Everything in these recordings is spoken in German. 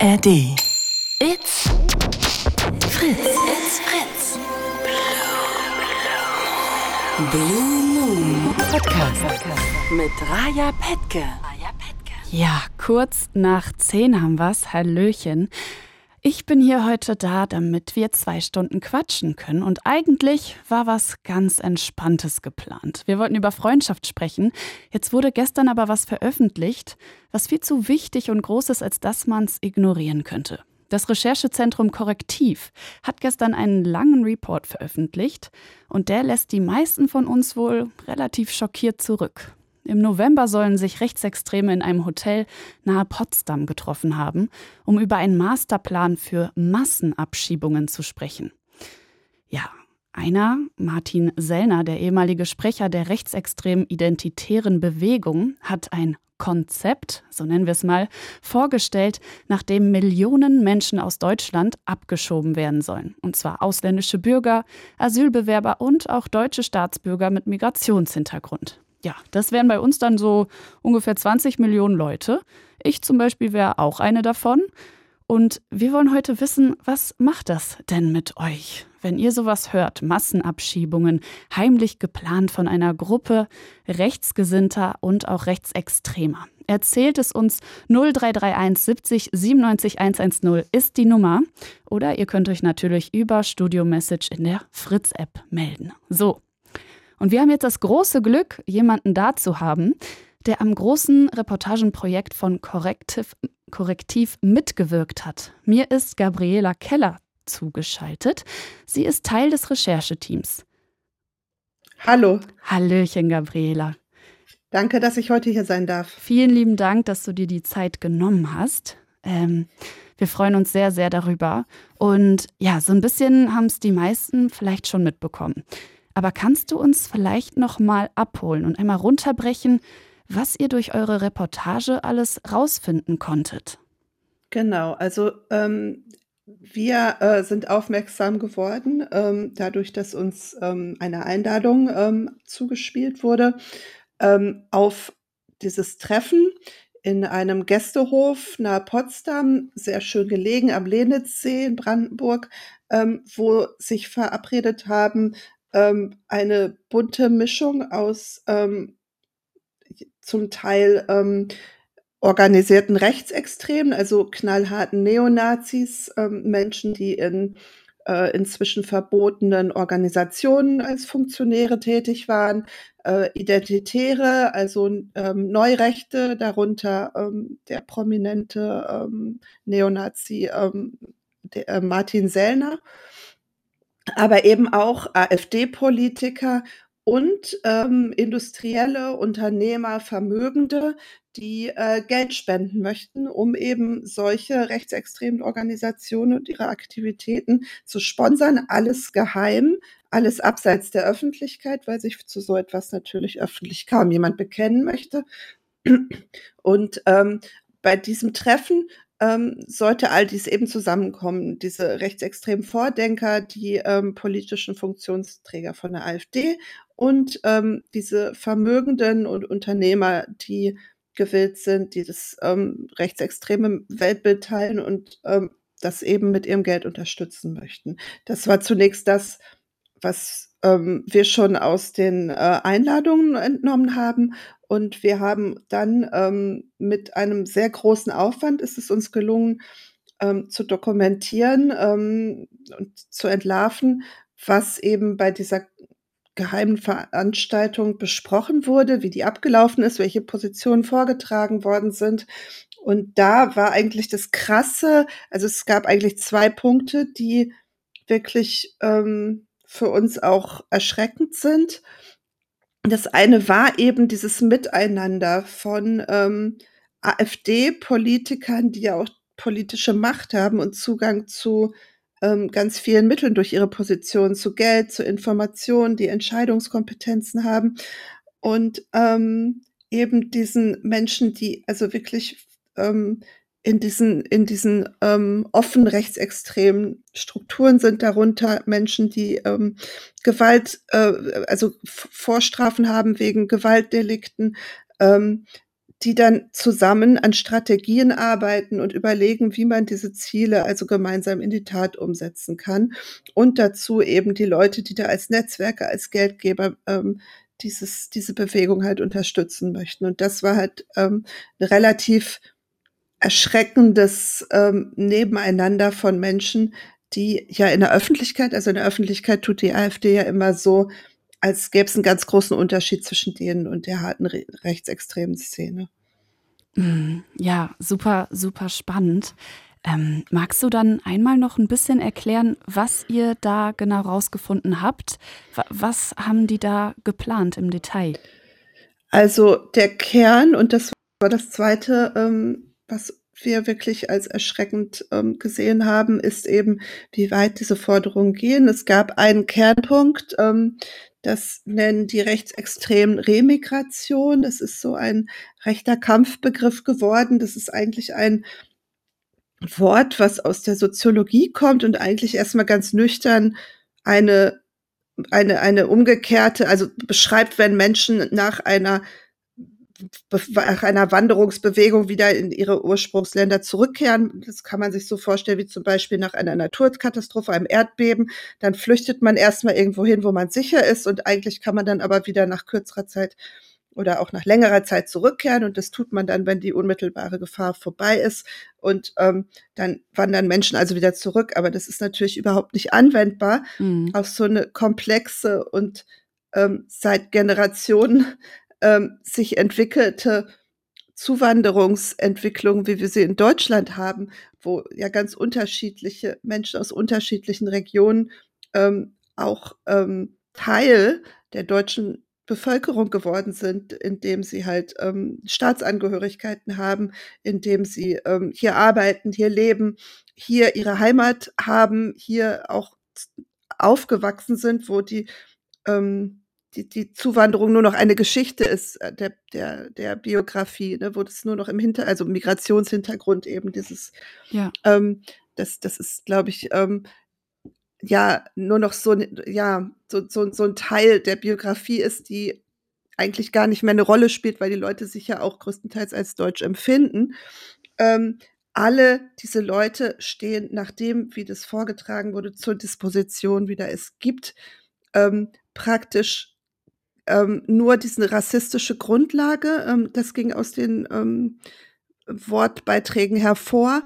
ARD. It's Fritz. It's Fritz. Blue Moon Podcast mit Raja Petke. Ja, kurz nach zehn haben wir's. Hallöchen. Ich bin hier heute da, damit wir zwei Stunden quatschen können. Und eigentlich war was ganz Entspanntes geplant. Wir wollten über Freundschaft sprechen. Jetzt wurde gestern aber was veröffentlicht, was viel zu wichtig und groß ist, als dass man es ignorieren könnte. Das Recherchezentrum Korrektiv hat gestern einen langen Report veröffentlicht und der lässt die meisten von uns wohl relativ schockiert zurück. Im November sollen sich Rechtsextreme in einem Hotel nahe Potsdam getroffen haben, um über einen Masterplan für Massenabschiebungen zu sprechen. Ja, einer, Martin Sellner, der ehemalige Sprecher der rechtsextremen identitären Bewegung, hat ein Konzept, so nennen wir es mal, vorgestellt, nach dem Millionen Menschen aus Deutschland abgeschoben werden sollen. Und zwar ausländische Bürger, Asylbewerber und auch deutsche Staatsbürger mit Migrationshintergrund. Ja, das wären bei uns dann so ungefähr 20 Millionen Leute. Ich zum Beispiel wäre auch eine davon. Und wir wollen heute wissen, was macht das denn mit euch? Wenn ihr sowas hört, Massenabschiebungen, heimlich geplant von einer Gruppe Rechtsgesinnter und auch Rechtsextremer. Erzählt es uns 0331 70 97 110 ist die Nummer. Oder ihr könnt euch natürlich über Studio Message in der Fritz-App melden. So, und wir haben jetzt das große Glück, jemanden da zu haben, der am großen Reportagenprojekt von Korrektiv, Korrektiv mitgewirkt hat. Mir ist Gabriela Keller zugeschaltet. Sie ist Teil des Rechercheteams. Hallo. Hallöchen, Gabriela. Danke, dass ich heute hier sein darf. Vielen lieben Dank, dass du dir die Zeit genommen hast. Ähm, wir freuen uns sehr, sehr darüber. Und ja, so ein bisschen haben es die meisten vielleicht schon mitbekommen. Aber kannst du uns vielleicht noch mal abholen und einmal runterbrechen, was ihr durch eure Reportage alles rausfinden konntet? Genau, also ähm, wir äh, sind aufmerksam geworden, ähm, dadurch, dass uns ähm, eine Einladung ähm, zugespielt wurde, ähm, auf dieses Treffen in einem Gästehof nahe Potsdam, sehr schön gelegen am Lenitzsee in Brandenburg, ähm, wo sich verabredet haben ähm, eine bunte Mischung aus ähm, zum Teil ähm, organisierten Rechtsextremen, also knallharten Neonazis, ähm, Menschen, die in äh, inzwischen verbotenen Organisationen als Funktionäre tätig waren, äh, Identitäre, also ähm, Neurechte, darunter ähm, der prominente ähm, Neonazi ähm, der, äh, Martin Sellner aber eben auch AfD-Politiker und ähm, industrielle Unternehmer, Vermögende, die äh, Geld spenden möchten, um eben solche rechtsextremen Organisationen und ihre Aktivitäten zu sponsern. Alles geheim, alles abseits der Öffentlichkeit, weil sich zu so etwas natürlich öffentlich kaum jemand bekennen möchte. Und ähm, bei diesem Treffen ähm, sollte all dies eben zusammenkommen. Diese rechtsextremen Vordenker, die ähm, politischen Funktionsträger von der AfD und ähm, diese Vermögenden und Unternehmer, die gewillt sind, die das ähm, rechtsextreme Weltbild teilen und ähm, das eben mit ihrem Geld unterstützen möchten. Das war zunächst das, was ähm, wir schon aus den äh, Einladungen entnommen haben. Und wir haben dann ähm, mit einem sehr großen Aufwand ist es uns gelungen, ähm, zu dokumentieren ähm, und zu entlarven, was eben bei dieser geheimen Veranstaltung besprochen wurde, wie die abgelaufen ist, welche Positionen vorgetragen worden sind. Und da war eigentlich das Krasse, also es gab eigentlich zwei Punkte, die wirklich ähm, für uns auch erschreckend sind. Das eine war eben dieses Miteinander von ähm, AfD-Politikern, die ja auch politische Macht haben und Zugang zu ähm, ganz vielen Mitteln durch ihre Position, zu Geld, zu Informationen, die Entscheidungskompetenzen haben. Und ähm, eben diesen Menschen, die also wirklich ähm, in diesen, in diesen ähm, offen rechtsextremen Strukturen sind darunter Menschen, die ähm, Gewalt, äh, also Vorstrafen haben wegen Gewaltdelikten, ähm, die dann zusammen an Strategien arbeiten und überlegen, wie man diese Ziele also gemeinsam in die Tat umsetzen kann. Und dazu eben die Leute, die da als Netzwerke, als Geldgeber ähm, dieses, diese Bewegung halt unterstützen möchten. Und das war halt ähm, relativ erschreckendes ähm, Nebeneinander von Menschen, die ja in der Öffentlichkeit, also in der Öffentlichkeit tut die AfD ja immer so, als gäbe es einen ganz großen Unterschied zwischen denen und der harten re rechtsextremen Szene. Mm, ja, super, super spannend. Ähm, magst du dann einmal noch ein bisschen erklären, was ihr da genau rausgefunden habt? Was haben die da geplant im Detail? Also der Kern, und das war das Zweite, ähm, was wir wirklich als erschreckend ähm, gesehen haben, ist eben, wie weit diese Forderungen gehen. Es gab einen Kernpunkt, ähm, das nennen die Rechtsextremen Remigration. Das ist so ein rechter Kampfbegriff geworden. Das ist eigentlich ein Wort, was aus der Soziologie kommt und eigentlich erstmal ganz nüchtern eine, eine, eine umgekehrte, also beschreibt, wenn Menschen nach einer nach einer Wanderungsbewegung wieder in ihre Ursprungsländer zurückkehren. Das kann man sich so vorstellen, wie zum Beispiel nach einer Naturkatastrophe, einem Erdbeben. Dann flüchtet man erstmal irgendwo hin, wo man sicher ist und eigentlich kann man dann aber wieder nach kürzerer Zeit oder auch nach längerer Zeit zurückkehren. Und das tut man dann, wenn die unmittelbare Gefahr vorbei ist. Und ähm, dann wandern Menschen also wieder zurück. Aber das ist natürlich überhaupt nicht anwendbar mhm. auf so eine komplexe und ähm, seit Generationen ähm, sich entwickelte Zuwanderungsentwicklung, wie wir sie in Deutschland haben, wo ja ganz unterschiedliche Menschen aus unterschiedlichen Regionen ähm, auch ähm, Teil der deutschen Bevölkerung geworden sind, indem sie halt ähm, Staatsangehörigkeiten haben, indem sie ähm, hier arbeiten, hier leben, hier ihre Heimat haben, hier auch aufgewachsen sind, wo die ähm, die, die Zuwanderung nur noch eine Geschichte ist äh, der, der, der Biografie, ne, wo das nur noch im Hinter, also Migrationshintergrund eben dieses, ja, ähm, das, das ist, glaube ich, ähm, ja, nur noch so, ja, so, so, so ein Teil der Biografie ist, die eigentlich gar nicht mehr eine Rolle spielt, weil die Leute sich ja auch größtenteils als deutsch empfinden. Ähm, alle diese Leute stehen nach dem, wie das vorgetragen wurde, zur Disposition wieder. Es gibt ähm, praktisch ähm, nur diese rassistische Grundlage, ähm, das ging aus den ähm, Wortbeiträgen hervor,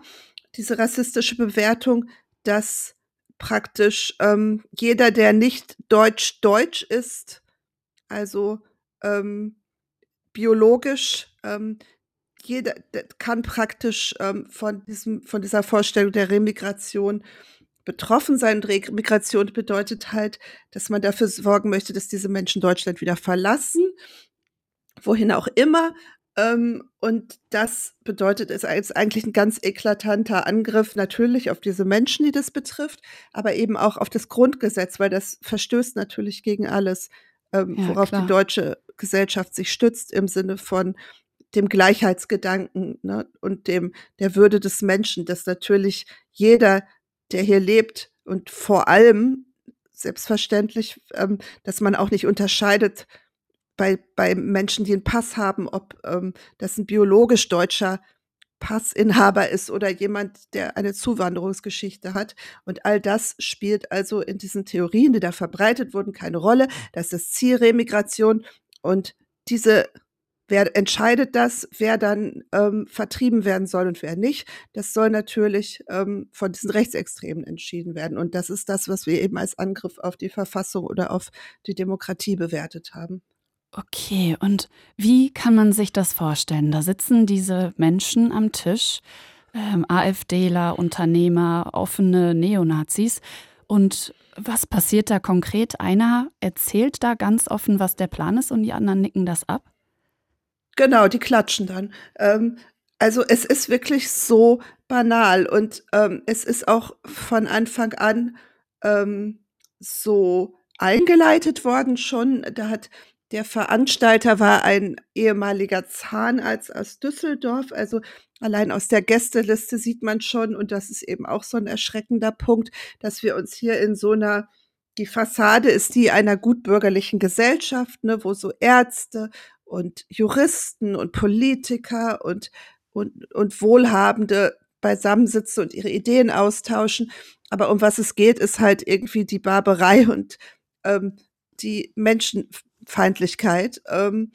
diese rassistische Bewertung, dass praktisch ähm, jeder, der nicht deutsch-deutsch ist, also ähm, biologisch, ähm, jeder kann praktisch ähm, von, diesem, von dieser Vorstellung der Remigration betroffen sein. Und Migration bedeutet halt, dass man dafür sorgen möchte, dass diese Menschen Deutschland wieder verlassen, wohin auch immer. Ähm, und das bedeutet, es ist eigentlich ein ganz eklatanter Angriff natürlich auf diese Menschen, die das betrifft, aber eben auch auf das Grundgesetz, weil das verstößt natürlich gegen alles, ähm, ja, worauf klar. die deutsche Gesellschaft sich stützt im Sinne von dem Gleichheitsgedanken ne, und dem der Würde des Menschen, dass natürlich jeder der hier lebt und vor allem selbstverständlich, ähm, dass man auch nicht unterscheidet bei, bei Menschen, die einen Pass haben, ob ähm, das ein biologisch deutscher Passinhaber ist oder jemand, der eine Zuwanderungsgeschichte hat. Und all das spielt also in diesen Theorien, die da verbreitet wurden, keine Rolle. Das ist Zielremigration. Und diese Wer entscheidet das, wer dann ähm, vertrieben werden soll und wer nicht? Das soll natürlich ähm, von diesen Rechtsextremen entschieden werden. Und das ist das, was wir eben als Angriff auf die Verfassung oder auf die Demokratie bewertet haben. Okay, und wie kann man sich das vorstellen? Da sitzen diese Menschen am Tisch, ähm, AfDler, Unternehmer, offene Neonazis. Und was passiert da konkret? Einer erzählt da ganz offen, was der Plan ist, und die anderen nicken das ab? Genau, die klatschen dann. Ähm, also es ist wirklich so banal und ähm, es ist auch von Anfang an ähm, so eingeleitet worden schon. Da hat der Veranstalter war ein ehemaliger Zahnarzt aus Düsseldorf. Also allein aus der Gästeliste sieht man schon, und das ist eben auch so ein erschreckender Punkt, dass wir uns hier in so einer die Fassade ist die einer gutbürgerlichen Gesellschaft, ne, wo so Ärzte und Juristen und Politiker und, und, und Wohlhabende beisammensitzen und ihre Ideen austauschen. Aber um was es geht, ist halt irgendwie die Barbarei und ähm, die Menschenfeindlichkeit. Ähm,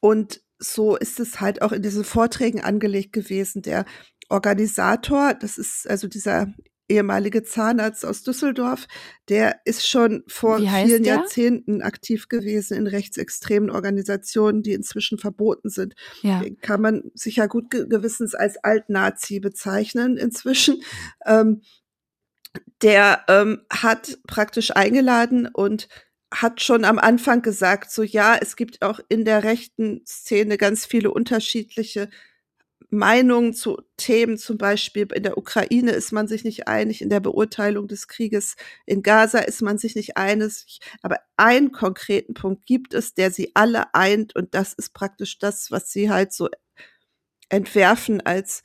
und so ist es halt auch in diesen Vorträgen angelegt gewesen. Der Organisator, das ist also dieser ehemalige Zahnarzt aus Düsseldorf, der ist schon vor vielen der? Jahrzehnten aktiv gewesen in rechtsextremen Organisationen, die inzwischen verboten sind. Ja. Kann man sicher gut gewissens als Alt-Nazi bezeichnen inzwischen. Ähm, der ähm, hat praktisch eingeladen und hat schon am Anfang gesagt, so ja, es gibt auch in der rechten Szene ganz viele unterschiedliche Meinungen zu Themen, zum Beispiel in der Ukraine ist man sich nicht einig, in der Beurteilung des Krieges in Gaza ist man sich nicht einig, aber einen konkreten Punkt gibt es, der sie alle eint und das ist praktisch das, was sie halt so entwerfen als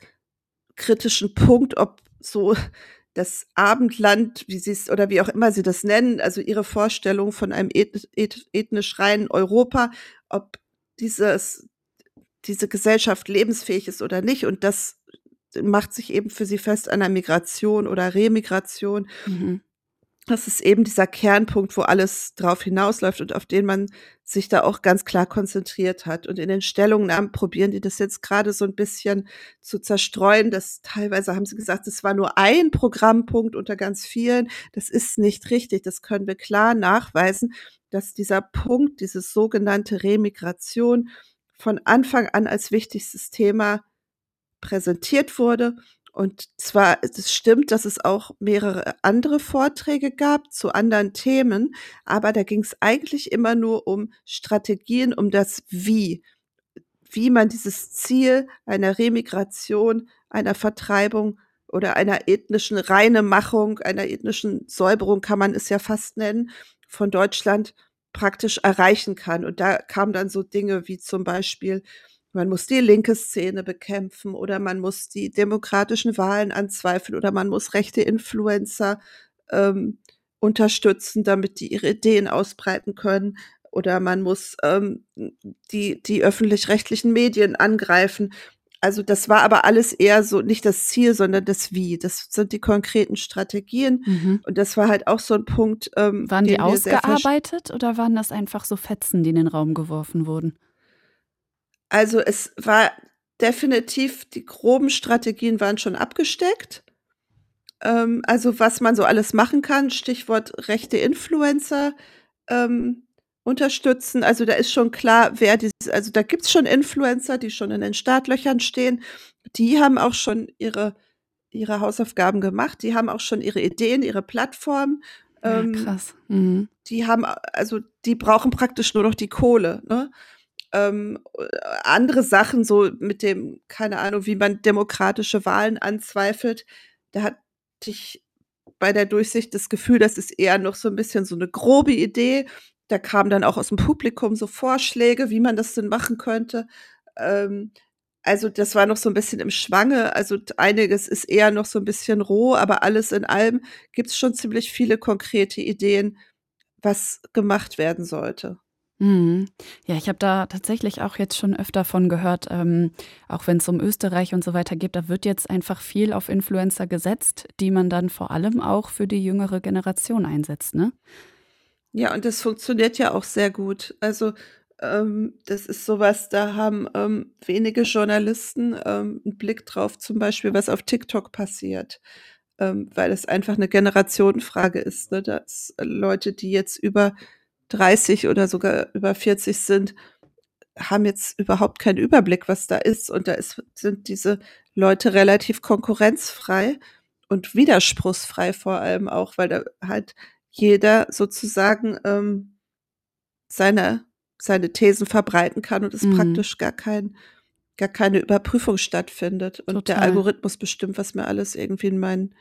kritischen Punkt, ob so das Abendland, wie sie es oder wie auch immer sie das nennen, also ihre Vorstellung von einem ethnisch reinen Europa, ob dieses diese Gesellschaft lebensfähig ist oder nicht. Und das macht sich eben für sie fest an der Migration oder Remigration. Mhm. Das ist eben dieser Kernpunkt, wo alles drauf hinausläuft und auf den man sich da auch ganz klar konzentriert hat. Und in den Stellungnahmen probieren die das jetzt gerade so ein bisschen zu zerstreuen. Das teilweise haben sie gesagt, es war nur ein Programmpunkt unter ganz vielen. Das ist nicht richtig. Das können wir klar nachweisen, dass dieser Punkt, dieses sogenannte Remigration, von Anfang an als wichtigstes Thema präsentiert wurde. Und zwar, es stimmt, dass es auch mehrere andere Vorträge gab zu anderen Themen, aber da ging es eigentlich immer nur um Strategien, um das Wie, wie man dieses Ziel einer Remigration, einer Vertreibung oder einer ethnischen Reinemachung, einer ethnischen Säuberung kann man es ja fast nennen, von Deutschland praktisch erreichen kann. Und da kamen dann so Dinge wie zum Beispiel, man muss die linke Szene bekämpfen oder man muss die demokratischen Wahlen anzweifeln oder man muss rechte Influencer ähm, unterstützen, damit die ihre Ideen ausbreiten können oder man muss ähm, die, die öffentlich-rechtlichen Medien angreifen also das war aber alles eher so nicht das Ziel, sondern das Wie. Das sind die konkreten Strategien. Mhm. Und das war halt auch so ein Punkt. Ähm, waren die ausgearbeitet oder waren das einfach so Fetzen, die in den Raum geworfen wurden? Also es war definitiv, die groben Strategien waren schon abgesteckt. Ähm, also was man so alles machen kann, Stichwort rechte Influencer. Ähm, unterstützen. Also da ist schon klar, wer dieses, also da gibt es schon Influencer, die schon in den Startlöchern stehen. Die haben auch schon ihre, ihre Hausaufgaben gemacht, die haben auch schon ihre Ideen, ihre Plattform. Ja, ähm, krass. Mhm. Die haben, also die brauchen praktisch nur noch die Kohle. Ne? Ähm, andere Sachen, so mit dem, keine Ahnung, wie man demokratische Wahlen anzweifelt, da hatte ich bei der Durchsicht das Gefühl, das ist eher noch so ein bisschen so eine grobe Idee da kamen dann auch aus dem Publikum so Vorschläge, wie man das denn machen könnte. Ähm, also das war noch so ein bisschen im Schwange. Also einiges ist eher noch so ein bisschen roh, aber alles in allem gibt es schon ziemlich viele konkrete Ideen, was gemacht werden sollte. Mhm. Ja, ich habe da tatsächlich auch jetzt schon öfter von gehört, ähm, auch wenn es um Österreich und so weiter geht, da wird jetzt einfach viel auf Influencer gesetzt, die man dann vor allem auch für die jüngere Generation einsetzt, ne? Ja, und das funktioniert ja auch sehr gut. Also, ähm, das ist sowas, da haben, ähm, wenige Journalisten, ähm, 'n Blick drauf, zum Beispiel, was auf TikTok passiert, ähm, weil es einfach eine Generationenfrage ist, ne, dass Leute, die jetzt über 30 oder sogar über 40 sind, haben jetzt überhaupt keinen Überblick, was da ist. Und da ist sind diese Leute relativ konkurrenzfrei und widerspruchsfrei vor allem auch, weil da halt jeder sozusagen ähm, seine, seine Thesen verbreiten kann und es mhm. praktisch gar kein gar keine Überprüfung stattfindet und Total. der Algorithmus bestimmt, was mir alles irgendwie in mein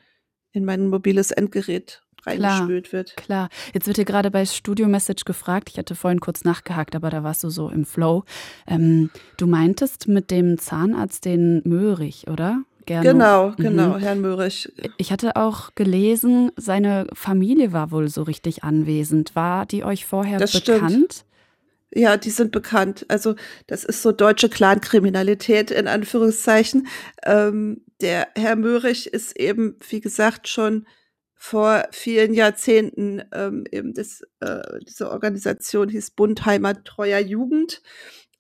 in mein mobiles Endgerät reingespült wird. Klar. Jetzt wird hier gerade bei Studio Message gefragt. Ich hatte vorhin kurz nachgehakt, aber da warst du so im Flow. Ähm, du meintest mit dem Zahnarzt den Möhrig, oder? Gerne. Genau, genau, mhm. Herrn Möhrig. Ich hatte auch gelesen, seine Familie war wohl so richtig anwesend. War die euch vorher das bekannt? Stimmt. Ja, die sind bekannt. Also, das ist so deutsche Clankriminalität in Anführungszeichen. Ähm, der Herr Möhrig ist eben, wie gesagt, schon vor vielen Jahrzehnten ähm, eben das, äh, diese Organisation hieß Bund Heimattreuer Jugend.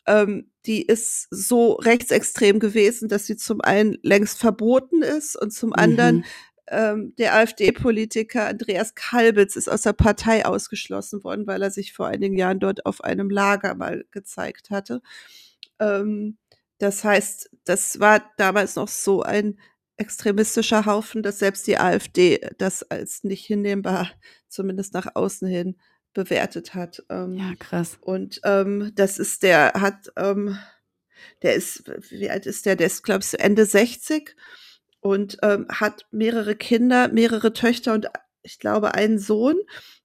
Ähm, die ist so rechtsextrem gewesen, dass sie zum einen längst verboten ist und zum anderen Mhm. ähm, der AfD-Politiker Andreas Kalbitz ist aus der Partei ausgeschlossen worden, weil er sich vor einigen Jahren dort auf einem Lager mal gezeigt hatte. Ähm, das heißt, das war damals noch so ein extremistischer Haufen, dass selbst die AfD das als nicht hinnehmbar, zumindest nach außen hin, bewertet hat. Ähm, Ja, krass. und ähm, das ist der hat, ähm, der ist, wie alt ist der? Der ist, glaube ich, Ende 60 und ähm, hat mehrere Kinder, mehrere Töchter und ich glaube einen Sohn.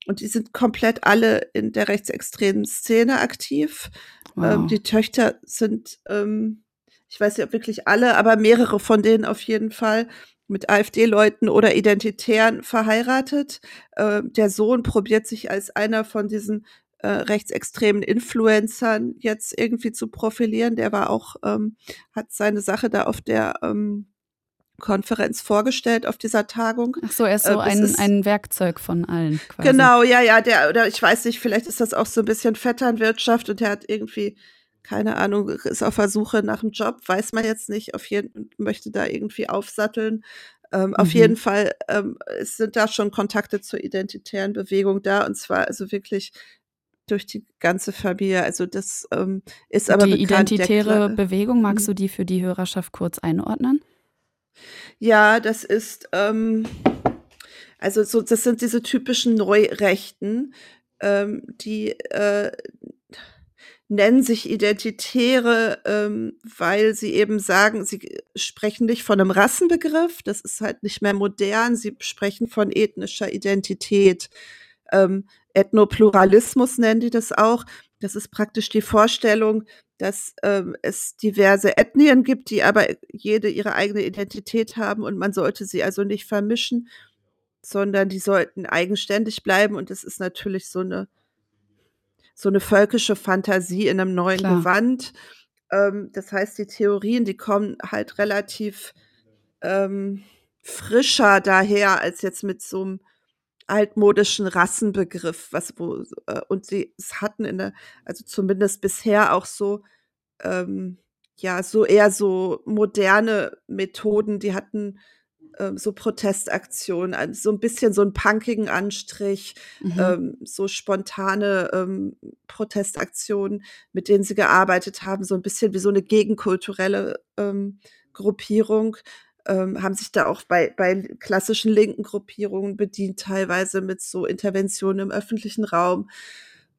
Und die sind komplett alle in der rechtsextremen Szene aktiv. Ähm, Wow. die Töchter sind, ähm, ich weiß nicht, ob wirklich alle, aber mehrere von denen auf jeden Fall mit AfD-Leuten oder Identitären verheiratet. Ähm, der Sohn probiert sich als einer von diesen äh, rechtsextremen Influencern jetzt irgendwie zu profilieren. Der war auch, ähm, hat seine Sache da auf der ähm, Konferenz vorgestellt, auf dieser Tagung. Ach so, er ist Äh, so das ein, ist ein Werkzeug von allen quasi. Genau, ja, ja, der oder ich weiß nicht, vielleicht ist das auch so ein bisschen Vetternwirtschaft und der hat irgendwie, keine Ahnung, ist auf der Suche nach 'm Job, weiß man jetzt nicht, auf jeden möchte da irgendwie aufsatteln. Ähm, auf jeden Mhm. Fall, ähm, es sind da schon Kontakte zur identitären Bewegung da und zwar also wirklich durch die ganze Familie. Also, das, ähm, ist aber die bekannt, identitäre Bewegung, magst mhm. du die für die Hörerschaft kurz einordnen? Ja, das ist, ähm also so das sind diese typischen Neurechten, ähm, die, äh, nennen sich Identitäre, ähm, weil sie eben sagen, sie sprechen nicht von 'nem Rassenbegriff, das ist halt nicht mehr modern. Sie sprechen von ethnischer Identität. Ähm, Ethnopluralismus nennen die das auch. Das ist praktisch die Vorstellung, dass, ähm, es diverse Ethnien gibt, die aber jede ihre eigene Identität haben und man sollte sie also nicht vermischen, sondern die sollten eigenständig bleiben und das ist natürlich so 'ne so 'ne völkische Fantasie in 'nem neuen Klar. Gewand. Ähm, das heißt, die Theorien, die kommen halt relativ, ähm, frischer daher als jetzt mit so 'm altmodischen Rassenbegriff, was wo äh, und sie es hatten in der also zumindest bisher auch so, ähm, ja, so eher so moderne Methoden. Die hatten, ähm, so Protestaktionen, so 'n bisschen so 'n punkigen Anstrich, Mhm. ähm, so spontane, ähm, Protestaktionen, mit denen sie gearbeitet haben, so 'n bisschen wie so 'ne gegenkulturelle, ähm, Gruppierung. Ähm, haben sich da auch bei bei klassischen linken Gruppierungen bedient, teilweise mit so Interventionen im öffentlichen Raum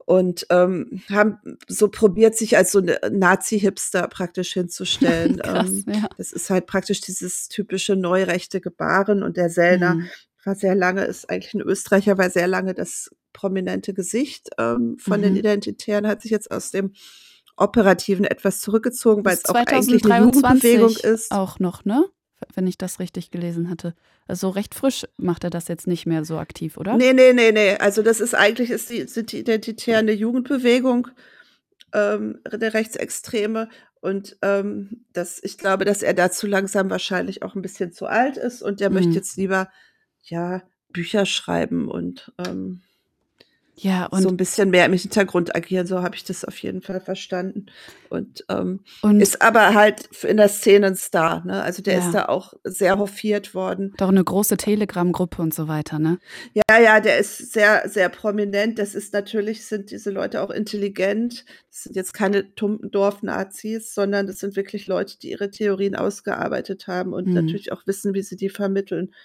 und, ähm, haben so probiert, sich als so 'ne Nazi-Hipster praktisch hinzustellen. Krass, Ähm, ja. das ist halt praktisch dieses typische neurechte Gebaren und der Sellner Mhm. war sehr lange ist eigentlich 'n Österreicher, war sehr lange das prominente Gesicht, ähm, von den Mhm. Identitären, hat sich jetzt aus dem Operativen etwas zurückgezogen, Bis weil's auch eigentlich 'ne Jugendbewegung 2023 ist. auch noch, ne? Wenn ich das richtig gelesen hatte. Also, recht frisch macht er das jetzt nicht mehr so aktiv, oder? Ne, ne, ne, ne. Also, das ist eigentlich ist die sind die Identitären 'ne Jugendbewegung, ähm, der Rechtsextreme und, ähm, das ich glaube, dass er dazu langsam wahrscheinlich auch 'n bisschen zu alt ist und der möchte Mhm. jetzt lieber, ja, Bücher schreiben und, ähm Ja, so und 'n bisschen mehr im Hintergrund agieren, so habe ich das auf jeden Fall verstanden und, ähm, Und ist aber halt in der Szene 'n Star, ne? Also, der Ja. ist da auch sehr hofiert worden. Doch 'ne große Telegram-Gruppe und so weiter, ne? Ja, ja, der ist sehr, sehr prominent. Das ist natürlich sind diese Leute auch intelligent. Das sind jetzt keine tumpen Dorfnazis, sondern das sind wirklich Leute, die ihre Theorien ausgearbeitet haben und Mhm. natürlich auch wissen, wie sie die vermitteln.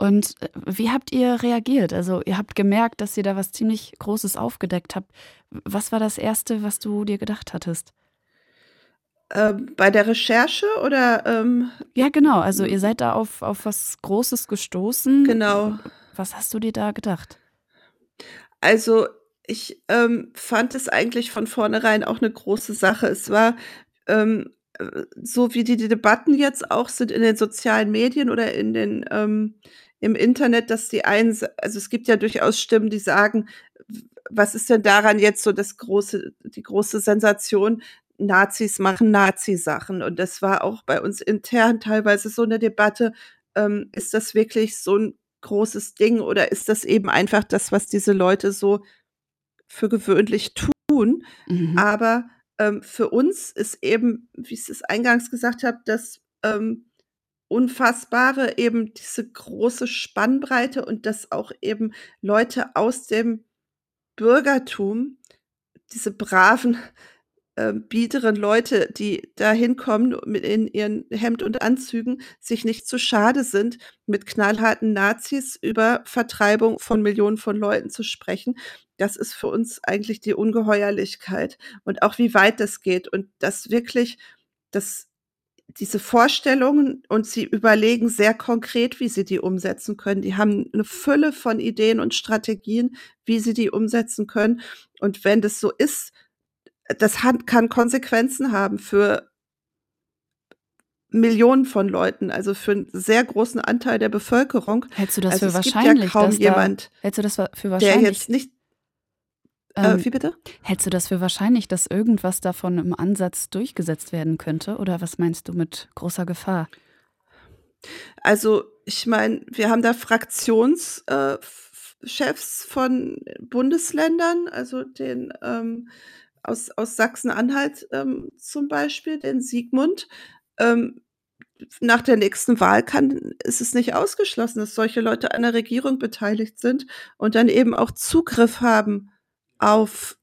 Und, äh, wie habt ihr reagiert? Also, ihr habt gemerkt, dass ihr da was ziemlich Großes aufgedeckt habt. Was war das Erste, was du dir gedacht hattest? Ähm, bei der Recherche oder, ähm Ja, genau. Also, ihr seid da auf auf was Großes gestoßen. Genau. Was hast du dir da gedacht? Also, ich, ähm, fand es eigentlich von vornherein auch 'ne große Sache. Es war, ähm, äh, so wie die die Debatten jetzt auch sind in den sozialen Medien oder in den, ähm im Internet, dass die einen, also es gibt ja durchaus Stimmen, die sagen, was ist denn daran jetzt so das große, die große Sensation? Nazis machen Nazi-Sachen. Und das war auch bei uns intern teilweise so eine Debatte. Ähm, ist das wirklich so ein großes Ding oder ist das eben einfach das, was diese Leute so für gewöhnlich tun? Mhm. Aber ähm, für uns ist eben, wie ich es eingangs gesagt habe, das ähm, Unfassbare eben diese große Spannbreite und dass auch eben Leute aus dem Bürgertum, diese braven, äh, biederen Leute, die da hinkommen in ihren Hemd und Anzügen, sich nicht zu schade sind, mit knallharten Nazis über Vertreibung von Millionen von Leuten zu sprechen. Das ist für uns eigentlich die Ungeheuerlichkeit und auch wie weit das geht und das wirklich das diese Vorstellungen und sie überlegen sehr konkret, wie sie die umsetzen können. Die haben eine Fülle von Ideen und Strategien, wie sie die umsetzen können. Und wenn das so ist, das hat, kann Konsequenzen haben für Millionen von Leuten, also für einen sehr großen Anteil der Bevölkerung. Hältst du das also für wahrscheinlich? Ja kaum jemand, da, hältst du das für wahrscheinlich? Der jetzt nicht äh, ähm, wie bitte? Hältst du das für wahrscheinlich, dass irgendwas davon im Ansatz durchgesetzt werden könnte? Oder was meinst du mit großer Gefahr? Also, ich meine, wir haben da Fraktionschefs äh, von Bundesländern, also den ähm, aus, aus Sachsen-Anhalt ähm, zum Beispiel, den Siegmund. Ähm, nach der nächsten Wahl kann, ist es nicht ausgeschlossen, dass solche Leute an der Regierung beteiligt sind und dann eben auch Zugriff haben auf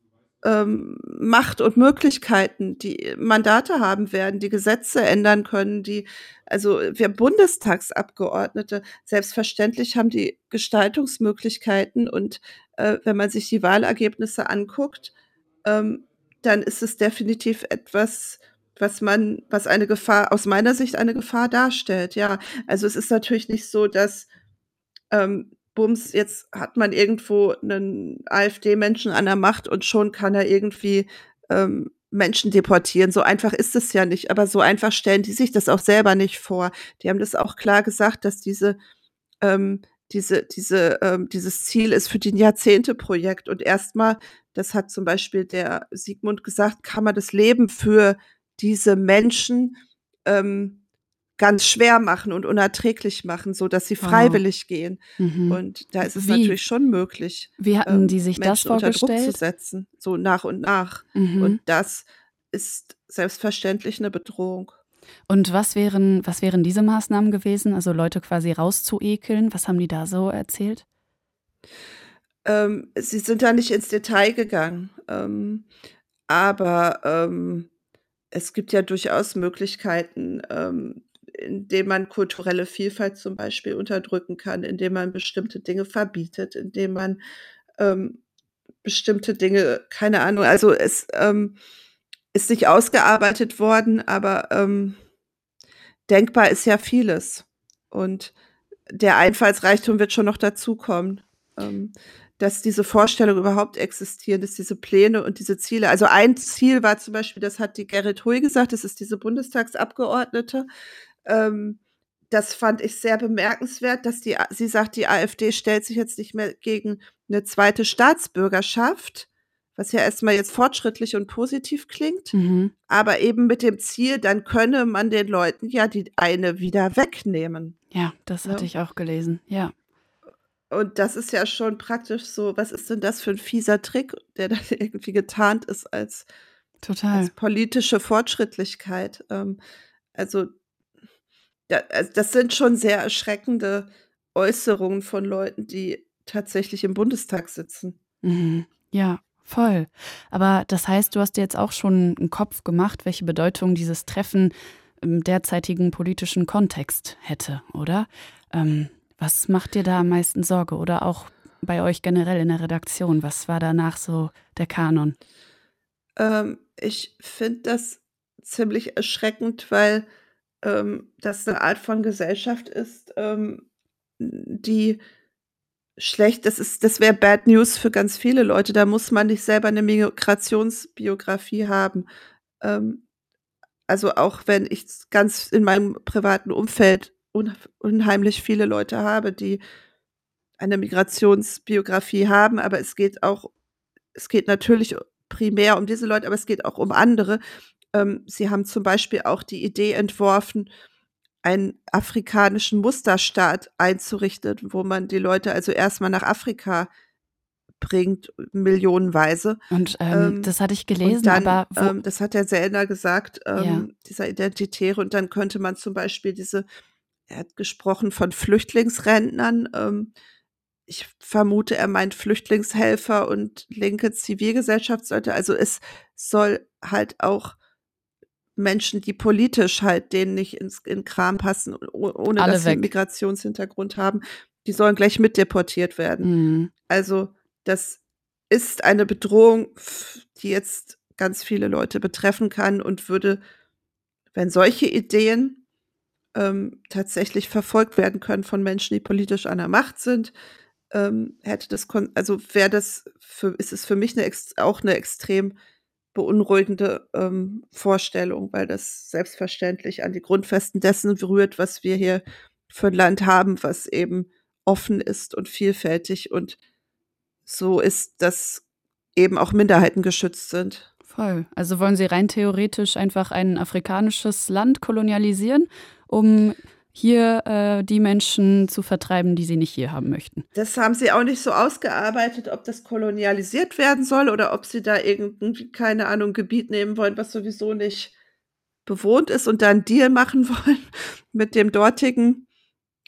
ähm, Macht und Möglichkeiten, die Mandate haben werden, die Gesetze ändern können, die, also wir Bundestagsabgeordnete, selbstverständlich haben die Gestaltungsmöglichkeiten und äh, wenn man sich die Wahlergebnisse anguckt, ähm, dann ist es definitiv etwas, was man, was eine Gefahr, aus meiner Sicht eine Gefahr darstellt. Ja, also es ist natürlich nicht so, dass ähm, Bums, jetzt hat man irgendwo einen AfD-Menschen an der Macht und schon kann er irgendwie ähm, Menschen deportieren. So einfach ist es ja nicht, aber so einfach stellen die sich das auch selber nicht vor. Die haben das auch klar gesagt, dass diese, ähm, diese, diese, ähm, dieses Ziel ist für den Jahrzehnte-Projekt. Und erstmal, das hat zum Beispiel der Sigmund gesagt, kann man das Leben für diese Menschen ähm, ganz schwer machen und unerträglich machen, so dass sie freiwillig wow. gehen. Mhm. Und da ist es wie? natürlich schon möglich, wie hatten ähm, die sich Menschen das vorgestellt? unter Druck zu setzen, so nach und nach. Mhm. Und das ist selbstverständlich eine Bedrohung. Und was wären, was wären diese Maßnahmen gewesen? Also Leute quasi rauszuekeln? Was haben die da so erzählt? Ähm, sie sind da nicht ins Detail gegangen. Ähm, aber ähm, es gibt ja durchaus Möglichkeiten, ähm, indem man kulturelle Vielfalt zum Beispiel unterdrücken kann, indem man bestimmte Dinge verbietet, indem man ähm, bestimmte Dinge, keine Ahnung, also es ähm, ist nicht ausgearbeitet worden, aber ähm, denkbar ist ja vieles. Und der Einfallsreichtum wird schon noch dazukommen. Ähm, dass diese Vorstellungen überhaupt existieren, dass diese Pläne und diese Ziele. Also ein Ziel war zum Beispiel, das hat die Gerrit Hui gesagt, das ist diese Bundestagsabgeordnete, ähm, das fand ich sehr bemerkenswert, dass die, sie sagt, die AfD stellt sich jetzt nicht mehr gegen eine zweite Staatsbürgerschaft, was ja erstmal jetzt fortschrittlich und positiv klingt, mhm. aber eben mit dem Ziel, dann könne man den Leuten ja die eine wieder wegnehmen. Ja, das hatte ja. ich auch gelesen, ja. Und das ist ja schon praktisch so, was ist denn das für ein fieser Trick, der dann irgendwie getarnt ist als, Total. als politische Fortschrittlichkeit. Ähm, also also das sind schon sehr erschreckende Äußerungen von Leuten, die tatsächlich im Bundestag sitzen. Mhm. Ja, voll. Aber das heißt, du hast dir jetzt auch schon einen Kopf gemacht, welche Bedeutung dieses Treffen im derzeitigen politischen Kontext hätte, oder? Ähm, was macht dir da am meisten Sorge? Oder auch bei euch generell in der Redaktion? Was war danach so der Kanon? Ähm, ich finde das ziemlich erschreckend, weil ähm, das eine Art von Gesellschaft ist, ähm, die schlecht, das ist, das wäre Bad News für ganz viele Leute. Da muss man nicht selber eine Migrationsbiografie haben. Ähm, also auch wenn ich ganz in meinem privaten Umfeld unheimlich viele Leute habe, die eine Migrationsbiografie haben, aber es geht auch es geht natürlich primär um diese Leute, aber es geht auch um andere. Ähm, sie haben zum Beispiel auch die Idee entworfen, einen afrikanischen Musterstaat einzurichten, wo man die Leute also erstmal nach Afrika bringt, millionenweise. Und ähm, ähm, das hatte ich gelesen, dann, aber ähm, das hat der Sellner gesagt, ähm, ja. dieser Identitäre. Und dann könnte man zum Beispiel diese, er hat gesprochen von Flüchtlingsrentnern, ähm, ich vermute, er meint Flüchtlingshelfer und linke Zivilgesellschaftsleute. Also es soll halt auch Menschen, die politisch halt denen nicht ins in Kram passen, ohne Alle dass sie einen Migrationshintergrund haben, die sollen gleich mitdeportiert werden. Mhm. Also das ist eine Bedrohung, die jetzt ganz viele Leute betreffen kann und würde, wenn solche Ideen ähm, tatsächlich verfolgt werden können von Menschen, die politisch an der Macht sind, ähm, hätte das, also wäre das, für, ist es für mich eine, auch eine extrem beunruhigende ähm, Vorstellung, weil das selbstverständlich an die Grundfesten dessen berührt, was wir hier für ein Land haben, was eben offen ist und vielfältig und so ist, dass eben auch Minderheiten geschützt sind. Voll. Also wollen Sie rein theoretisch einfach ein afrikanisches Land kolonialisieren, um hier äh, die Menschen zu vertreiben, die sie nicht hier haben möchten. Das haben sie auch nicht so ausgearbeitet, ob das kolonialisiert werden soll oder ob sie da irgendwie, keine Ahnung, Gebiet nehmen wollen, was sowieso nicht bewohnt ist und da einen Deal machen wollen mit dem dortigen,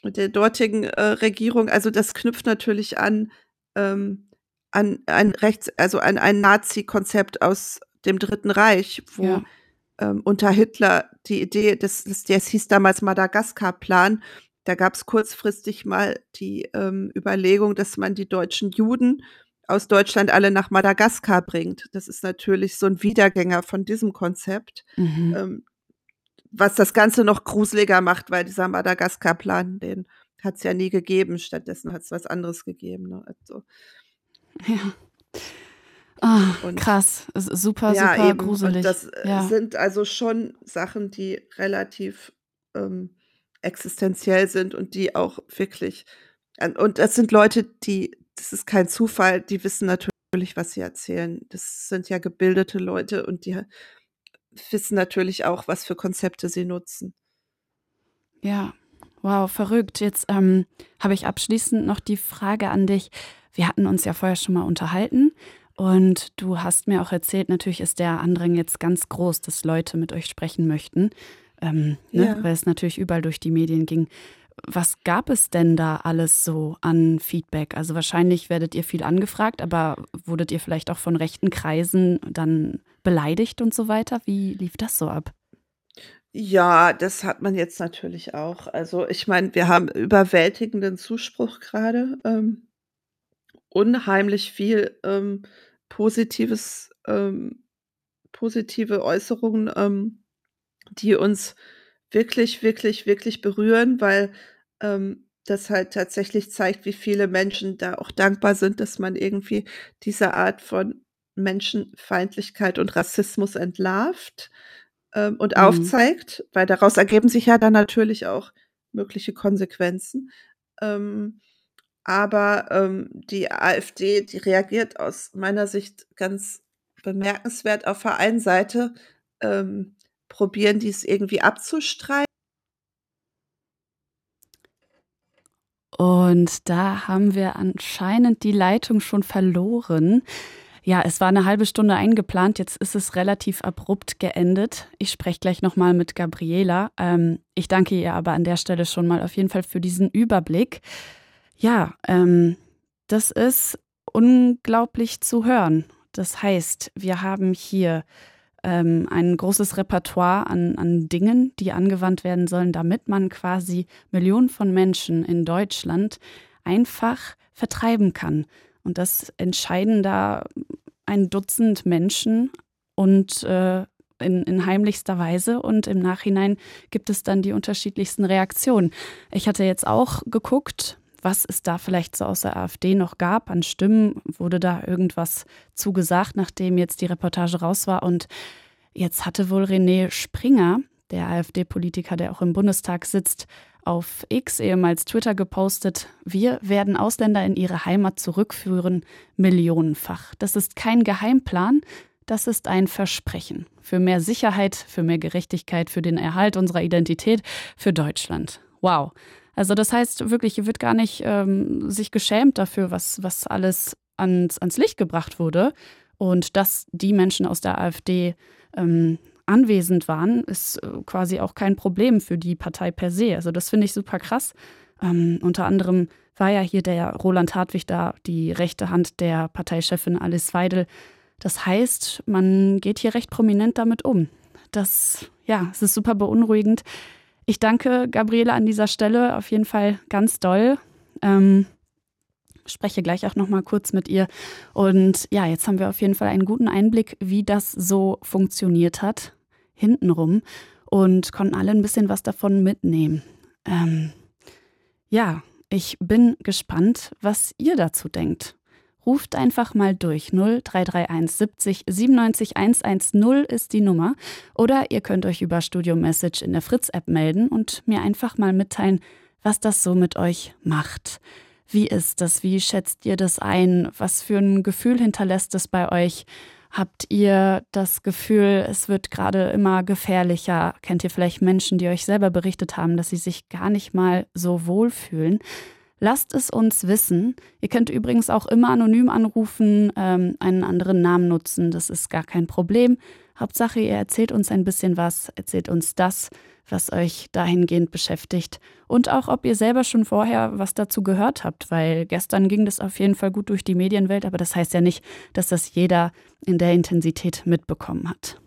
mit der dortigen äh, Regierung. Also das knüpft natürlich an, ähm, an ein Rechts, also an ein Nazi-Konzept aus dem Dritten Reich, wo ja ähm, unter Hitler die Idee, das, das, das hieß damals Madagaskar-Plan. Da gab es kurzfristig mal die ähm, Überlegung, dass man die deutschen Juden aus Deutschland alle nach Madagaskar bringt. Das ist natürlich so ein Wiedergänger von diesem Konzept, mhm. ähm, was das Ganze noch gruseliger macht, weil dieser Madagaskar-Plan, den hat es ja nie gegeben. Stattdessen hat es was anderes gegeben. Ne? Also, ja. Oh, krass, super, ja, super eben. gruselig. Und das äh, ja. sind also schon Sachen, die relativ ähm, existenziell sind und die auch wirklich, und das sind Leute, die, das ist kein Zufall, die wissen natürlich, was sie erzählen. Das sind ja gebildete Leute und die wissen natürlich auch, was für Konzepte sie nutzen. Ja, wow, verrückt. Jetzt ähm, habe ich abschließend noch die Frage an dich. Wir hatten uns ja vorher schon mal unterhalten und du hast mir auch erzählt, natürlich ist der Andrang jetzt ganz groß, dass Leute mit euch sprechen möchten, ähm, ne? ja. weil es natürlich überall durch die Medien ging. Was gab es denn da alles so an Feedback? Also wahrscheinlich werdet ihr viel angefragt, aber wurdet ihr vielleicht auch von rechten Kreisen dann beleidigt und so weiter? Wie lief das so ab? Ja, das hat man jetzt natürlich auch. Also ich meine, wir haben überwältigenden Zuspruch gerade. Ähm, unheimlich viel ähm, positives, ähm, positive Äußerungen, ähm, die uns wirklich, wirklich, wirklich berühren, weil ähm, das halt tatsächlich zeigt, wie viele Menschen da auch dankbar sind, dass man irgendwie diese Art von Menschenfeindlichkeit und Rassismus entlarvt ähm, und mhm. aufzeigt, weil daraus ergeben sich ja dann natürlich auch mögliche Konsequenzen. Ähm, aber ähm, die AfD, die reagiert aus meiner Sicht ganz bemerkenswert. Auf der einen Seite ähm, probieren die es irgendwie abzustreiten. Und da haben wir anscheinend die Leitung schon verloren. Ja, es war eine halbe Stunde eingeplant, jetzt ist es relativ abrupt geendet. Ich spreche gleich nochmal mit Gabriela. Ähm, ich danke ihr aber an der Stelle schon mal auf jeden Fall für diesen Überblick. Ja, ähm, das ist unglaublich zu hören. Das heißt, wir haben hier ähm, ein großes Repertoire an, an Dingen, die angewandt werden sollen, damit man quasi Millionen von Menschen in Deutschland einfach vertreiben kann. Und das entscheiden da ein Dutzend Menschen und äh, in, in heimlichster Weise und im Nachhinein gibt es dann die unterschiedlichsten Reaktionen. Ich hatte jetzt auch geguckt, was es da vielleicht so aus der AfD noch gab an Stimmen. Wurde da irgendwas zugesagt, nachdem jetzt die Reportage raus war? Und jetzt hatte wohl René Springer, der AfD-Politiker, der auch im Bundestag sitzt, auf X, ehemals Twitter, gepostet, wir werden Ausländer in ihre Heimat zurückführen, millionenfach. Das ist kein Geheimplan, das ist ein Versprechen für mehr Sicherheit, für mehr Gerechtigkeit, für den Erhalt unserer Identität, für Deutschland. Wow. Also das heißt wirklich, hier wird gar nicht ähm, sich geschämt dafür, was, was alles ans, ans Licht gebracht wurde. Und dass die Menschen aus der AfD ähm, anwesend waren, ist äh, quasi auch kein Problem für die Partei per se. Also das finde ich super krass. Ähm, unter anderem war ja hier der Roland Hartwig da, die rechte Hand der Parteichefin Alice Weidel. Das heißt, man geht hier recht prominent damit um. Das, ja, es ist super beunruhigend. Ich danke Gabriele an dieser Stelle auf jeden Fall ganz doll. Ähm, spreche gleich auch noch mal kurz mit ihr. Und ja, jetzt haben wir auf jeden Fall einen guten Einblick, wie das so funktioniert hat, hintenrum, und konnten alle ein bisschen was davon mitnehmen. Ähm, ja, ich bin gespannt, was ihr dazu denkt. Ruft einfach mal durch. 0331 70 97 110 ist die Nummer. Oder ihr könnt euch über Studio Message in der Fritz-App melden und mir einfach mal mitteilen, was das so mit euch macht. Wie ist das? Wie schätzt ihr das ein? Was für ein Gefühl hinterlässt es bei euch? Habt ihr das Gefühl, es wird gerade immer gefährlicher? Kennt ihr vielleicht Menschen, die euch selber berichtet haben, dass sie sich gar nicht mal so wohl fühlen? Lasst es uns wissen. Ihr könnt übrigens auch immer anonym anrufen, ähm, einen anderen Namen nutzen. Das ist gar kein Problem. Hauptsache, ihr erzählt uns ein bisschen was, erzählt uns das, was euch dahingehend beschäftigt und auch, ob ihr selber schon vorher was dazu gehört habt, weil gestern ging das auf jeden Fall gut durch die Medienwelt, aber das heißt ja nicht, dass das jeder in der Intensität mitbekommen hat.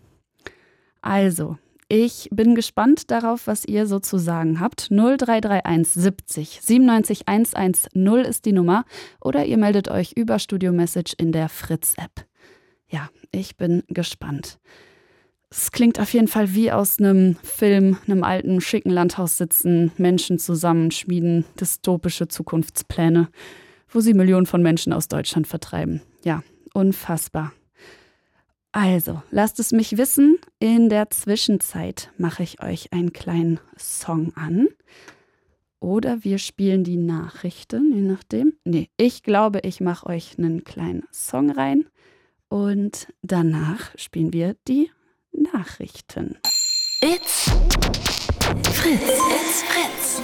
Also, ich bin gespannt darauf, was ihr so zu sagen habt. 0331 70 97 110 ist die Nummer oder ihr meldet euch über Studio Message in der Fritz-App. Ja, ich bin gespannt. Es klingt auf jeden Fall wie aus einem Film, einem alten, schicken Landhaus sitzen, Menschen zusammenschmieden, dystopische Zukunftspläne, wo sie Millionen von Menschen aus Deutschland vertreiben. Ja, unfassbar. Also, lasst es mich wissen. In der Zwischenzeit mache ich euch einen kleinen Song an. Oder wir spielen die Nachrichten, je nachdem. Nee, ich glaube, ich mache euch einen kleinen Song rein. Und danach spielen wir die Nachrichten. It's Fritz. It's Fritz.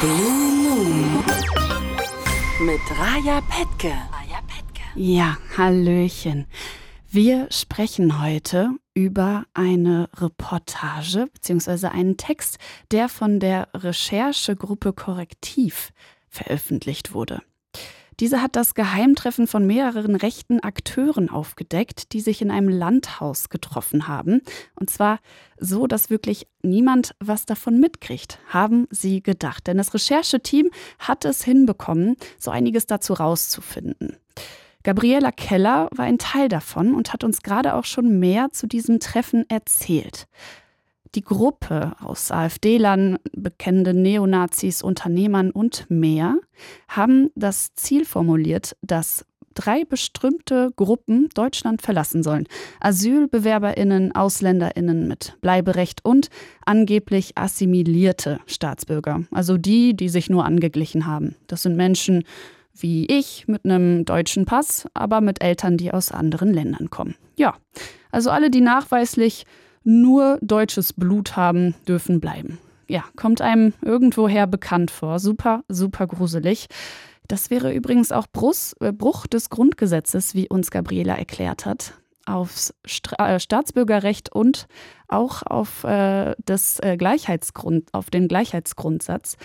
Blue Moon. Mit Raja Petke. Ja, Hallöchen. Wir sprechen heute über eine Reportage bzw. einen Text, der von der Recherchegruppe Korrektiv veröffentlicht wurde. Diese hat das Geheimtreffen von mehreren rechten Akteuren aufgedeckt, die sich in einem Landhaus getroffen haben. Und zwar so, dass wirklich niemand was davon mitkriegt, haben sie gedacht. Denn das Rechercheteam hat es hinbekommen, so einiges dazu rauszufinden. Gabriela Keller war ein Teil davon und hat uns gerade auch schon mehr zu diesem Treffen erzählt. Die Gruppe aus AfD-Lern, bekennenden Neonazis, Unternehmern und mehr haben das Ziel formuliert, dass drei bestimmte Gruppen Deutschland verlassen sollen. Asylbewerberinnen, Ausländerinnen mit Bleiberecht und angeblich assimilierte Staatsbürger, also die, die sich nur angeglichen haben. Das sind Menschen wie ich mit einem deutschen Pass, aber mit Eltern, die aus anderen Ländern kommen. Ja, also alle, die nachweislich nur deutsches Blut haben, dürfen bleiben. Ja, kommt einem irgendwoher bekannt vor. Super, super gruselig. Das wäre übrigens auch äh, Bruch des Grundgesetzes, wie uns Gabriela erklärt hat, aufs äh, Staatsbürgerrecht und auch auf, äh, das, äh, Gleichheitsgrund, auf den Gleichheitsgrundsatz.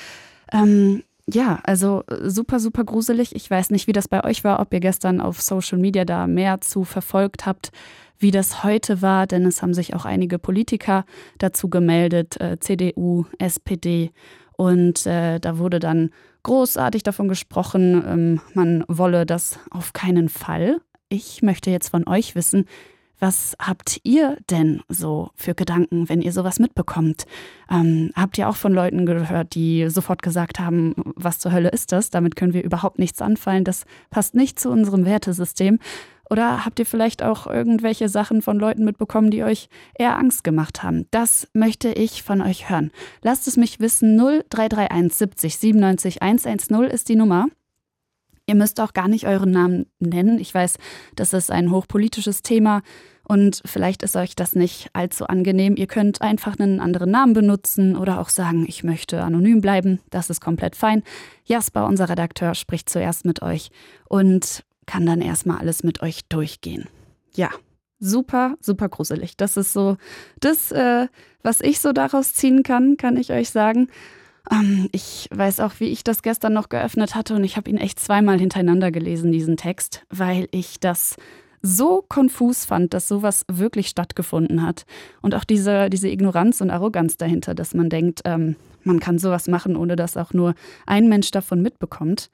Ähm, ja, also äh, super, super gruselig. Ich weiß nicht, wie das bei euch war, ob ihr gestern auf Social Media da mehr zu verfolgt habt wie das heute war, denn es haben sich auch einige Politiker dazu gemeldet, äh, CDU, SPD. Und äh, da wurde dann großartig davon gesprochen, ähm, man wolle das auf keinen Fall. Ich möchte jetzt von euch wissen, was habt ihr denn so für Gedanken, wenn ihr sowas mitbekommt? Ähm, habt ihr auch von Leuten gehört, die sofort gesagt haben, was zur Hölle ist das? Damit können wir überhaupt nichts anfallen. Das passt nicht zu unserem Wertesystem. Oder habt ihr vielleicht auch irgendwelche Sachen von Leuten mitbekommen, die euch eher Angst gemacht haben? Das möchte ich von euch hören. Lasst es mich wissen. 0331 70 97 110 ist die Nummer. Ihr müsst auch gar nicht euren Namen nennen. Ich weiß, das ist ein hochpolitisches Thema und vielleicht ist euch das nicht allzu angenehm. Ihr könnt einfach einen anderen Namen benutzen oder auch sagen, ich möchte anonym bleiben. Das ist komplett fein. Jasper, unser Redakteur, spricht zuerst mit euch und kann dann erstmal alles mit euch durchgehen. Ja, super, super gruselig. Das ist so das, äh, was ich so daraus ziehen kann, kann ich euch sagen. Ähm, ich weiß auch, wie ich das gestern noch geöffnet hatte und ich habe ihn echt zweimal hintereinander gelesen, diesen Text, weil ich das so konfus fand, dass sowas wirklich stattgefunden hat. Und auch diese, diese Ignoranz und Arroganz dahinter, dass man denkt, ähm, man kann sowas machen, ohne dass auch nur ein Mensch davon mitbekommt.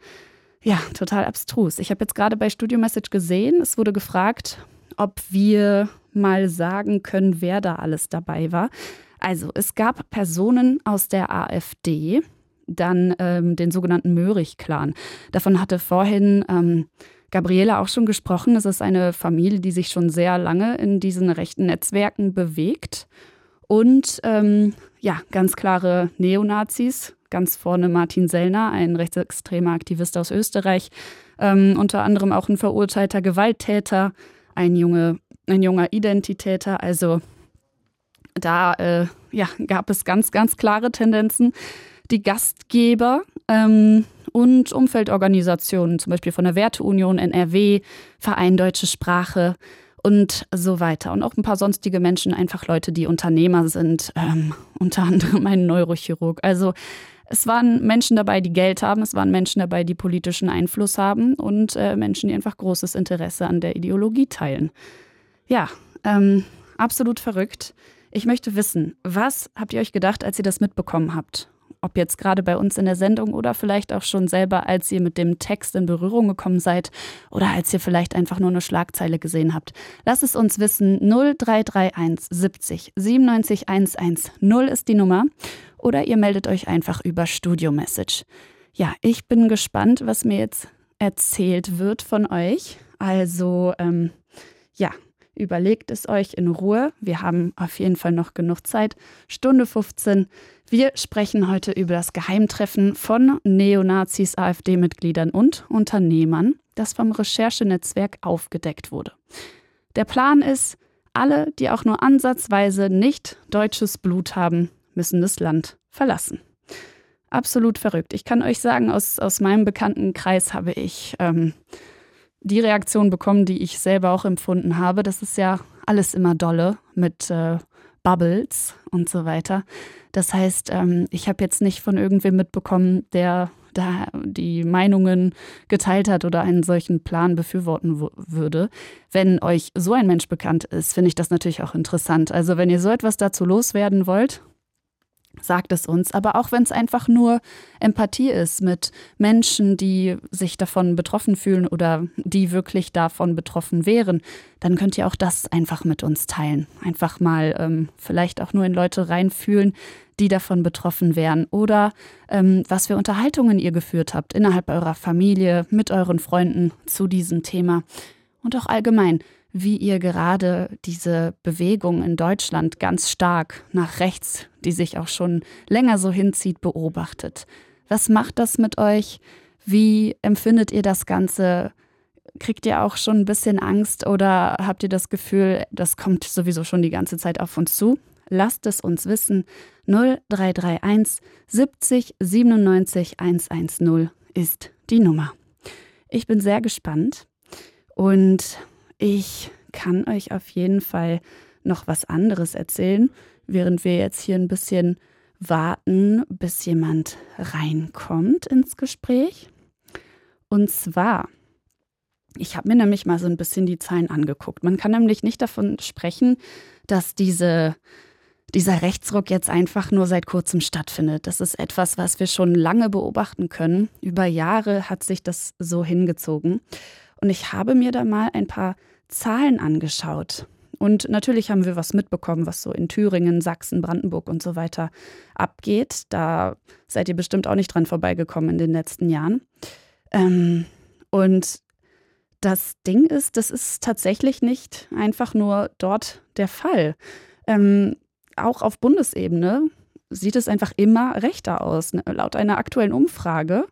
Ja, total abstrus. Ich habe jetzt gerade bei Studio Message gesehen, es wurde gefragt, ob wir mal sagen können, wer da alles dabei war. Also, es gab Personen aus der AfD, dann ähm, den sogenannten Möhrig-Clan. Davon hatte vorhin ähm, Gabriele auch schon gesprochen. Es ist eine Familie, die sich schon sehr lange in diesen rechten Netzwerken bewegt. Und ähm, ja, ganz klare Neonazis, ganz vorne Martin Sellner, ein rechtsextremer Aktivist aus Österreich, ähm, unter anderem auch ein verurteilter Gewalttäter, ein, junge, ein junger Identitäter. Also da äh, ja, gab es ganz, ganz klare Tendenzen. Die Gastgeber ähm, und Umfeldorganisationen, zum Beispiel von der Werteunion NRW, Verein Deutsche Sprache, und so weiter. Und auch ein paar sonstige Menschen, einfach Leute, die Unternehmer sind, ähm, unter anderem ein Neurochirurg. Also es waren Menschen dabei, die Geld haben, es waren Menschen dabei, die politischen Einfluss haben und äh, Menschen, die einfach großes Interesse an der Ideologie teilen. Ja, ähm, absolut verrückt. Ich möchte wissen, was habt ihr euch gedacht, als ihr das mitbekommen habt? ob jetzt gerade bei uns in der Sendung oder vielleicht auch schon selber, als ihr mit dem Text in Berührung gekommen seid oder als ihr vielleicht einfach nur eine Schlagzeile gesehen habt. Lasst es uns wissen. 0331 70 97 110 ist die Nummer oder ihr meldet euch einfach über Studio Message. Ja, ich bin gespannt, was mir jetzt erzählt wird von euch. Also, ähm, ja, überlegt es euch in Ruhe. Wir haben auf jeden Fall noch genug Zeit. Stunde 15. Wir sprechen heute über das Geheimtreffen von Neonazis, AfD-Mitgliedern und Unternehmern, das vom Recherchenetzwerk aufgedeckt wurde. Der Plan ist, alle, die auch nur ansatzweise nicht deutsches Blut haben, müssen das Land verlassen. Absolut verrückt. Ich kann euch sagen, aus, aus meinem bekannten Kreis habe ich ähm, die Reaktion bekommen, die ich selber auch empfunden habe. Das ist ja alles immer dolle mit äh, Bubbles und so weiter. Das heißt, ähm, ich habe jetzt nicht von irgendwem mitbekommen, der da die Meinungen geteilt hat oder einen solchen Plan befürworten würde. Wenn euch so ein Mensch bekannt ist, finde ich das natürlich auch interessant. Also wenn ihr so etwas dazu loswerden wollt, sagt es uns. Aber auch wenn es einfach nur Empathie ist mit Menschen, die sich davon betroffen fühlen oder die wirklich davon betroffen wären, dann könnt ihr auch das einfach mit uns teilen. Einfach mal ähm, vielleicht auch nur in Leute reinfühlen, die davon betroffen wären. Oder ähm, was für Unterhaltungen ihr geführt habt innerhalb eurer Familie, mit euren Freunden zu diesem Thema. Und auch allgemein wie ihr gerade diese Bewegung in Deutschland ganz stark nach rechts, die sich auch schon länger so hinzieht, beobachtet. Was macht das mit euch? Wie empfindet ihr das Ganze? Kriegt ihr auch schon ein bisschen Angst oder habt ihr das Gefühl, das kommt sowieso schon die ganze Zeit auf uns zu? Lasst es uns wissen. 0331 70 97 110 ist die Nummer. Ich bin sehr gespannt und ich kann euch auf jeden Fall noch was anderes erzählen, während wir jetzt hier ein bisschen warten, bis jemand reinkommt ins Gespräch. Und zwar, ich habe mir nämlich mal so ein bisschen die Zahlen angeguckt. Man kann nämlich nicht davon sprechen, dass diese, dieser Rechtsruck jetzt einfach nur seit kurzem stattfindet. Das ist etwas, was wir schon lange beobachten können. Über Jahre hat sich das so hingezogen. Und ich habe mir da mal ein paar Zahlen angeschaut. Und natürlich haben wir was mitbekommen, was so in Thüringen, Sachsen, Brandenburg und so weiter abgeht. Da seid ihr bestimmt auch nicht dran vorbeigekommen in den letzten Jahren. Ähm, und das Ding ist, das ist tatsächlich nicht einfach nur dort der Fall. Ähm, auch auf Bundesebene sieht es einfach immer rechter aus. Ne, laut einer aktuellen Umfrage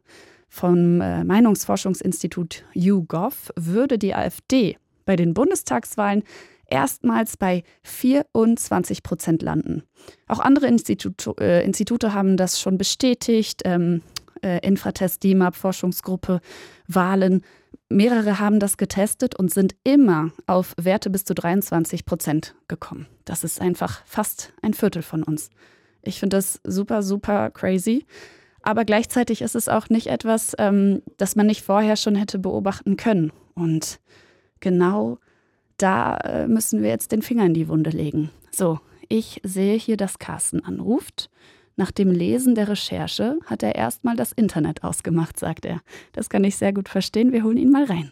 vom äh, Meinungsforschungsinstitut YouGov würde die AfD bei den Bundestagswahlen erstmals bei 24 Prozent landen. Auch andere Institut, äh, Institute haben das schon bestätigt. Ähm, äh, Infratest, DIMAP, Forschungsgruppe, Wahlen. Mehrere haben das getestet und sind immer auf Werte bis zu 23 Prozent gekommen. Das ist einfach fast ein Viertel von uns. Ich finde das super, super crazy. Aber gleichzeitig ist es auch nicht etwas, ähm, das man nicht vorher schon hätte beobachten können. Und genau da äh, müssen wir jetzt den Finger in die Wunde legen. So, ich sehe hier, dass Carsten anruft. Nach dem Lesen der Recherche hat er erstmal das Internet ausgemacht, sagt er. Das kann ich sehr gut verstehen. Wir holen ihn mal rein.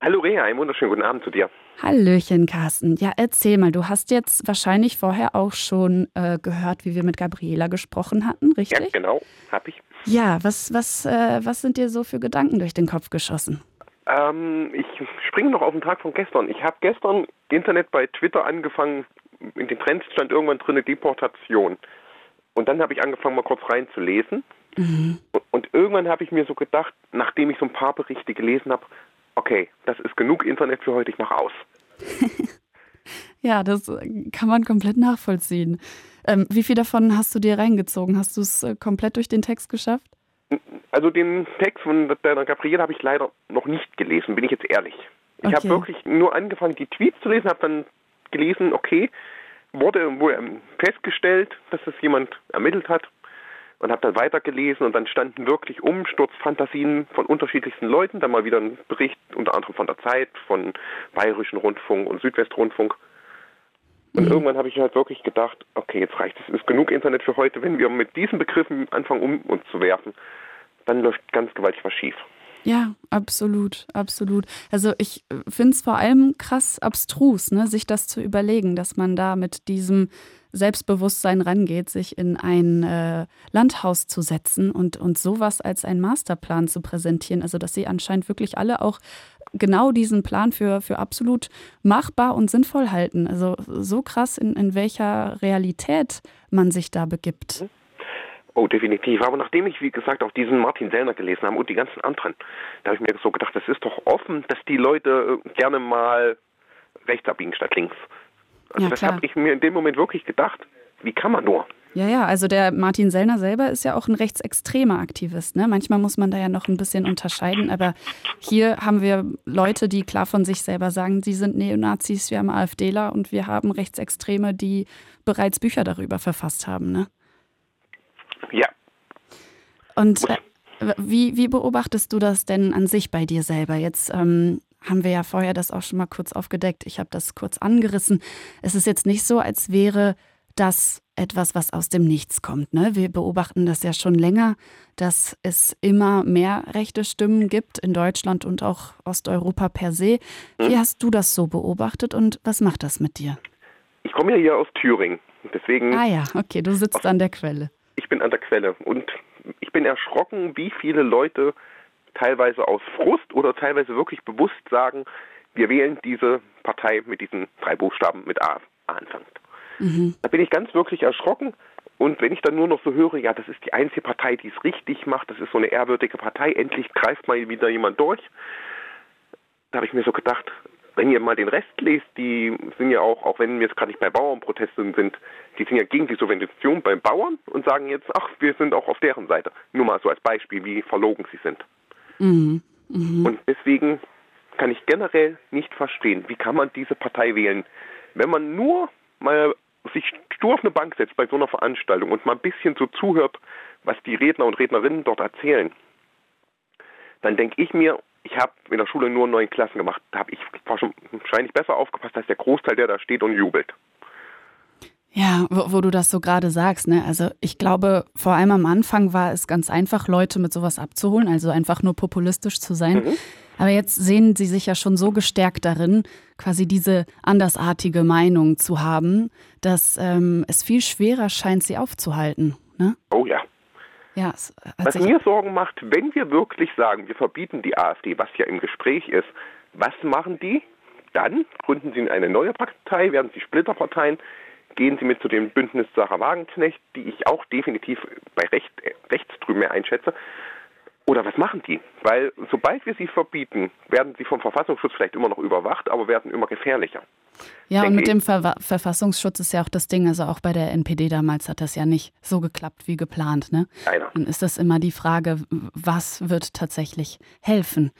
Hallo Rea, einen wunderschönen guten Abend zu dir. Hallöchen, Carsten. Ja, erzähl mal, du hast jetzt wahrscheinlich vorher auch schon äh, gehört, wie wir mit Gabriela gesprochen hatten, richtig? Ja, genau, hab ich. Ja, was, was, äh, was sind dir so für Gedanken durch den Kopf geschossen? Ähm, ich springe noch auf den Tag von gestern. Ich habe gestern Internet bei Twitter angefangen, in den Trends stand irgendwann drin Deportation. Und dann habe ich angefangen, mal kurz reinzulesen. Mhm. Und, irgendwann habe ich mir so gedacht, nachdem ich so ein paar Berichte gelesen habe, okay, das ist genug Internet für heute, ich mache aus. ja, das kann man komplett nachvollziehen. Ähm, wie viel davon hast du dir reingezogen? Hast du es äh, komplett durch den Text geschafft? Also den Text von der Gabriele habe ich leider noch nicht gelesen, bin ich jetzt ehrlich. Ich okay. habe wirklich nur angefangen, die Tweets zu lesen, habe dann gelesen, okay, wurde wohl festgestellt, dass es jemand ermittelt hat und habe dann weitergelesen und dann standen wirklich Umsturzfantasien von unterschiedlichsten Leuten, dann mal wieder ein Bericht unter anderem von der Zeit, von Bayerischen Rundfunk und Südwestrundfunk. Und mhm. irgendwann habe ich halt wirklich gedacht, okay, jetzt reicht es, ist genug Internet für heute. Wenn wir mit diesen Begriffen anfangen, um uns zu werfen, dann läuft ganz gewaltig was schief. Ja, absolut, absolut. Also ich finde es vor allem krass abstrus, ne, sich das zu überlegen, dass man da mit diesem Selbstbewusstsein rangeht, sich in ein äh, Landhaus zu setzen und, und sowas als einen Masterplan zu präsentieren. Also dass sie anscheinend wirklich alle auch genau diesen Plan für, für absolut machbar und sinnvoll halten. Also so krass, in, in welcher Realität man sich da begibt. Oh, definitiv. Aber nachdem ich, wie gesagt, auch diesen Martin Sellner gelesen habe und die ganzen anderen, da habe ich mir so gedacht, das ist doch offen, dass die Leute äh, gerne mal rechts abbiegen statt links. Also ja, das habe ich mir in dem Moment wirklich gedacht, wie kann man nur? Ja, ja, also der Martin Sellner selber ist ja auch ein rechtsextremer Aktivist. Ne? Manchmal muss man da ja noch ein bisschen unterscheiden, aber hier haben wir Leute, die klar von sich selber sagen, sie sind Neonazis, wir haben AfDler und wir haben Rechtsextreme, die bereits Bücher darüber verfasst haben. Ne? Ja. Und äh, wie, wie beobachtest du das denn an sich bei dir selber? Jetzt ähm, haben wir ja vorher das auch schon mal kurz aufgedeckt. Ich habe das kurz angerissen. Es ist jetzt nicht so, als wäre das etwas, was aus dem Nichts kommt. Ne? Wir beobachten das ja schon länger, dass es immer mehr rechte Stimmen gibt in Deutschland und auch Osteuropa per se. Wie hm? hast du das so beobachtet und was macht das mit dir? Ich komme ja hier aus Thüringen. Deswegen ah ja, okay, du sitzt an der Quelle ich bin an der Quelle und ich bin erschrocken, wie viele Leute teilweise aus Frust oder teilweise wirklich bewusst sagen, wir wählen diese Partei mit diesen drei Buchstaben mit A anfängt. Mhm. Da bin ich ganz wirklich erschrocken. Und wenn ich dann nur noch so höre, ja, das ist die einzige Partei, die es richtig macht, das ist so eine ehrwürdige Partei, endlich greift mal wieder jemand durch, da habe ich mir so gedacht, wenn ihr mal den Rest lest, die sind ja auch, auch wenn wir jetzt gerade nicht bei Bauernprotesten sind, die sind ja gegen die Subvention beim Bauern und sagen jetzt, ach, wir sind auch auf deren Seite. Nur mal so als Beispiel, wie verlogen sie sind. Mhm. Mhm. Und deswegen kann ich generell nicht verstehen, wie kann man diese Partei wählen, wenn man nur mal sich stur auf eine Bank setzt bei so einer Veranstaltung und mal ein bisschen so zuhört, was die Redner und Rednerinnen dort erzählen, dann denke ich mir, ich habe in der Schule nur neun Klassen gemacht. Da habe ich wahrscheinlich besser aufgepasst als der Großteil, der da steht und jubelt. Ja, wo, wo, du das so gerade sagst, ne? Also ich glaube, vor allem am Anfang war es ganz einfach, Leute mit sowas abzuholen, also einfach nur populistisch zu sein. Mhm. Aber jetzt sehen sie sich ja schon so gestärkt darin, quasi diese andersartige Meinung zu haben, dass ähm, es viel schwerer scheint, sie aufzuhalten. Ne? Oh ja. Ja, was mir Sorgen macht, wenn wir wirklich sagen, wir verbieten die AfD, was ja im Gespräch ist, was machen die? Dann gründen sie eine neue Partei, werden sie Splitterparteien, gehen sie mit zu dem Bündnis Sarah Wagenknecht, die ich auch definitiv bei Recht, rechts drüben mehr einschätze. Oder was machen die? Weil sobald wir sie verbieten, werden sie vom Verfassungsschutz vielleicht immer noch überwacht, aber werden immer gefährlicher. Ja, und mit dem Ver Verfassungsschutz ist ja auch das Ding, also auch bei der NPD damals hat das ja nicht so geklappt wie geplant. Ne? Keiner. Dann ist das immer die Frage, was wird tatsächlich helfen?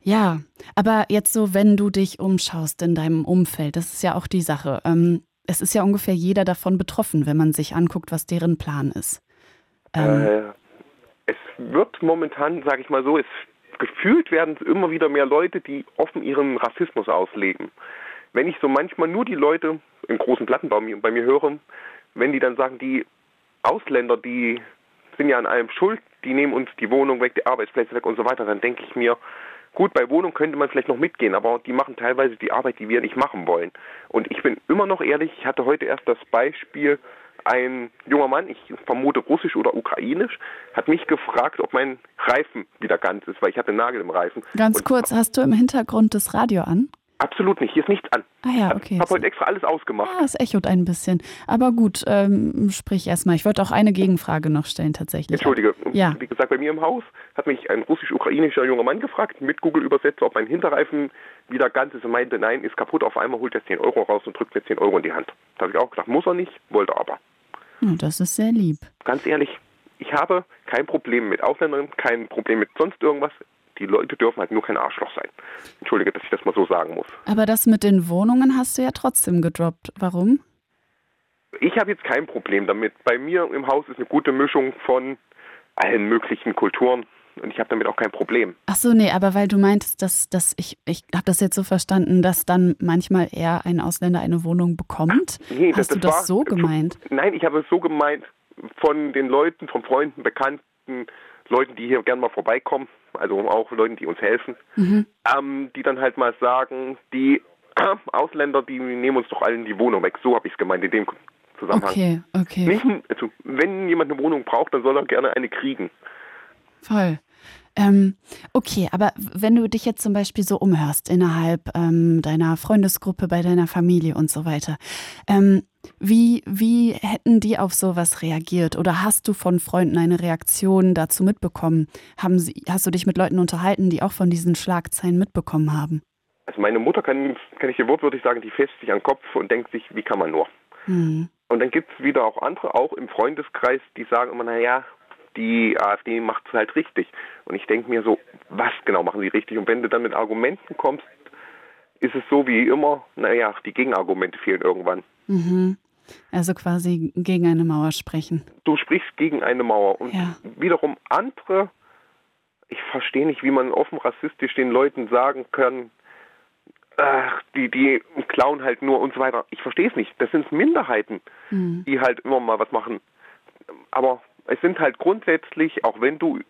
Ja, aber jetzt so, wenn du dich umschaust in deinem Umfeld, das ist ja auch die Sache. Ähm, es ist ja ungefähr jeder davon betroffen, wenn man sich anguckt, was deren Plan ist. Ähm, äh, es wird momentan, sage ich mal so, es gefühlt werden immer wieder mehr Leute, die offen ihren Rassismus ausleben. Wenn ich so manchmal nur die Leute im großen Plattenbau bei mir höre, wenn die dann sagen, die Ausländer, die sind ja an allem schuld, die nehmen uns die Wohnung weg, die Arbeitsplätze weg und so weiter, dann denke ich mir, Gut, bei Wohnung könnte man vielleicht noch mitgehen, aber die machen teilweise die Arbeit, die wir nicht machen wollen. Und ich bin immer noch ehrlich, ich hatte heute erst das Beispiel, ein junger Mann, ich vermute russisch oder ukrainisch, hat mich gefragt, ob mein Reifen wieder ganz ist, weil ich hatte Nagel im Reifen. Ganz Und kurz, hast du im Hintergrund das Radio an? Absolut nicht, hier ist nichts an. Ah ja, okay. Ich habe heute extra alles ausgemacht. Ah, es echot ein bisschen. Aber gut, ähm, sprich erstmal. Ich wollte auch eine Gegenfrage noch stellen tatsächlich. Entschuldige, ja. wie gesagt, bei mir im Haus hat mich ein russisch-ukrainischer junger Mann gefragt, mit Google-Übersetzer, ob mein Hinterreifen wieder ganz ist und meinte, nein, ist kaputt. Auf einmal holt er 10 Euro raus und drückt mir 10 Euro in die Hand. Da habe ich auch gesagt, muss er nicht, wollte aber. Oh, das ist sehr lieb. Ganz ehrlich, ich habe kein Problem mit Ausländern, kein Problem mit sonst irgendwas. Die Leute dürfen halt nur kein Arschloch sein. Entschuldige, dass ich das mal so sagen muss. Aber das mit den Wohnungen hast du ja trotzdem gedroppt. Warum? Ich habe jetzt kein Problem damit. Bei mir im Haus ist eine gute Mischung von allen möglichen Kulturen und ich habe damit auch kein Problem. Ach so, nee, aber weil du meintest, dass, dass ich, ich habe das jetzt so verstanden, dass dann manchmal eher ein Ausländer eine Wohnung bekommt. Ach, nee, Hast das, du das war, so gemeint? Nein, ich habe es so gemeint von den Leuten, von Freunden, Bekannten, Leuten, die hier gern mal vorbeikommen, also auch Leuten, die uns helfen, mhm. ähm, die dann halt mal sagen, die äh, Ausländer, die nehmen uns doch allen die Wohnung weg. So habe ich es gemeint in dem Zusammenhang. Okay, okay. Nicht, also, wenn jemand eine Wohnung braucht, dann soll er gerne eine kriegen. Voll. Ähm, okay, aber wenn du dich jetzt zum Beispiel so umhörst innerhalb ähm, deiner Freundesgruppe, bei deiner Familie und so weiter, ähm, wie, wie hätten die auf sowas reagiert? Oder hast du von Freunden eine Reaktion dazu mitbekommen? Haben sie, hast du dich mit Leuten unterhalten, die auch von diesen Schlagzeilen mitbekommen haben? Also meine Mutter kann, kann ich dir wortwörtlich sagen, die fässt sich an den Kopf und denkt sich, wie kann man nur? Mhm. Und dann gibt es wieder auch andere, auch im Freundeskreis, die sagen immer, naja, die AfD macht es halt richtig. Und ich denke mir so, was genau machen sie richtig? Und wenn du dann mit Argumenten kommst, ist es so wie immer, naja, die Gegenargumente fehlen irgendwann. Mhm. Also quasi gegen eine Mauer sprechen. Du sprichst gegen eine Mauer. Und ja. wiederum andere, ich verstehe nicht, wie man offen rassistisch den Leuten sagen kann, ach, die, die klauen halt nur und so weiter. Ich verstehe es nicht. Das sind Minderheiten, mhm. die halt immer mal was machen. Aber es sind halt grundsätzlich, auch wenn du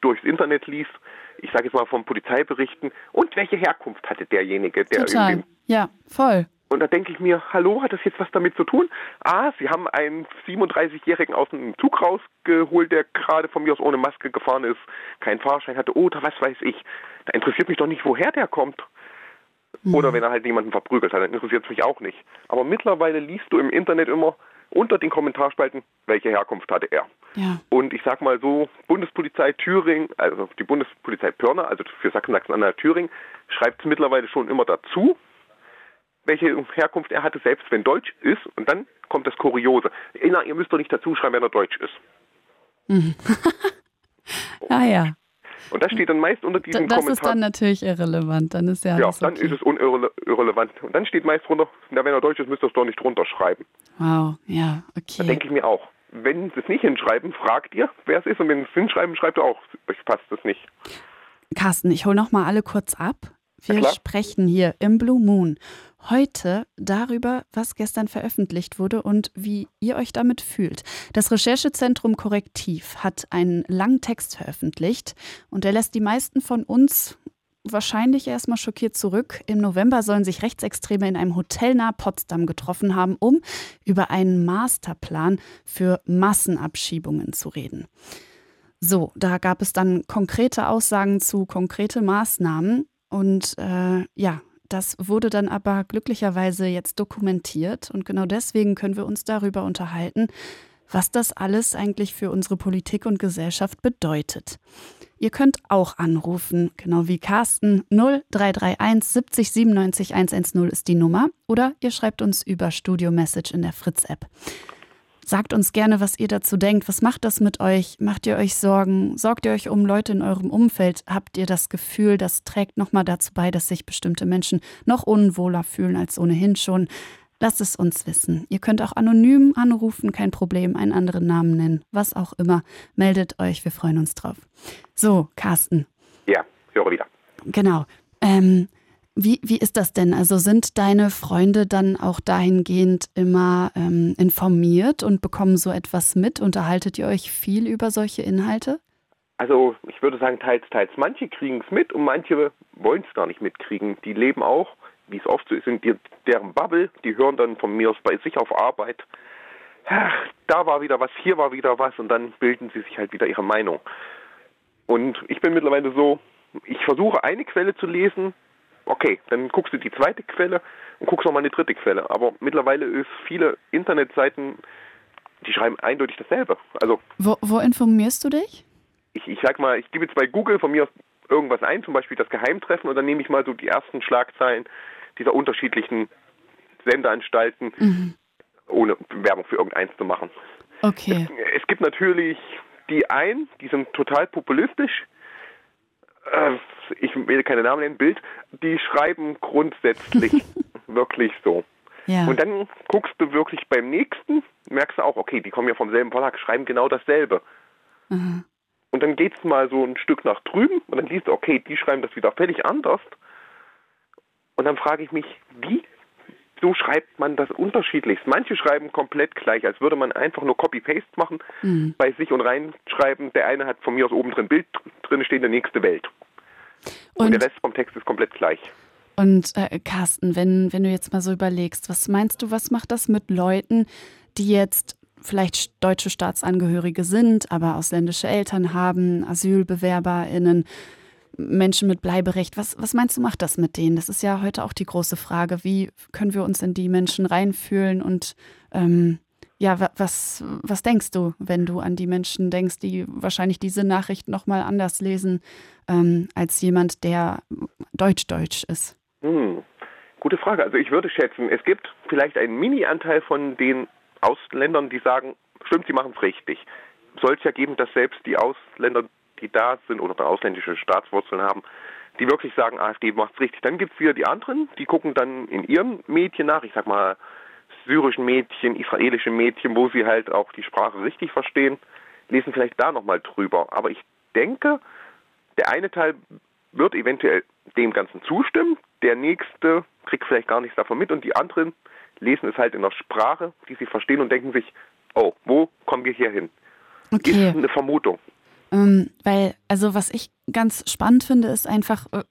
durchs Internet liest, ich sage jetzt mal von Polizeiberichten, und welche Herkunft hatte derjenige, der Total. Ja, voll. Und da denke ich mir, hallo, hat das jetzt was damit zu tun? Ah, Sie haben einen 37-Jährigen aus dem Zug rausgeholt, der gerade von mir aus ohne Maske gefahren ist, keinen Fahrschein hatte, oder was weiß ich. Da interessiert mich doch nicht, woher der kommt. Mhm. Oder wenn er halt jemanden verprügelt hat, dann interessiert es mich auch nicht. Aber mittlerweile liest du im Internet immer, unter den Kommentarspalten, welche Herkunft hatte er. Ja. Und ich sag mal so, Bundespolizei Thüringen, also die Bundespolizei Pirna, also für Sachsen-Sachsen-Anhalt Thüringen, schreibt es mittlerweile schon immer dazu, welche Herkunft er hatte, selbst wenn Deutsch ist. Und dann kommt das Kuriose. Na, ihr müsst doch nicht dazu schreiben, wenn er Deutsch ist. Mhm. ah ja. Und das steht dann meist unter diesem das Kommentar. Das ist dann natürlich irrelevant. Dann ist ja Ja, dann okay. ist es unirrelevant. Und dann steht meist drunter, na, wenn er Deutsch ist, müsst ihr es doch nicht drunter schreiben. Wow, ja, okay. Da denke ich mir auch. Wenn sie es nicht hinschreiben, fragt ihr, wer es ist. Und wenn sie es hinschreiben, schreibt ihr auch, euch passt es nicht. Carsten, ich hole noch mal alle kurz ab. Wir sprechen hier im Blue Moon heute darüber, was gestern veröffentlicht wurde und wie ihr euch damit fühlt. Das Recherchezentrum Korrektiv hat einen langen Text veröffentlicht und der lässt die meisten von uns wahrscheinlich erstmal schockiert zurück. Im November sollen sich Rechtsextreme in einem Hotel nahe Potsdam getroffen haben, um über einen Masterplan für Massenabschiebungen zu reden. So, da gab es dann konkrete Aussagen zu konkrete Maßnahmen und äh, ja, das wurde dann aber glücklicherweise jetzt dokumentiert und genau deswegen können wir uns darüber unterhalten, was das alles eigentlich für unsere Politik und Gesellschaft bedeutet. Ihr könnt auch anrufen, genau wie Carsten. 0331 70 97 110 ist die Nummer. Oder ihr schreibt uns über Studio Message in der Fritz-App. Sagt uns gerne, was ihr dazu denkt. Was macht das mit euch? Macht ihr euch Sorgen? Sorgt ihr euch um Leute in eurem Umfeld? Habt ihr das Gefühl, das trägt nochmal dazu bei, dass sich bestimmte Menschen noch unwohler fühlen als ohnehin schon? Lasst es uns wissen. Ihr könnt auch anonym anrufen, kein Problem, einen anderen Namen nennen, was auch immer. Meldet euch, wir freuen uns drauf. So, Carsten. Ja, höre wieder. Genau. Ähm, wie, wie ist das denn? Also sind deine Freunde dann auch dahingehend immer ähm, informiert und bekommen so etwas mit? Unterhaltet ihr euch viel über solche Inhalte? Also ich würde sagen, teils, teils. Manche kriegen es mit und manche wollen es gar nicht mitkriegen. Die leben auch wie es oft so ist, in deren Bubble, die hören dann von mir aus bei sich auf Arbeit, ach, da war wieder was, hier war wieder was und dann bilden sie sich halt wieder ihre Meinung. Und ich bin mittlerweile so, ich versuche eine Quelle zu lesen, okay, dann guckst du die zweite Quelle und guckst nochmal eine dritte Quelle. Aber mittlerweile ist viele Internetseiten, die schreiben eindeutig dasselbe. Also wo, wo informierst du dich? Ich, ich sag mal, ich gebe jetzt bei Google von mir aus irgendwas ein, zum Beispiel das Geheimtreffen, und dann nehme ich mal so die ersten Schlagzeilen dieser unterschiedlichen Sendeanstalten, mhm. ohne Werbung für irgendeins zu machen. Okay. Es, es, gibt natürlich die einen, die sind total populistisch. Äh, ich will keine Namen nennen, Bild. Die schreiben grundsätzlich wirklich so. Ja. Und dann guckst du wirklich beim nächsten, merkst du auch, okay, die kommen ja vom selben Verlag, schreiben genau dasselbe. Mhm. Und dann geht es mal so ein Stück nach drüben und dann liest du, okay, die schreiben das wieder völlig anders. Und dann frage ich mich, wie so schreibt man das unterschiedlich? Manche schreiben komplett gleich, als würde man einfach nur Copy-Paste machen, mhm. bei sich und reinschreiben. Der eine hat von mir aus oben drin Bild drin stehen, der nächste Welt. Und, und der Rest vom Text ist komplett gleich. Und äh, Carsten, wenn, wenn du jetzt mal so überlegst, was meinst du, was macht das mit Leuten, die jetzt vielleicht deutsche Staatsangehörige sind, aber ausländische Eltern haben, AsylbewerberInnen, Menschen mit Bleiberecht. Was, was meinst du, macht das mit denen? Das ist ja heute auch die große Frage. Wie können wir uns in die Menschen reinfühlen und ähm, ja, was, was denkst du, wenn du an die Menschen denkst, die wahrscheinlich diese Nachricht nochmal anders lesen, ähm, als jemand, der deutsch-deutsch ist? Hm. Gute Frage. Also ich würde schätzen, es gibt vielleicht einen Mini-Anteil von den Ausländern, die sagen, stimmt, sie machen es richtig. Soll es ja geben, dass selbst die Ausländer die da sind oder ausländische Staatswurzeln haben, die wirklich sagen, AfD macht es richtig. Dann gibt es wieder die anderen, die gucken dann in ihren Medien nach, ich sag mal syrischen Mädchen, israelische Mädchen, wo sie halt auch die Sprache richtig verstehen, lesen vielleicht da nochmal drüber. Aber ich denke, der eine Teil wird eventuell dem Ganzen zustimmen, der nächste kriegt vielleicht gar nichts davon mit und die anderen lesen es halt in der Sprache, die sie verstehen und denken sich, oh, wo kommen wir hier hin? Okay. Ist eine Vermutung. Ähm, weil, also was ich ganz spannend finde, ist einfach, äh,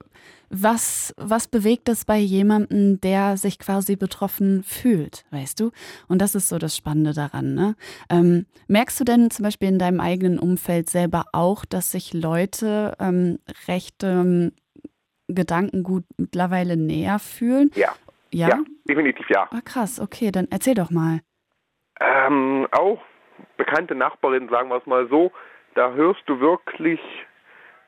was, was bewegt es bei jemandem, der sich quasi betroffen fühlt, weißt du? Und das ist so das Spannende daran. Ne? Ähm, merkst du denn zum Beispiel in deinem eigenen Umfeld selber auch, dass sich Leute ähm, recht ähm, Gedankengut mittlerweile näher fühlen? Ja. Ja, ja definitiv ja. Ah, krass, okay, dann erzähl doch mal. Ähm, auch bekannte Nachbarinnen, sagen wir es mal so, da hörst du wirklich,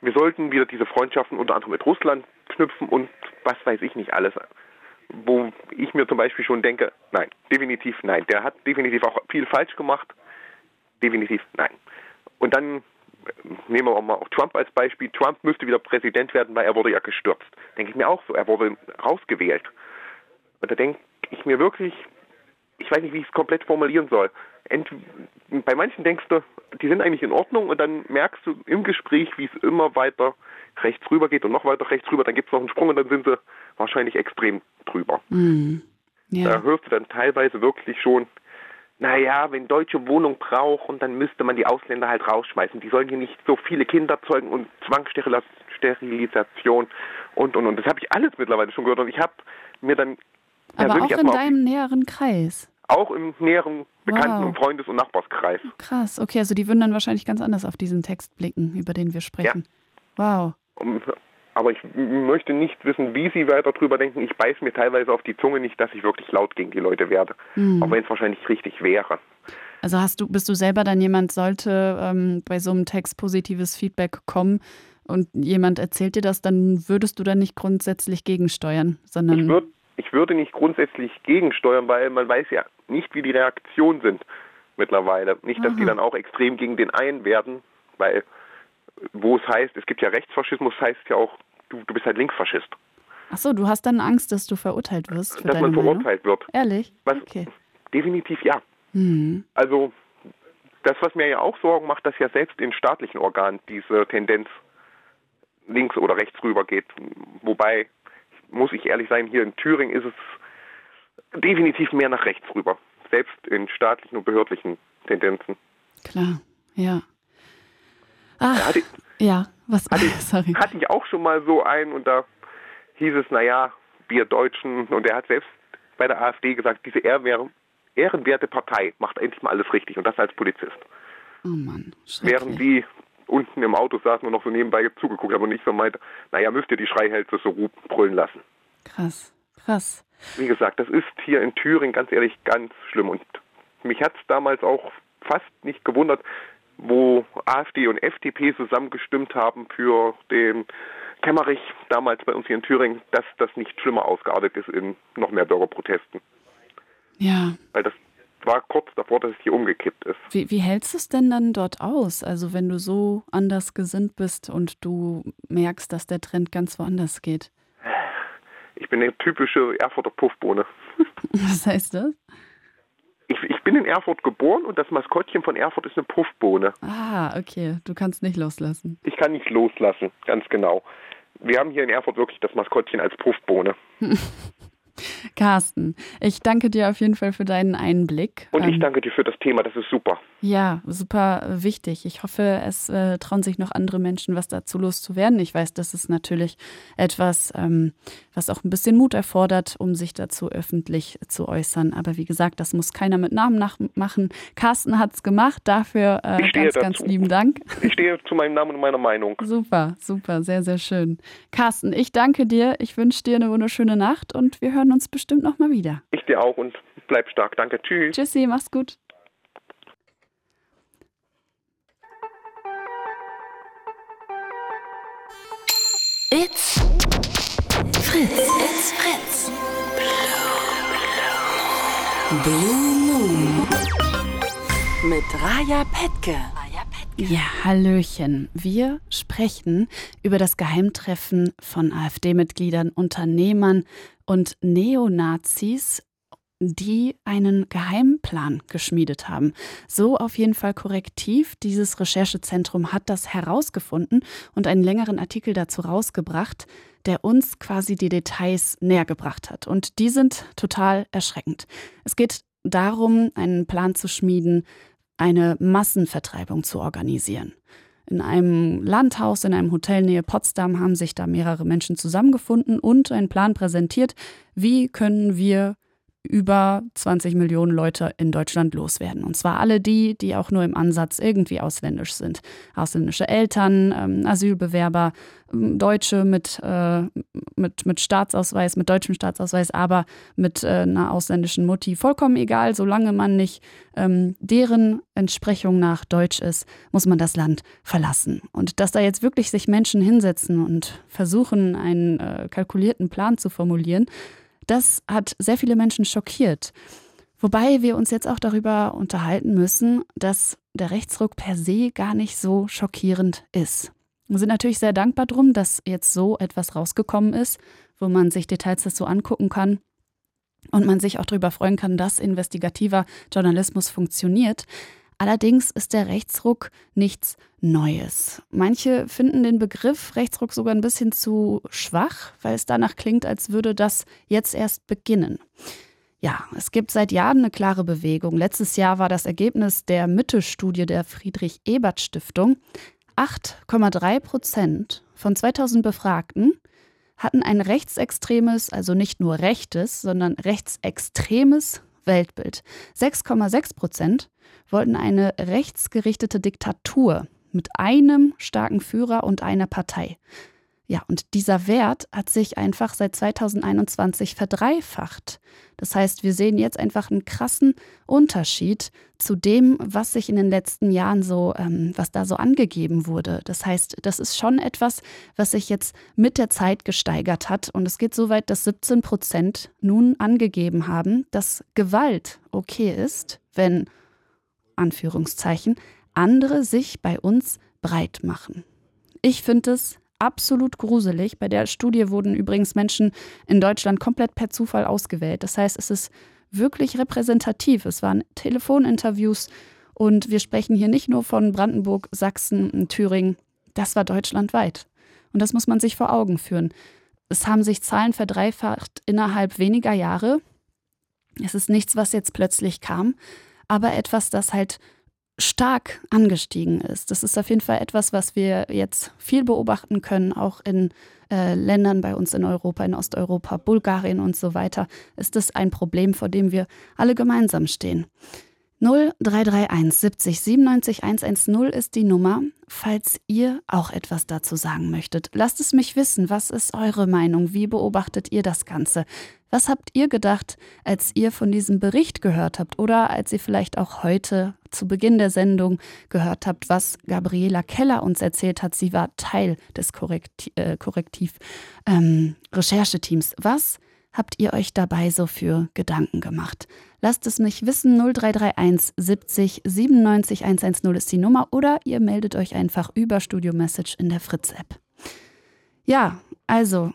wir sollten wieder diese Freundschaften unter anderem mit Russland knüpfen und was weiß ich nicht alles. Wo ich mir zum Beispiel schon denke, nein, definitiv nein. Der hat definitiv auch viel falsch gemacht. Definitiv nein. Und dann nehmen wir auch mal Trump als Beispiel. Trump müsste wieder Präsident werden, weil er wurde ja gestürzt. Denke ich mir auch so. Er wurde rausgewählt. Und da denke ich mir wirklich, ich weiß nicht, wie ich es komplett formulieren soll. Bei manchen denkst du, die sind eigentlich in Ordnung und dann merkst du im Gespräch, wie es immer weiter rechts rüber geht und noch weiter rechts rüber, dann gibt es noch einen Sprung und dann sind sie wahrscheinlich extrem drüber. Mhm. Ja. Da hörst du dann teilweise wirklich schon, naja, wenn Deutsche Wohnung brauchen, dann müsste man die Ausländer halt rausschmeißen. Die sollen hier nicht so viele Kinder zeugen und Zwangssterilisation und, und, und. Das habe ich alles mittlerweile schon gehört und ich habe mir dann aber auch in deinem näheren Kreis. Auch im näheren Bekannten- Wow. und Freundes- und Nachbarskreis. Krass, okay, also die würden dann wahrscheinlich ganz anders auf diesen Text blicken, über den wir sprechen. Wow. Um, aber ich möchte nicht wissen, wie sie weiter drüber denken. Ich beiß mir teilweise auf die Zunge nicht, dass ich wirklich laut gegen die Leute werde. Hm. Auch wenn es wahrscheinlich richtig wäre. Also hast du, bist du selber dann jemand, sollte ähm, bei so einem Text positives Feedback kommen und jemand erzählt dir das, dann würdest du dann nicht grundsätzlich gegensteuern, sondern Ich, ich würde nicht grundsätzlich gegensteuern, weil man weiß ja nicht, wie die Reaktionen sind mittlerweile. Nicht, dass die Aha. dann auch extrem gegen den einen werden, weil wo es heißt, es gibt ja Rechtsfaschismus, heißt ja auch, du, du bist halt Linksfaschist. ach so, du hast dann Angst, dass du verurteilt wirst für dass deine man Meinung? verurteilt wird. Ehrlich? Was? Okay. Definitiv ja. Hm. Also das, was mir ja auch Sorgen macht, dass ja selbst in staatlichen Organen diese Tendenz links oder rechts rüber geht. Wobei, muss ich ehrlich sein, hier in Thüringen ist es definitiv mehr nach rechts rüber. Selbst in staatlichen und behördlichen Tendenzen. Klar, ja. Ach, Hatte, ja, was? hatte, Sorry. hatte ich auch schon mal so einen und da hieß es, naja, wir Deutschen, und er hat selbst bei der AfD gesagt, diese ehrenwerte Partei macht endlich mal alles richtig und das als Polizist. Oh Mann, während die unten im Auto saßen und noch so nebenbei zugeguckt haben und ich so meinte, naja, müsst ihr die Schreihälse so ru- brüllen lassen. Krass, krass. Wie gesagt, das ist hier in Thüringen ganz ehrlich ganz schlimm und mich hat es damals auch fast nicht gewundert, wo AfD und FDP zusammengestimmt haben für den Kemmerich damals bei uns hier in Thüringen, dass das nicht schlimmer ausgeartet ist in noch mehr Bürgerprotesten. Ja, Weil das war kurz davor, dass es hier umgekippt ist. Wie, wie hältst du es denn dann dort aus? Also wenn du so anders gesinnt bist und du merkst, dass der Trend ganz woanders geht. Ich bin eine typische Erfurter Puffbohne. Was heißt das? Ich, ich bin in Erfurt geboren und das Maskottchen von Erfurt ist eine Puffbohne. Ah, okay. Du kannst nicht loslassen. Ich kann nicht loslassen, ganz genau. Wir haben hier in Erfurt wirklich das Maskottchen als Puffbohne. Carsten, ich danke dir auf jeden Fall für deinen Einblick. Und ich Ähm, danke dir für das Thema, das ist super. Ja, super wichtig. Ich hoffe, es äh, trauen sich noch andere Menschen, was dazu loszuwerden. Ich weiß, das ist natürlich etwas, ähm, was auch ein bisschen Mut erfordert, um sich dazu öffentlich zu äußern. Aber wie gesagt, das muss keiner mit Namen nachmachen. Carsten hat es gemacht. Dafür äh, ganz, ganz dazu. lieben Dank. Ich stehe zu meinem Namen und meiner Meinung. Super, super, sehr, sehr schön. Carsten, ich danke dir. Ich wünsche dir eine wunderschöne Nacht und wir hören uns bestimmt noch mal wieder. Ich dir auch und bleib stark. Danke. Tschüss. Tschüssi, mach's gut. It's Fritz. It's Fritz. Blue Moon. Mit Raja Petke. Ja, Hallöchen. Wir sprechen über das Geheimtreffen von AfD-Mitgliedern, Unternehmern und Neonazis, die einen Geheimplan geschmiedet haben. So auf jeden Fall korrektiv. Dieses Recherchezentrum hat das herausgefunden und einen längeren Artikel dazu rausgebracht, der uns quasi die Details näher gebracht hat. Und die sind total erschreckend. Es geht darum, einen Plan zu schmieden, eine Massenvertreibung zu organisieren. In einem Landhaus, in einem Hotel nähe Potsdam haben sich da mehrere Menschen zusammengefunden und einen Plan präsentiert, wie können wir über 20 Millionen Leute in Deutschland loswerden. Und zwar alle die, die auch nur im Ansatz irgendwie ausländisch sind. Ausländische Eltern, ähm, Asylbewerber, ähm, Deutsche mit, äh, mit, mit Staatsausweis, mit deutschem Staatsausweis, aber mit äh, einer ausländischen Mutti. Vollkommen egal, solange man nicht ähm, deren Entsprechung nach Deutsch ist, muss man das Land verlassen. Und dass da jetzt wirklich sich Menschen hinsetzen und versuchen, einen äh, kalkulierten Plan zu formulieren, das hat sehr viele Menschen schockiert. Wobei wir uns jetzt auch darüber unterhalten müssen, dass der Rechtsruck per se gar nicht so schockierend ist. Wir sind natürlich sehr dankbar drum, dass jetzt so etwas rausgekommen ist, wo man sich Details dazu angucken kann und man sich auch darüber freuen kann, dass investigativer Journalismus funktioniert. Allerdings ist der Rechtsruck nichts Neues. Manche finden den Begriff Rechtsruck sogar ein bisschen zu schwach, weil es danach klingt, als würde das jetzt erst beginnen. Ja, es gibt seit Jahren eine klare Bewegung. Letztes Jahr war das Ergebnis der Mitte-Studie der Friedrich-Ebert-Stiftung. 8,3 Prozent von 2000 Befragten hatten ein rechtsextremes, also nicht nur rechtes, sondern rechtsextremes Weltbild. 6,6 Prozent wollten eine rechtsgerichtete Diktatur mit einem starken Führer und einer Partei. Ja, und dieser Wert hat sich einfach seit 2021 verdreifacht. Das heißt, wir sehen jetzt einfach einen krassen Unterschied zu dem, was sich in den letzten Jahren so, ähm, was da so angegeben wurde. Das heißt, das ist schon etwas, was sich jetzt mit der Zeit gesteigert hat. Und es geht so weit, dass 17 Prozent nun angegeben haben, dass Gewalt okay ist, wenn, Anführungszeichen, andere sich bei uns breit machen. Ich finde es absolut gruselig. Bei der Studie wurden übrigens Menschen in Deutschland komplett per Zufall ausgewählt. Das heißt, es ist wirklich repräsentativ. Es waren Telefoninterviews und wir sprechen hier nicht nur von Brandenburg, Sachsen, Thüringen. Das war deutschlandweit. Und das muss man sich vor Augen führen. Es haben sich Zahlen verdreifacht innerhalb weniger Jahre. Es ist nichts, was jetzt plötzlich kam, aber etwas, das halt stark angestiegen ist. Das ist auf jeden Fall etwas, was wir jetzt viel beobachten können, auch in äh, Ländern bei uns in Europa, in Osteuropa, Bulgarien und so weiter, ist es ein Problem, vor dem wir alle gemeinsam stehen. 0331 70 97 110 ist die Nummer, falls ihr auch etwas dazu sagen möchtet. Lasst es mich wissen, was ist eure Meinung? Wie beobachtet ihr das Ganze? Was habt ihr gedacht, als ihr von diesem Bericht gehört habt oder als ihr vielleicht auch heute zu Beginn der Sendung gehört habt, was Gabriela Keller uns erzählt hat? Sie war Teil des Korrektiv, äh, Korrektiv ähm. Was habt ihr euch dabei so für Gedanken gemacht? Lasst es mich wissen. 0331 70 97 110 ist die Nummer oder ihr meldet euch einfach über Studio Message in der Fritz-App. Ja, also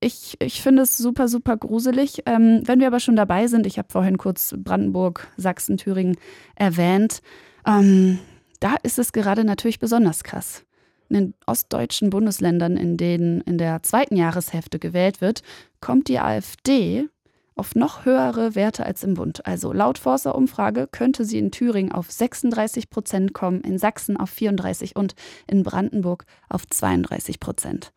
ich, ich finde es super, super gruselig. Ähm, wenn wir aber schon dabei sind, ich habe vorhin kurz Brandenburg, Sachsen, Thüringen erwähnt, ähm, da ist es gerade natürlich besonders krass in den ostdeutschen Bundesländern, in denen in der zweiten Jahreshälfte gewählt wird, kommt die AfD auf noch höhere Werte als im Bund. Also laut Forster-Umfrage könnte sie in Thüringen auf 36 Prozent kommen, in Sachsen auf 34 und in Brandenburg auf 32 Prozent.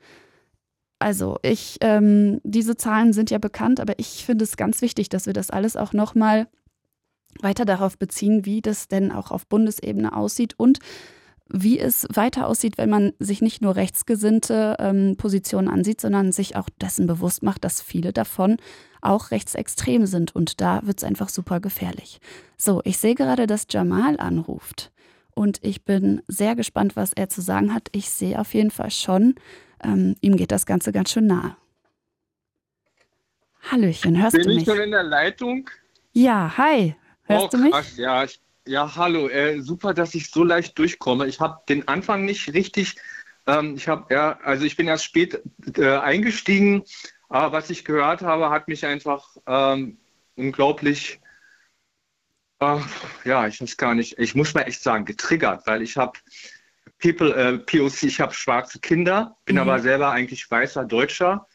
Also ich, ähm, diese Zahlen sind ja bekannt, aber ich finde es ganz wichtig, dass wir das alles auch nochmal weiter darauf beziehen, wie das denn auch auf Bundesebene aussieht und wie es weiter aussieht, wenn man sich nicht nur rechtsgesinnte ähm, Positionen ansieht, sondern sich auch dessen bewusst macht, dass viele davon auch rechtsextrem sind. Und da wird es einfach super gefährlich. So, ich sehe gerade, dass Jamal anruft. Und ich bin sehr gespannt, was er zu sagen hat. Ich sehe auf jeden Fall schon, ähm, ihm geht das Ganze ganz schön nahe. Hallöchen, hörst bin du mich? Bin ich schon in der Leitung? Ja, hi. Hörst oh, du mich? Krass, ja, ich ja, hallo. Äh, super, dass ich so leicht durchkomme. Ich habe den Anfang nicht richtig. Ähm, ich habe ja, also ich bin erst spät äh, eingestiegen, aber was ich gehört habe, hat mich einfach ähm, unglaublich, äh, ja, ich weiß gar nicht, ich muss mal echt sagen, getriggert, weil ich habe People, äh, POC, ich habe schwarze Kinder, bin mhm. aber selber eigentlich weißer Deutscher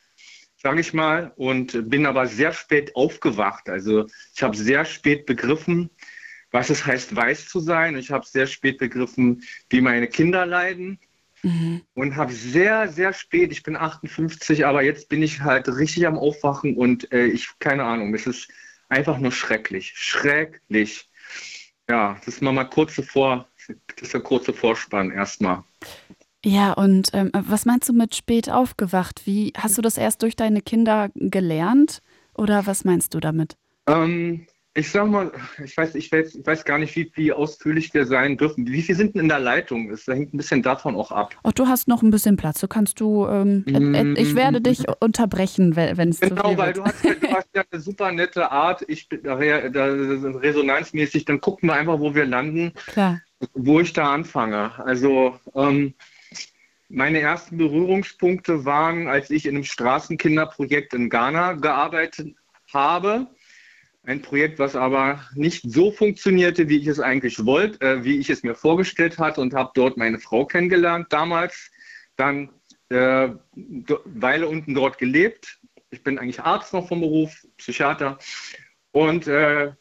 sage ich mal, und bin aber sehr spät aufgewacht. Also ich habe sehr spät begriffen, was es heißt, weiß zu sein. Ich habe sehr spät begriffen, wie meine Kinder leiden. Mhm. Und habe sehr, sehr spät, ich bin 58, aber jetzt bin ich halt richtig am Aufwachen und äh, ich, keine Ahnung, es ist einfach nur schrecklich. Schrecklich. Ja, das ist mal, mal kurze Vor, das ist der kurze Vorspann erstmal. Ja, und ähm, was meinst du mit spät aufgewacht? Wie hast du das erst durch deine Kinder gelernt oder was meinst du damit? Ähm, ich sag mal, ich weiß, ich weiß, ich weiß gar nicht, wie, wie ausführlich wir sein dürfen. Wie viel sind denn in der Leitung? Das hängt ein bisschen davon auch ab. Oh, du hast noch ein bisschen Platz. Du kannst du, ähm, mm. ich werde dich unterbrechen, wenn es genau, viel weil. Du hast, du hast ja eine super nette Art. Ich bin da, da, resonanzmäßig. Dann gucken wir einfach, wo wir landen. Klar. Wo ich da anfange. Also ähm, meine ersten Berührungspunkte waren, als ich in einem Straßenkinderprojekt in Ghana gearbeitet habe ein Projekt, was aber nicht so funktionierte, wie ich es eigentlich wollte, äh, wie ich es mir vorgestellt hatte und habe dort meine Frau kennengelernt damals. Dann äh, Weile unten dort gelebt. Ich bin eigentlich Arzt noch vom Beruf, Psychiater und äh,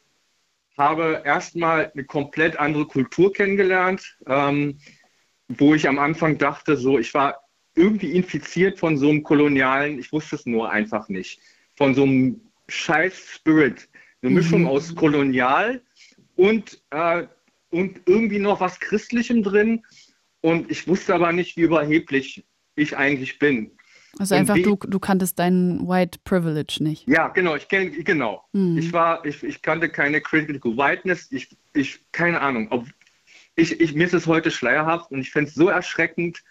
habe erstmal eine komplett andere Kultur kennengelernt, ähm, wo ich am Anfang dachte, so ich war irgendwie infiziert von so einem kolonialen, ich wusste es nur einfach nicht, von so einem scheiß Spirit Eine Mhm. Mischung aus kolonial und, äh, und irgendwie noch was Christlichem drin. Und ich wusste aber nicht, wie überheblich ich eigentlich bin. Also einfach, du, du kanntest deinen White Privilege nicht. Ja, genau, ich kenne, genau. Mhm. Ich war, ich, ich kannte keine Critical Whiteness, ich, ich, keine Ahnung. Ob, ich, ich, mir ist es heute schleierhaft und ich finde es so erschreckend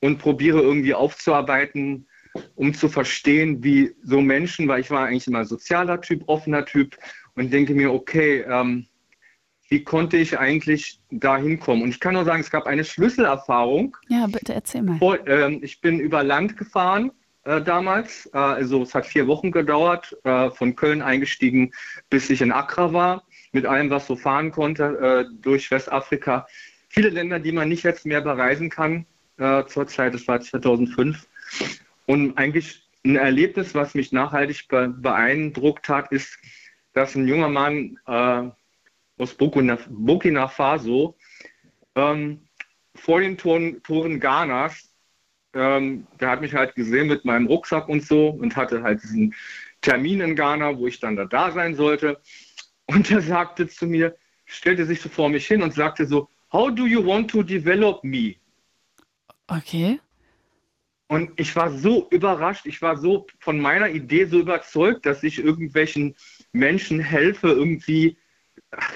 und probiere irgendwie aufzuarbeiten, um zu verstehen, wie so Menschen, weil ich war eigentlich immer sozialer Typ, offener Typ und denke mir, okay, ähm, wie konnte ich eigentlich da hinkommen? Und ich kann nur sagen, es gab eine Schlüsselerfahrung, Ja, bitte erzähl mal. vor, ähm, ich bin über Land gefahren äh, damals. Äh, also es hat vier Wochen gedauert, äh, von Köln eingestiegen, bis ich in Accra war, mit allem, was so fahren konnte, äh, durch Westafrika. Viele Länder, die man nicht jetzt mehr bereisen kann äh, zurzeit, das war 2005. Und eigentlich ein Erlebnis, was mich nachhaltig be beeindruckt hat, ist, dass ein junger Mann äh, aus Burkina, Burkina Faso ähm, vor den Toren, Toren Ghanas, ähm, der hat mich halt gesehen mit meinem Rucksack und so und hatte halt diesen Termin in Ghana, wo ich dann da, da sein sollte. Und er sagte zu mir, stellte sich so vor mich hin und sagte so, How do you want to develop me? Okay. Und ich war so überrascht, ich war so von meiner Idee so überzeugt, dass ich irgendwelchen Menschen helfe, irgendwie,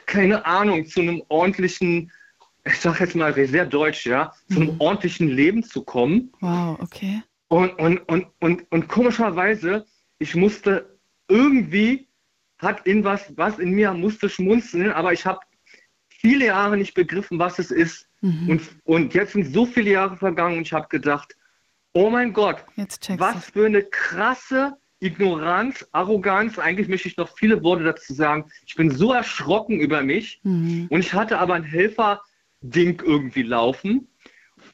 keine Ahnung, zu einem ordentlichen, ich sag jetzt mal sehr deutsch, ja, zu einem Mhm. ordentlichen Leben zu kommen. Wow, okay. Und, und, und, und, und komischerweise, ich musste irgendwie, hat in was, was in mir musste schmunzeln, aber ich habe viele Jahre nicht begriffen, was es ist. Mhm. Und, und jetzt sind so viele Jahre vergangen und ich habe gedacht, oh mein Gott, was für eine krasse Ignoranz, Arroganz. Eigentlich möchte ich noch viele Worte dazu sagen. Ich bin so erschrocken über mich. Mhm. und ich hatte aber ein Helfer-Ding irgendwie laufen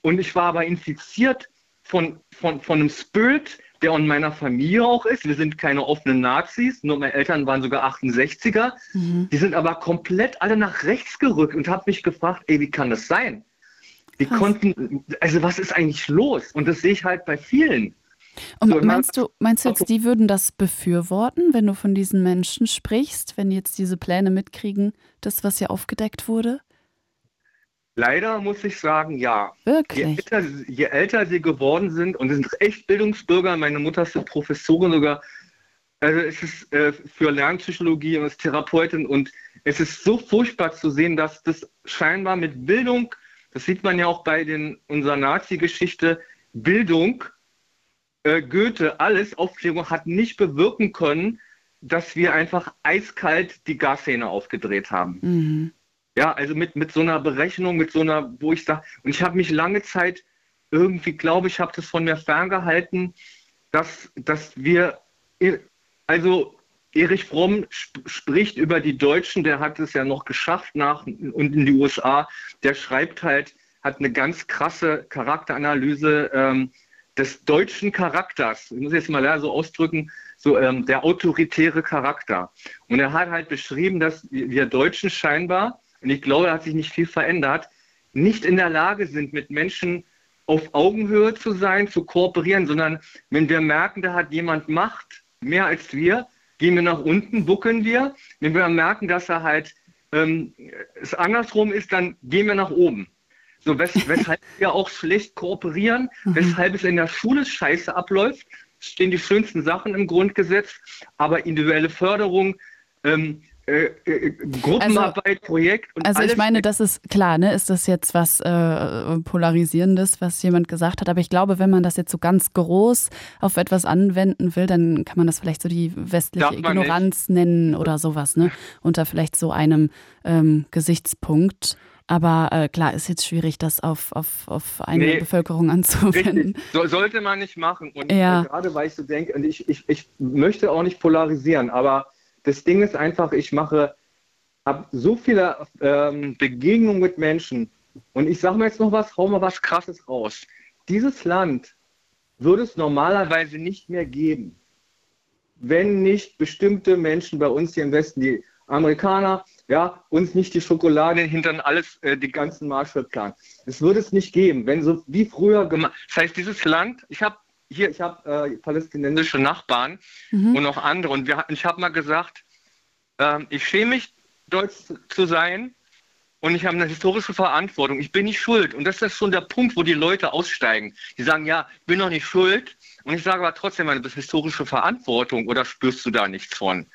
und ich war aber infiziert von, von, von einem Spirit, der in meiner Familie auch ist. Wir sind keine offenen Nazis, nur meine Eltern waren sogar 68er. Mhm. Die sind aber komplett alle nach rechts gerückt und habe mich gefragt, ey, wie kann das sein? Die Krass. konnten, also was ist eigentlich los? Und das sehe ich halt bei vielen. Und So, meinst du, meinst du jetzt, die würden das befürworten, wenn du von diesen Menschen sprichst, wenn die jetzt diese Pläne mitkriegen, das, was hier aufgedeckt wurde? Leider muss ich sagen, ja. Je Wirklich? älter, je älter sie geworden sind, und sie sind echt Bildungsbürger, meine Mutter ist eine Professorin sogar, also es ist äh, für Lernpsychologie und ist Therapeutin und es ist so furchtbar zu sehen, dass das scheinbar mit Bildung, das sieht man ja auch bei den, unserer Nazi-Geschichte, Bildung, äh, Goethe, alles, Aufklärung hat nicht bewirken können, dass wir einfach eiskalt die Gasszene aufgedreht haben. Mhm. Ja, also mit, mit so einer Berechnung, mit so einer, wo ich sage, und ich habe mich lange Zeit irgendwie, glaube ich, habe das von mir ferngehalten, dass, dass wir, also Erich Fromm sp spricht über die Deutschen, der hat es ja noch geschafft nach und in die USA, der schreibt halt, hat eine ganz krasse Charakteranalyse ähm, des deutschen Charakters. Ich muss jetzt mal so ausdrücken, so ähm, der autoritäre Charakter. Und er hat halt beschrieben, dass wir Deutschen scheinbar, und ich glaube, da hat sich nicht viel verändert, nicht in der Lage sind, mit Menschen auf Augenhöhe zu sein, zu kooperieren, sondern wenn wir merken, da hat jemand Macht, mehr als wir, gehen wir nach unten, buckeln wir. Wenn wir merken, dass er halt ähm, es andersrum ist, dann gehen wir nach oben. So, wes weshalb wir auch schlecht kooperieren, Mhm. weshalb es in der Schule scheiße abläuft, stehen die schönsten Sachen im Grundgesetz, aber individuelle Förderung, ähm, äh, äh, Gruppenarbeit, Projekt und Also alles ich meine, das ist klar, ne? Ist das jetzt was äh, Polarisierendes, was jemand gesagt hat? Aber ich glaube, wenn man das jetzt so ganz groß auf etwas anwenden will, dann kann man das vielleicht so die westliche Ignoranz nennen oder sowas, ne? Unter vielleicht so einem ähm, Gesichtspunkt. Aber äh, klar, ist jetzt schwierig, das auf, auf, auf eine Nee. Bevölkerung anzuwenden. So, sollte man nicht machen. Und Ja. äh, gerade weil ich so denke, und ich, ich, ich möchte auch nicht polarisieren, aber das Ding ist einfach, ich mache hab so viele ähm, Begegnungen mit Menschen. Und ich sage mal jetzt noch was, hau mal was Krasses raus. Dieses Land würde es normalerweise nicht mehr geben, wenn nicht bestimmte Menschen bei uns hier im Westen, die Amerikaner, ja, uns nicht die Schokolade hintern alles, äh, die ganzen Marshallplan. Es würde es nicht geben, wenn so wie früher gemacht. Das heißt, dieses Land, ich habe hier, ich habe äh, palästinensische Nachbarn Mhm. und noch andere und wir, ich habe mal gesagt, ähm, ich schäme mich, Deutsch zu sein und ich habe eine historische Verantwortung. Ich bin nicht schuld. Und das ist schon der Punkt, wo die Leute aussteigen. Die sagen, ja, ich bin doch nicht schuld. Und ich sage aber trotzdem, eine historische Verantwortung oder spürst du da nichts von?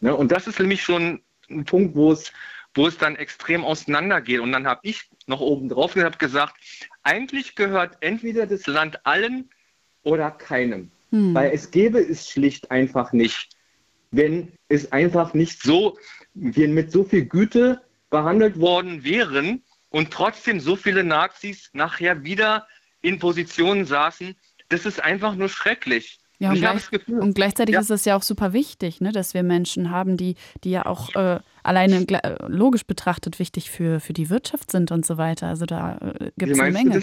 Ne? Und das ist nämlich schon ein Punkt, wo es, wo es dann extrem auseinandergeht. Und dann habe ich noch oben drauf gesagt, eigentlich gehört entweder das Land allen oder keinem. Hm. Weil es gäbe es schlicht einfach nicht, wenn es einfach nicht so, wir mit so viel Güte behandelt worden wären und trotzdem so viele Nazis nachher wieder in Positionen saßen. Das ist einfach nur schrecklich. Ja, und, gleich, Gefühl, und gleichzeitig ja. ist es ja auch super wichtig, ne, dass wir Menschen haben, die, die ja auch äh, alleine äh, logisch betrachtet wichtig für, für die Wirtschaft sind und so weiter. Also da äh, gibt es eine Menge.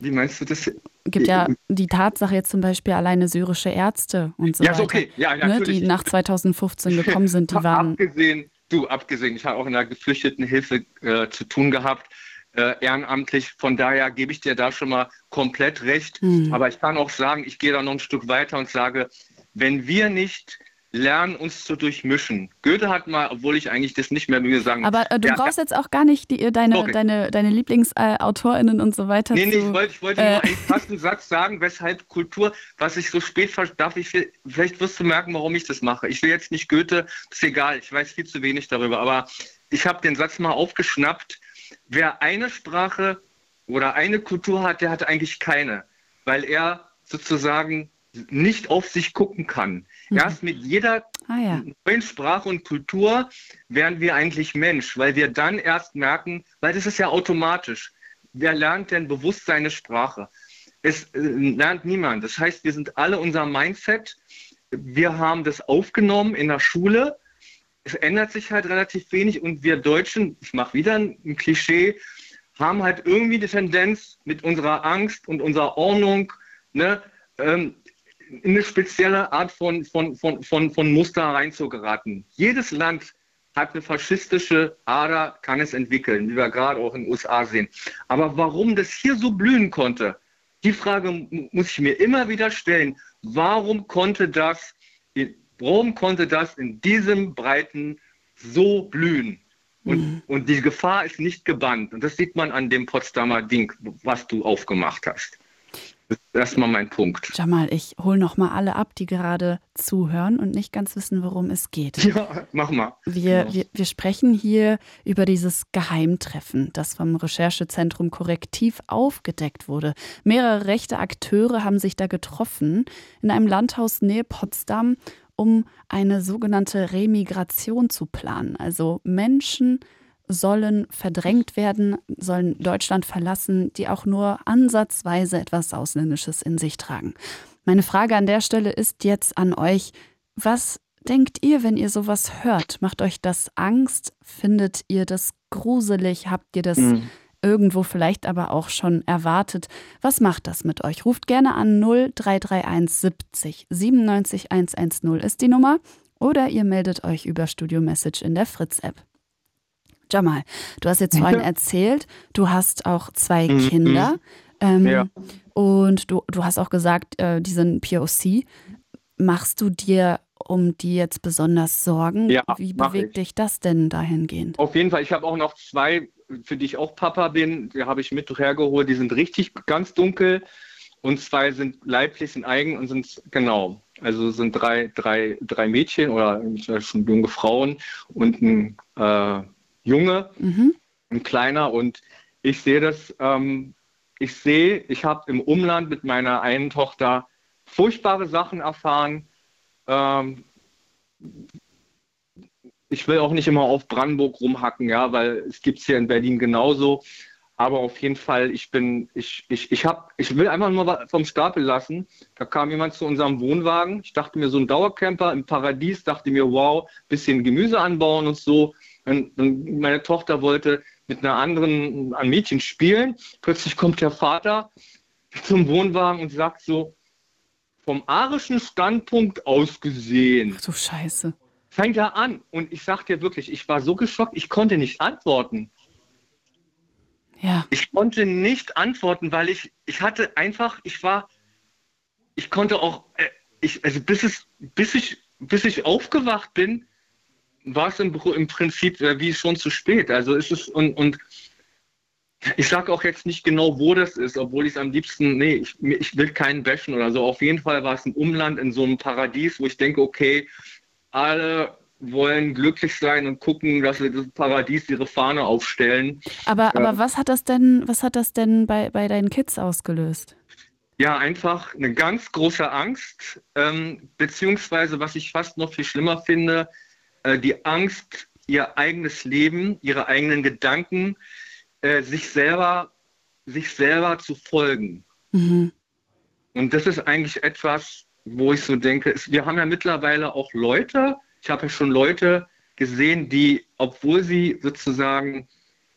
Wie meinst du das? gibt ja die Tatsache jetzt zum Beispiel alleine syrische Ärzte und so ja, weiter, okay. ja, ne, die nach 2015 gekommen sind, die waren. Abgesehen, du, abgesehen, ich habe auch in der Geflüchtetenhilfe äh, zu tun gehabt äh, ehrenamtlich. Von daher gebe ich dir da schon mal komplett recht. Mhm. Aber ich kann auch sagen, ich gehe da noch ein Stück weiter und sage, wenn wir nicht lernen, uns zu durchmischen. Goethe hat mal, obwohl ich eigentlich das nicht mehr mir sagen. Aber äh, du ja, brauchst jetzt auch gar nicht die, deine, okay. deine, deine LieblingsautorInnen und so weiter. Nee, nee, zu, ich wollte, ich wollte äh, nur einen fasten Satz sagen, weshalb Kultur, was ich so spät darf ich, vielleicht wirst du merken, warum ich das mache. Ich will jetzt nicht Goethe, ist egal, ich weiß viel zu wenig darüber, aber ich habe den Satz mal aufgeschnappt, wer eine Sprache oder eine Kultur hat, der hat eigentlich keine, weil er sozusagen nicht auf sich gucken kann. Mhm. Erst mit jeder ah, ja. neuen Sprache und Kultur werden wir eigentlich Mensch, weil wir dann erst merken, weil das ist ja automatisch. Wer lernt denn bewusst seine Sprache? Es äh, lernt niemand. Das heißt, wir sind alle unser Mindset. Wir haben das aufgenommen in der Schule es ändert sich halt relativ wenig und wir Deutschen, ich mache wieder ein Klischee, haben halt irgendwie die Tendenz mit unserer Angst und unserer Ordnung ne, ähm, in eine spezielle Art von, von, von, von, von Muster reinzugeraten. Jedes Land hat eine faschistische Ader, kann es entwickeln, wie wir gerade auch in den USA sehen. Aber warum das hier so blühen konnte, die Frage muss ich mir immer wieder stellen. Warum konnte das Warum konnte das in diesem Breiten so blühen? Und, mhm. und die Gefahr ist nicht gebannt. Und das sieht man an dem Potsdamer Ding, was du aufgemacht hast. Das ist erstmal mein Punkt. Jamal, ich hole noch mal alle ab, die gerade zuhören und nicht ganz wissen, worum es geht. Ja, mach mal. Wir, ja. wir, wir sprechen hier über dieses Geheimtreffen, das vom Recherchezentrum Korrektiv aufgedeckt wurde. Mehrere rechte Akteure haben sich da getroffen in einem Landhaus nähe Potsdam um eine sogenannte Remigration zu planen. Also Menschen sollen verdrängt werden, sollen Deutschland verlassen, die auch nur ansatzweise etwas Ausländisches in sich tragen. Meine Frage an der Stelle ist jetzt an euch, was denkt ihr, wenn ihr sowas hört? Macht euch das Angst? Findet ihr das gruselig? Habt ihr das mhm irgendwo vielleicht aber auch schon erwartet. Was macht das mit euch? Ruft gerne an 0331 70 97 110 ist die Nummer oder ihr meldet euch über Studio Message in der Fritz-App. Jamal, du hast jetzt vorhin erzählt, du hast auch zwei mhm. Kinder. Ähm, ja. Und du, du hast auch gesagt, äh, die sind POC. Machst du dir um die jetzt besonders Sorgen? Ja, Wie bewegt dich das denn dahingehend? Auf jeden Fall. Ich habe auch noch zwei für die ich auch Papa bin, die habe ich mit hergeholt. Die sind richtig ganz dunkel und zwei sind leiblich, sind eigen und sind genau. Also sind drei, drei, drei Mädchen oder schon junge Frauen und ein äh, Junge, mhm. ein kleiner. Und ich sehe das, ähm, ich sehe, ich habe im Umland mit meiner einen Tochter furchtbare Sachen erfahren. Ähm, ich will auch nicht immer auf Brandenburg rumhacken, ja, weil es gibt es hier in Berlin genauso. Aber auf jeden Fall, ich bin, ich, ich, ich habe, ich will einfach nur vom Stapel lassen. Da kam jemand zu unserem Wohnwagen. Ich dachte mir, so ein Dauercamper im Paradies, dachte mir, wow, bisschen Gemüse anbauen und so. Und, meine Tochter wollte mit einer anderen, einem Mädchen spielen. Plötzlich kommt der Vater zum Wohnwagen und sagt so, vom arischen Standpunkt aus gesehen. Ach du Scheiße fängt er an. Und ich sag dir wirklich, ich war so geschockt, ich konnte nicht antworten. Ja. Ich konnte nicht antworten, weil ich, ich hatte einfach, ich war, ich konnte auch, äh, ich, also bis es, bis ich, bis ich aufgewacht bin, war es im, im Prinzip äh, wie schon zu spät. Also ist es und, und ich sage auch jetzt nicht genau, wo das ist, obwohl ich es am liebsten, nee, ich, ich will keinen bashen oder so. Auf jeden Fall war es ein Umland in so einem Paradies, wo ich denke, okay, alle wollen glücklich sein und gucken, dass sie das Paradies ihre Fahne aufstellen. Aber, aber was hat das denn, was hat das denn bei, bei deinen Kids ausgelöst? Ja, einfach eine ganz große Angst, ähm, beziehungsweise was ich fast noch viel schlimmer finde, äh, die Angst, ihr eigenes Leben, ihre eigenen Gedanken, äh, sich selber, sich selber zu folgen. Mhm. Und das ist eigentlich etwas, wo ich so denke, ist, wir haben ja mittlerweile auch Leute, ich habe ja schon Leute gesehen, die, obwohl sie sozusagen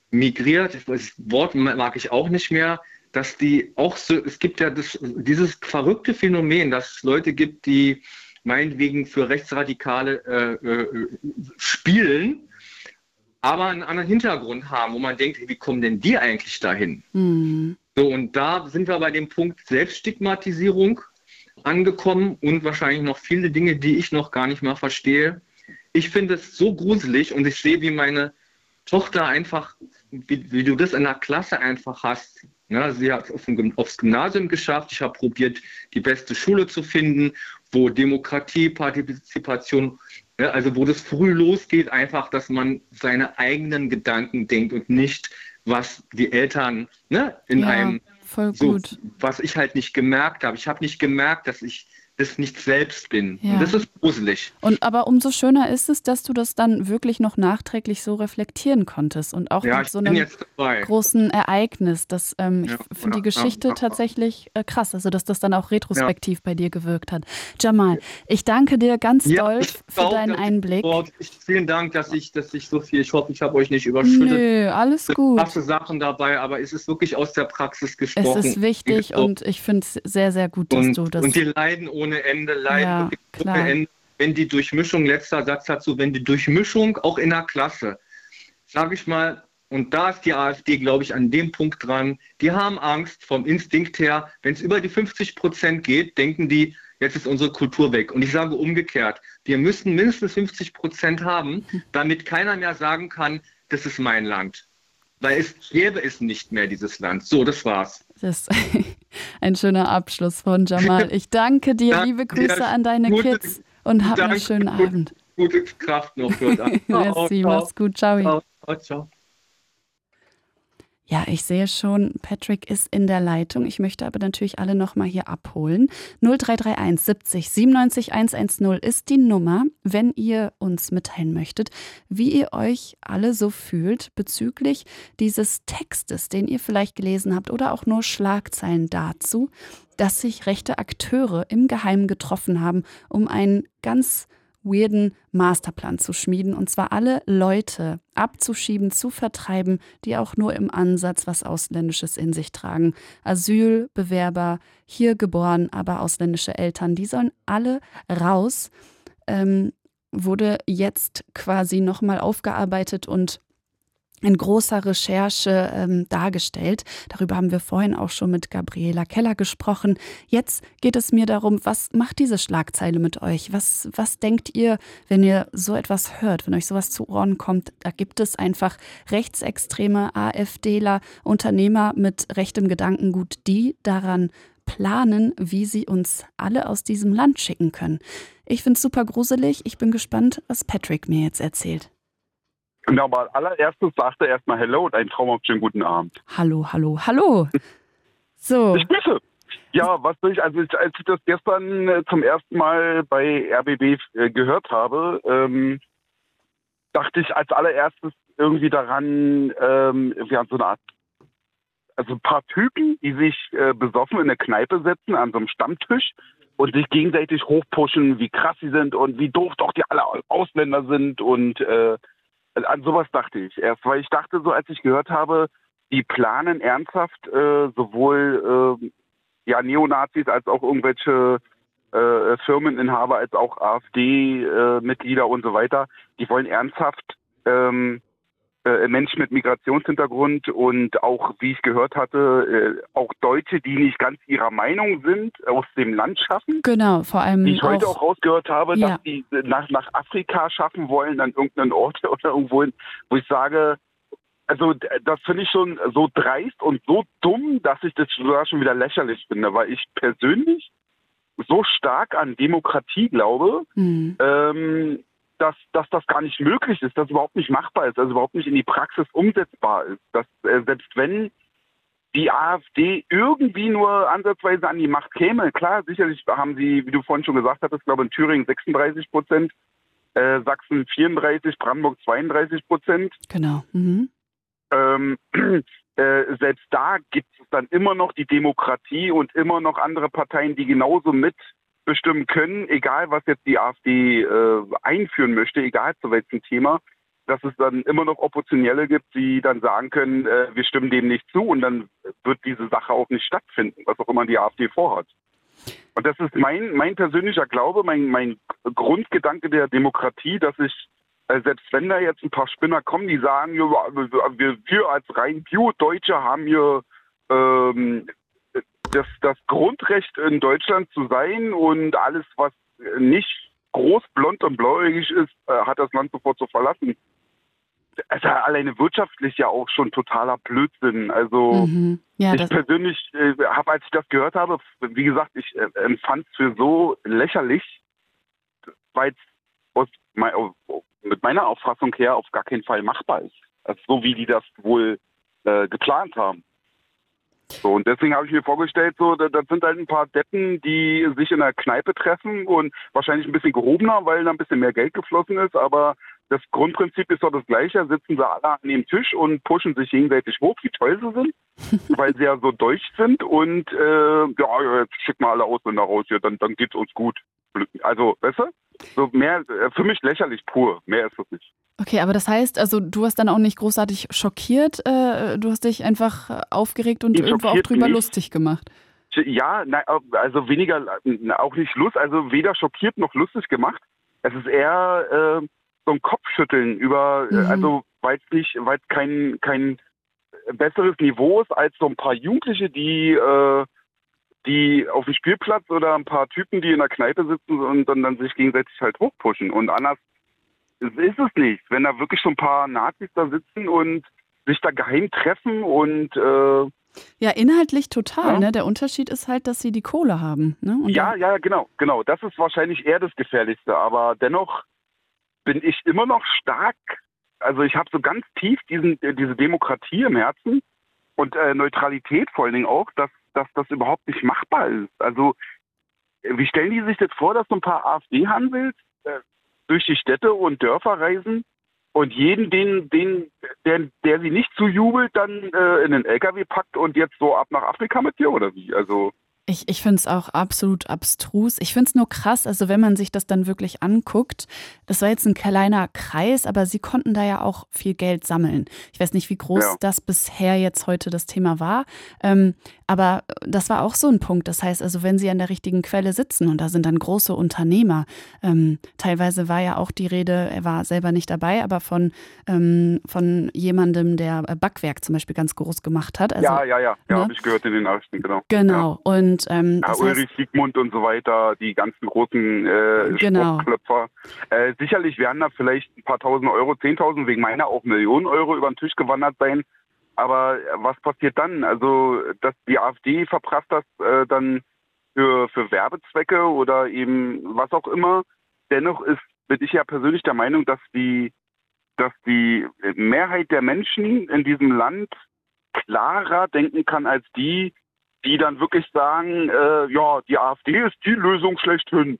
migriert, das Wort mag ich auch nicht mehr, dass die auch so, es gibt ja das, dieses verrückte Phänomen, dass es Leute gibt, die meinetwegen für Rechtsradikale äh, äh, spielen, aber einen anderen Hintergrund haben, wo man denkt, wie kommen denn die eigentlich dahin? Mhm. So, und da sind wir bei dem Punkt Selbststigmatisierung angekommen und wahrscheinlich noch viele Dinge, die ich noch gar nicht mal verstehe. Ich finde es so gruselig und ich sehe, wie meine Tochter einfach, wie, wie du das in der Klasse einfach hast. Ja, sie hat auf dem, aufs Gymnasium geschafft. Ich habe probiert, die beste Schule zu finden, wo Demokratie, Partizipation, ja, also wo das früh losgeht, einfach, dass man seine eigenen Gedanken denkt und nicht, was die Eltern ne, in ja. einem Voll gut. So, was ich halt nicht gemerkt habe. Ich habe nicht gemerkt, dass ich das nicht selbst bin. Ja. Und das ist gruselig. Und aber umso schöner ist es, dass du das dann wirklich noch nachträglich so reflektieren konntest und auch ja, mit so einem großen Ereignis. Das, ähm, ja, ich finde die Geschichte tatsächlich äh, krass, also dass das dann auch retrospektiv bei dir gewirkt hat. Jamal, ich danke dir ganz doll für deinen Einblick. Ich, vielen Dank, dass ich, dass ich so viel, ich hoffe, ich habe euch nicht überschüttet. Nö, alles gut. Krasse Sachen dabei, aber es ist wirklich aus der Praxis gesprochen. Es ist wichtig und ich finde es sehr, sehr gut, dass und, du das. Und die leiden ohne ohne Ende, leiden ja, ohne Ende. Wenn die Durchmischung, letzter Satz dazu, wenn die Durchmischung auch in der Klasse, sage ich mal, und da ist die AfD, glaube ich, an dem Punkt dran, die haben Angst vom Instinkt her, wenn es über die 50 Prozent geht, denken die, jetzt ist unsere Kultur weg. Und ich sage umgekehrt, wir müssen mindestens 50 Prozent haben, damit keiner mehr sagen kann, das ist mein Land. Weil es gäbe es nicht mehr, dieses Land. So, das war's. Das ist ein schöner Abschluss von Jamal. Ich danke dir, danke liebe Grüße dir. an deine gute, Kids und hab einen schönen gute, Abend. Gute Kraft noch für Merci, mach's gut. Ciao. ciao. ciao. Ja, ich sehe schon, Patrick ist in der Leitung. Ich möchte aber natürlich alle nochmal hier abholen. 0331 70 97 110 ist die Nummer, wenn ihr uns mitteilen möchtet, wie ihr euch alle so fühlt bezüglich dieses Textes, den ihr vielleicht gelesen habt oder auch nur Schlagzeilen dazu, dass sich rechte Akteure im Geheimen getroffen haben, um einen ganz weirden Masterplan zu schmieden und zwar alle Leute abzuschieben, zu vertreiben, die auch nur im Ansatz was Ausländisches in sich tragen. Asylbewerber, hier geboren, aber ausländische Eltern, die sollen alle raus. Ähm, wurde jetzt quasi nochmal aufgearbeitet und in großer Recherche ähm, dargestellt. Darüber haben wir vorhin auch schon mit Gabriela Keller gesprochen. Jetzt geht es mir darum, was macht diese Schlagzeile mit euch? Was, was denkt ihr, wenn ihr so etwas hört, wenn euch sowas zu Ohren kommt? Da gibt es einfach rechtsextreme AfDler, Unternehmer mit rechtem Gedankengut, die daran planen, wie sie uns alle aus diesem Land schicken können. Ich finde es super gruselig. Ich bin gespannt, was Patrick mir jetzt erzählt. Genau, aber allererstes sagte er erstmal Hello und einen traumhaften guten Abend. Hallo, hallo, hallo. So. Ich grüße. Ja, was ich, also als ich das gestern äh, zum ersten Mal bei RBB äh, gehört habe, ähm, dachte ich als allererstes irgendwie daran, ähm, wir haben so eine Art, also ein paar Typen, die sich äh, besoffen in eine Kneipe setzen an so einem Stammtisch und sich gegenseitig hochpushen, wie krass sie sind und wie doof doch die alle Ausländer sind und äh, an sowas dachte ich erst, weil ich dachte so, als ich gehört habe, die planen ernsthaft äh, sowohl äh, ja, Neonazis als auch irgendwelche äh, Firmeninhaber als auch AfD-Mitglieder und so weiter, die wollen ernsthaft ähm, äh, Menschen mit Migrationshintergrund und auch, wie ich gehört hatte, äh, auch Deutsche, die nicht ganz ihrer Meinung sind, aus dem Land schaffen. Genau, vor allem. Wie ich heute auch rausgehört habe, Ja. dass die nach, nach Afrika schaffen wollen, an irgendeinen Ort oder irgendwo, hin, wo ich sage, also das finde ich schon so dreist und so dumm, dass ich das sogar schon wieder lächerlich finde, weil ich persönlich so stark an Demokratie glaube, Hm. ähm, dass, dass das gar nicht möglich ist, dass überhaupt nicht machbar ist, es überhaupt nicht in die Praxis umsetzbar ist. Dass äh, selbst wenn die AfD irgendwie nur ansatzweise an die Macht käme, klar, sicherlich haben sie, wie du vorhin schon gesagt hattest, glaube in Thüringen 36 Prozent, äh, Sachsen 34, Brandenburg 32 Prozent. Genau. Mhm. Ähm, äh, selbst da gibt es dann immer noch die Demokratie und immer noch andere Parteien, die genauso mitbestimmen können, egal was jetzt die AfD äh, einführen möchte, egal zu welchem Thema, dass es dann immer noch Oppositionelle gibt, die dann sagen können, äh, wir stimmen dem nicht zu und dann wird diese Sache auch nicht stattfinden, was auch immer die AfD vorhat. Und das ist mein, mein persönlicher Glaube, mein, mein Grundgedanke der Demokratie, dass ich äh, selbst wenn da jetzt ein paar Spinner kommen, die sagen, wir, wir als rein Bio-Deutsche haben hier ähm, das, das Grundrecht in Deutschland zu sein und alles, was nicht groß, blond und blauäugig ist, äh, hat das Land sofort zu verlassen. Es ist ja alleine wirtschaftlich ja auch schon totaler Blödsinn. Also Mhm. Ja, ich persönlich äh, habe, als ich das gehört habe, wie gesagt, ich äh, empfand es für so lächerlich, weil es aus mei- au- au- mit meiner Auffassung her auf gar keinen Fall machbar ist. Also so wie die das wohl äh, geplant haben. So, und deswegen habe ich mir vorgestellt, so, da- das sind halt ein paar Deppen, die sich in einer Kneipe treffen und wahrscheinlich ein bisschen gehobener, weil da ein bisschen mehr Geld geflossen ist, aber das Grundprinzip ist doch das gleiche. Sitzen sie alle an dem Tisch und pushen sich gegenseitig hoch, wie toll sie sind, weil sie ja so deutsch sind und äh, ja, ja, jetzt schicken wir alle Ausländer raus hier, dann, dann geht's uns gut. Also, weißt du? So mehr, äh, für mich lächerlich pur. Mehr ist es nicht. okay, aber das heißt, also du hast dann auch nicht großartig schockiert, äh, du hast dich einfach aufgeregt und Nee, irgendwo auch drüber nicht. lustig gemacht. Ja, nein, also weniger, auch nicht Lust, also weder schockiert noch lustig gemacht. Es ist eher äh, so ein Kopfschütteln über, äh, Mhm. also weil es nicht, weil es kein, kein besseres Niveau ist als so ein paar Jugendliche, die, äh, die auf dem Spielplatz oder ein paar Typen, die in der Kneipe sitzen und dann, dann sich gegenseitig halt hochpushen. Und anders ist es nicht. Wenn da wirklich so ein paar Nazis da sitzen und sich da geheim treffen und äh, Ja, inhaltlich total. Ja. Ne? Der Unterschied ist halt, dass sie die Kohle haben. Ne? Ja, ja, genau, genau. Das ist wahrscheinlich eher das Gefährlichste. Aber dennoch bin ich immer noch stark. Also ich habe so ganz tief diesen, äh, diese Demokratie im Herzen und äh, Neutralität vor allen Dingen auch, dass, dass das überhaupt nicht machbar ist. Also wie stellen die sich das vor, dass so ein paar AfD-Hansels äh, durch die Städte und Dörfer reisen und jeden, den, den, der, der sie nicht zujubelt, dann äh, in den LKW packt und jetzt so ab nach Afrika mit dir oder wie? Also Ich, ich finde es auch absolut abstrus. Ich finde es nur krass, also wenn man sich das dann wirklich anguckt, das war jetzt ein kleiner Kreis, aber sie konnten da ja auch viel Geld sammeln. Ich weiß nicht, wie groß Ja. das bisher jetzt heute das Thema war, ähm, aber das war auch so ein Punkt. Das heißt also, wenn sie an der richtigen Quelle sitzen und da sind dann große Unternehmer, ähm, teilweise war ja auch die Rede, er war selber nicht dabei, aber von, ähm, von jemandem, der Backwerk zum Beispiel ganz groß gemacht hat. Also, ja, ja, ja, ja, ne? habe ich gehört in den Nachrichten, genau. Genau. Und ähm, Ja, Ulrich Siegmund und so weiter, die ganzen großen äh, Genau. Sportklöpfer. Äh, sicherlich werden da vielleicht ein paar tausend Euro, zehntausend, wegen meiner auch Millionen Euro über den Tisch gewandert sein. Aber äh, was passiert dann? Also, dass die AfD verprasst das äh, dann für, für Werbezwecke oder eben was auch immer. Dennoch ist, bin ich ja persönlich der Meinung, dass die, dass die Mehrheit der Menschen in diesem Land klarer denken kann als die, die dann wirklich sagen, äh, ja, die AfD ist die Lösung schlechthin.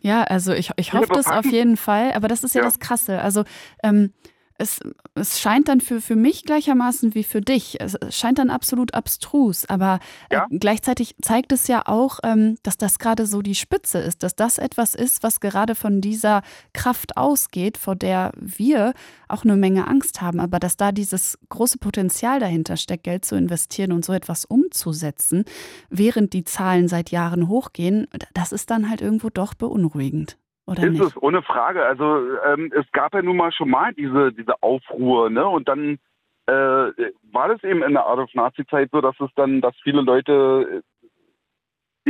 Ja, also ich, ich hoffe das auf jeden Fall, aber das ist ja, Ja. das Krasse. Also ähm, es, es scheint dann für, für mich gleichermaßen wie für dich. Es, scheint dann absolut abstrus, aber Ja. äh, gleichzeitig zeigt es ja auch, ähm, dass das gerade so die Spitze ist, dass das etwas ist, was gerade von dieser Kraft ausgeht, vor der wir auch eine Menge Angst haben, aber dass da dieses große Potenzial dahinter steckt, Geld zu investieren und so etwas umzusetzen, während die Zahlen seit Jahren hochgehen, das ist dann halt irgendwo doch beunruhigend. Oder ist nicht? es, ohne Frage. Also ähm, es gab ja nun mal schon mal diese, diese Aufruhr, ne? Und dann äh, war das eben in der Art of Nazi-Zeit so, dass es dann, dass viele Leute äh,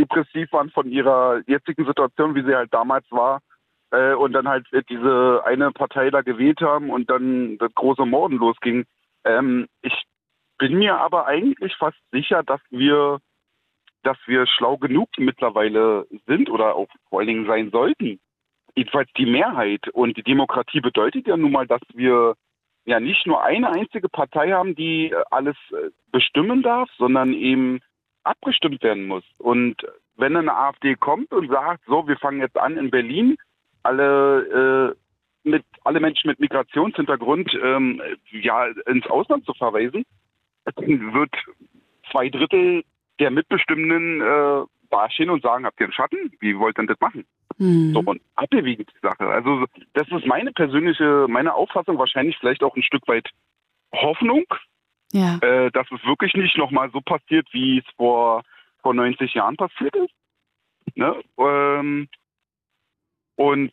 depressiv waren von ihrer jetzigen Situation, wie sie halt damals war, äh, und dann halt diese eine Partei da gewählt haben und dann das große Morden losging. Ähm, ich bin mir aber eigentlich fast sicher, dass wir, dass wir schlau genug mittlerweile sind oder auch vor allen Dingen sein sollten. Jedenfalls die Mehrheit. Und die Demokratie bedeutet ja nun mal, dass wir ja nicht nur eine einzige Partei haben, die äh, alles äh, bestimmen darf, sondern eben abgestimmt werden muss. Und wenn eine AfD kommt und sagt, so, wir fangen jetzt an in Berlin, alle äh, mit alle Menschen mit Migrationshintergrund ähm, ja ins Ausland zu verweisen, wird zwei Drittel der Mitbestimmenden äh, dastehen und sagen, habt ihr einen Schatten? Wie wollt ihr denn das machen? Hm. So und abwägend die Sache. Also das ist meine persönliche, meine Auffassung, wahrscheinlich vielleicht auch ein Stück weit Hoffnung, Ja. äh, dass es wirklich nicht nochmal so passiert, wie es vor, vor 90 Jahren passiert ist. Ne? Ähm, und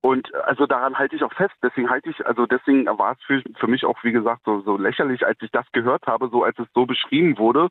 und also daran halte ich auch fest. Deswegen halte ich, also deswegen war es für, für mich auch, wie gesagt, so, so lächerlich, als ich das gehört habe, so als es so beschrieben wurde,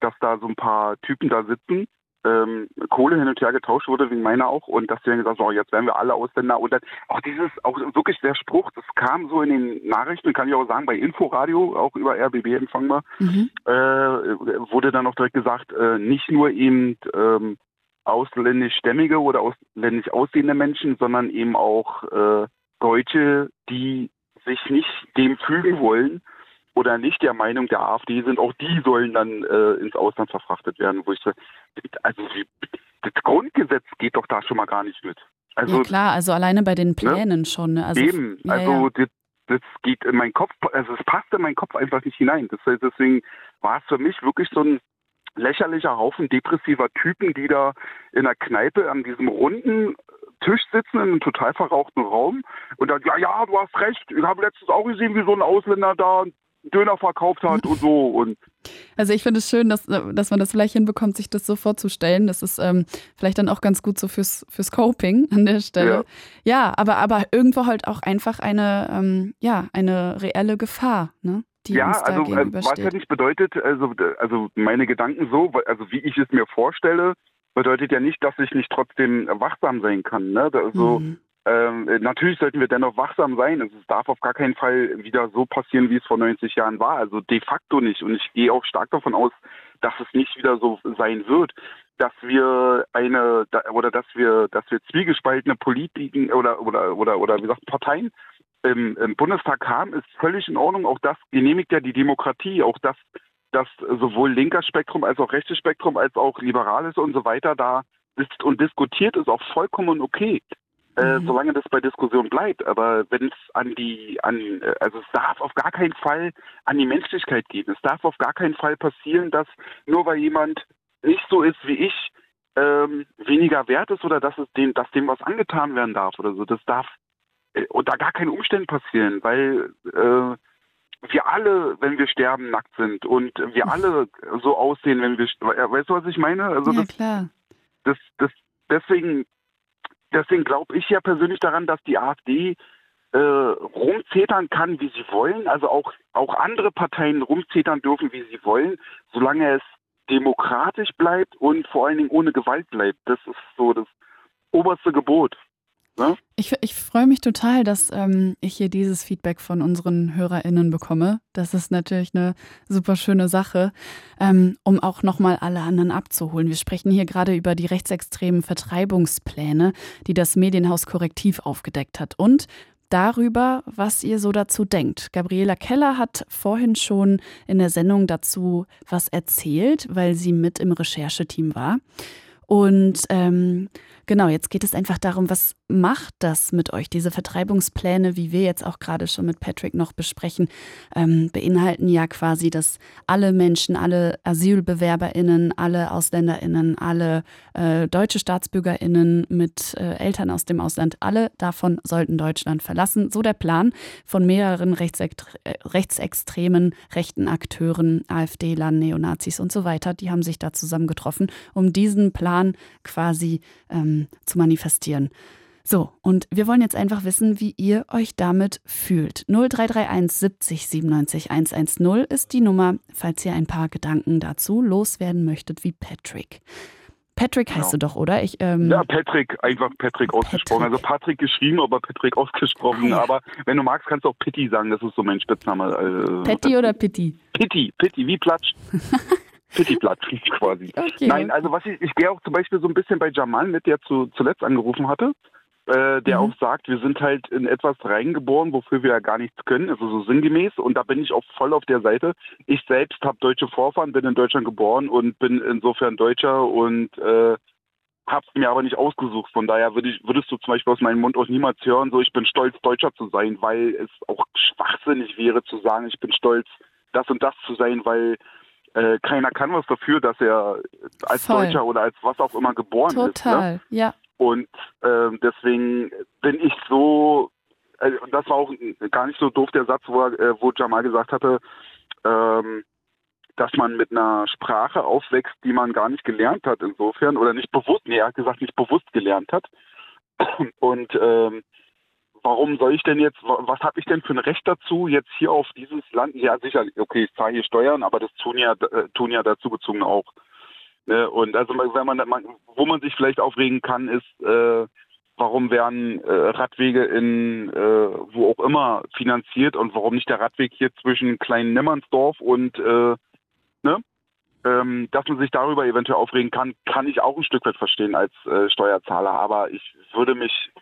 dass da so ein paar Typen da sitzen, ähm, Kohle hin und her getauscht wurde, wegen meiner auch, und dass die dann gesagt haben, so, jetzt werden wir alle Ausländer und dann auch dieses, auch wirklich der Spruch, das kam so in den Nachrichten, kann ich auch sagen, bei Inforadio, auch über RBB empfangbar, Mhm. äh, wurde dann auch direkt gesagt, äh, nicht nur eben ähm, ausländischstämmige oder ausländisch aussehende Menschen, sondern eben auch äh, Deutsche, die sich nicht dem fügen wollen oder nicht der Meinung der AfD sind, auch die sollen dann äh, ins Ausland verfrachtet werden. Wo ich so, also das Grundgesetz geht doch da schon mal gar nicht mit. Also ja klar, also alleine bei den Plänen schon. ne? Also, Eben, ja, also ja. Das, das geht in meinen Kopf, also es passt in meinen Kopf einfach nicht hinein. Das, deswegen war es für mich wirklich so ein lächerlicher Haufen depressiver Typen, die da in der Kneipe an diesem runden Tisch sitzen in einem total verrauchten Raum und dann, ja, ja, du hast recht, ich habe letztens auch gesehen, wie so ein Ausländer da Döner verkauft hat und so und Also ich finde es schön, dass, dass man das vielleicht hinbekommt, sich das so vorzustellen. Das ist ähm, vielleicht dann auch ganz gut so fürs, fürs Coping an der Stelle. Ja, aber, aber irgendwo halt auch einfach eine, ähm, ja, eine reelle Gefahr, ne? die ja, also äh, was ja nicht bedeutet, also, also meine Gedanken so, also wie ich es mir vorstelle, bedeutet ja nicht, dass ich nicht trotzdem wachsam sein kann. Ne? Also Mhm. Ähm, natürlich sollten wir dennoch wachsam sein. Also es darf auf gar keinen Fall wieder so passieren, wie es vor 90 Jahren war. Also de facto nicht. Und ich gehe auch stark davon aus, dass es nicht wieder so sein wird, dass wir eine oder dass wir, dass wir zwiegespaltene Politiken oder oder oder oder wie gesagt Parteien im, im Bundestag haben, ist völlig in Ordnung. Auch das genehmigt ja die Demokratie. Auch das, dass sowohl linker Spektrum als auch rechtes Spektrum als auch liberales und so weiter da sitzt und diskutiert, ist auch vollkommen okay. Äh, Mhm. solange das bei Diskussion bleibt. Aber wenn es an die, an, äh, also es darf auf gar keinen Fall an die Menschlichkeit gehen. Es darf auf gar keinen Fall passieren, dass nur weil jemand nicht so ist wie ich, ähm, weniger wert ist oder dass es dem, dass dem was angetan werden darf oder so. Das darf äh, unter gar keinen Umständen passieren, weil äh, wir alle, wenn wir sterben, nackt sind und wir alle so aussehen, wenn wir, weißt du, was ich meine? Also ja, das, klar. das, das, deswegen, deswegen glaube ich ja persönlich daran, dass die AfD äh, rumzetern kann, wie sie wollen, also auch, auch andere Parteien rumzetern dürfen, wie sie wollen, solange es demokratisch bleibt und vor allen Dingen ohne Gewalt bleibt. Das ist so das oberste Gebot. Ich, ich freue mich total, dass ähm, ich hier dieses Feedback von unseren HörerInnen bekomme. Das ist natürlich eine super schöne Sache, ähm, um auch nochmal alle anderen abzuholen. Wir sprechen hier gerade über die rechtsextremen Vertreibungspläne, die das Medienhaus Korrektiv aufgedeckt hat. Und darüber, was ihr so dazu denkt. Gabriela Keller hat vorhin schon in der Sendung dazu was erzählt, weil sie mit im Rechercheteam war. Und ähm, genau, jetzt geht es einfach darum, was macht das mit euch? Diese Vertreibungspläne, wie wir jetzt auch gerade schon mit Patrick noch besprechen, ähm, beinhalten ja quasi, dass alle Menschen, alle AsylbewerberInnen, alle AusländerInnen, alle äh, deutsche StaatsbürgerInnen mit äh, Eltern aus dem Ausland, alle davon sollten Deutschland verlassen. So der Plan von mehreren rechtsextre äh, rechtsextremen rechten Akteuren, AfD-Lern, Neonazis und so weiter. Die haben sich da zusammengetroffen, um diesen Plan Plan quasi ähm, zu manifestieren. So, und wir wollen jetzt einfach wissen, wie ihr euch damit fühlt. 0331 70 97 110 ist die Nummer, falls ihr ein paar Gedanken dazu loswerden möchtet, wie Patrick. Patrick heißt genau. du doch, oder? Ich, ähm ja, Patrick, einfach Patrick ausgesprochen. Patrick. Also Patrick geschrieben, aber Patrick ausgesprochen. Ah, ja. Aber wenn du magst, kannst du auch Pitti sagen, das ist so mein Spitzname. Äh, Pitti oder Pitti? Pitti, Pitti, wie Platsch. Pitti-Platsch quasi. Okay. Nein, also was ich, ich gehe auch zum Beispiel so ein bisschen bei Jamal mit, der zu, zuletzt angerufen hatte äh, der mhm. auch sagt, wir sind halt in etwas reingeboren, wofür wir ja gar nichts können, also so sinngemäß. Und da bin ich auch voll auf der Seite. Ich selbst habe deutsche Vorfahren, bin in Deutschland geboren und bin insofern Deutscher und äh, hab's mir aber nicht ausgesucht. Von daher würde ich, würdest du zum Beispiel aus meinem Mund auch niemals hören, so ich bin stolz, Deutscher zu sein, weil es auch schwachsinnig wäre zu sagen, ich bin stolz, das und das zu sein, weil äh, keiner kann was dafür, dass er als Voll. Deutscher oder als was auch immer geboren Total. ist. Total, ne? ja. Und äh, deswegen bin ich so, äh, das war auch gar nicht so doof der Satz, wo, er, äh, wo Jamal gesagt hatte, ähm, dass man mit einer Sprache aufwächst, die man gar nicht gelernt hat insofern oder nicht bewusst, nee, er hat gesagt, nicht bewusst gelernt hat. Und ähm, warum soll ich denn jetzt, was habe ich denn für ein Recht dazu, jetzt hier auf dieses Land, ja sicher, okay, ich zahle hier Steuern, aber das tun ja, äh, tun ja dazu bezogen auch Ne? Und also wenn man, wo man sich vielleicht aufregen kann, ist, äh, warum werden äh, Radwege in wo auch immer finanziert und warum nicht der Radweg hier zwischen Klein Nimmernsdorf und ne? Ähm, dass man sich darüber eventuell aufregen kann, kann ich auch ein Stück weit verstehen als äh, Steuerzahler. Aber ich würde mich,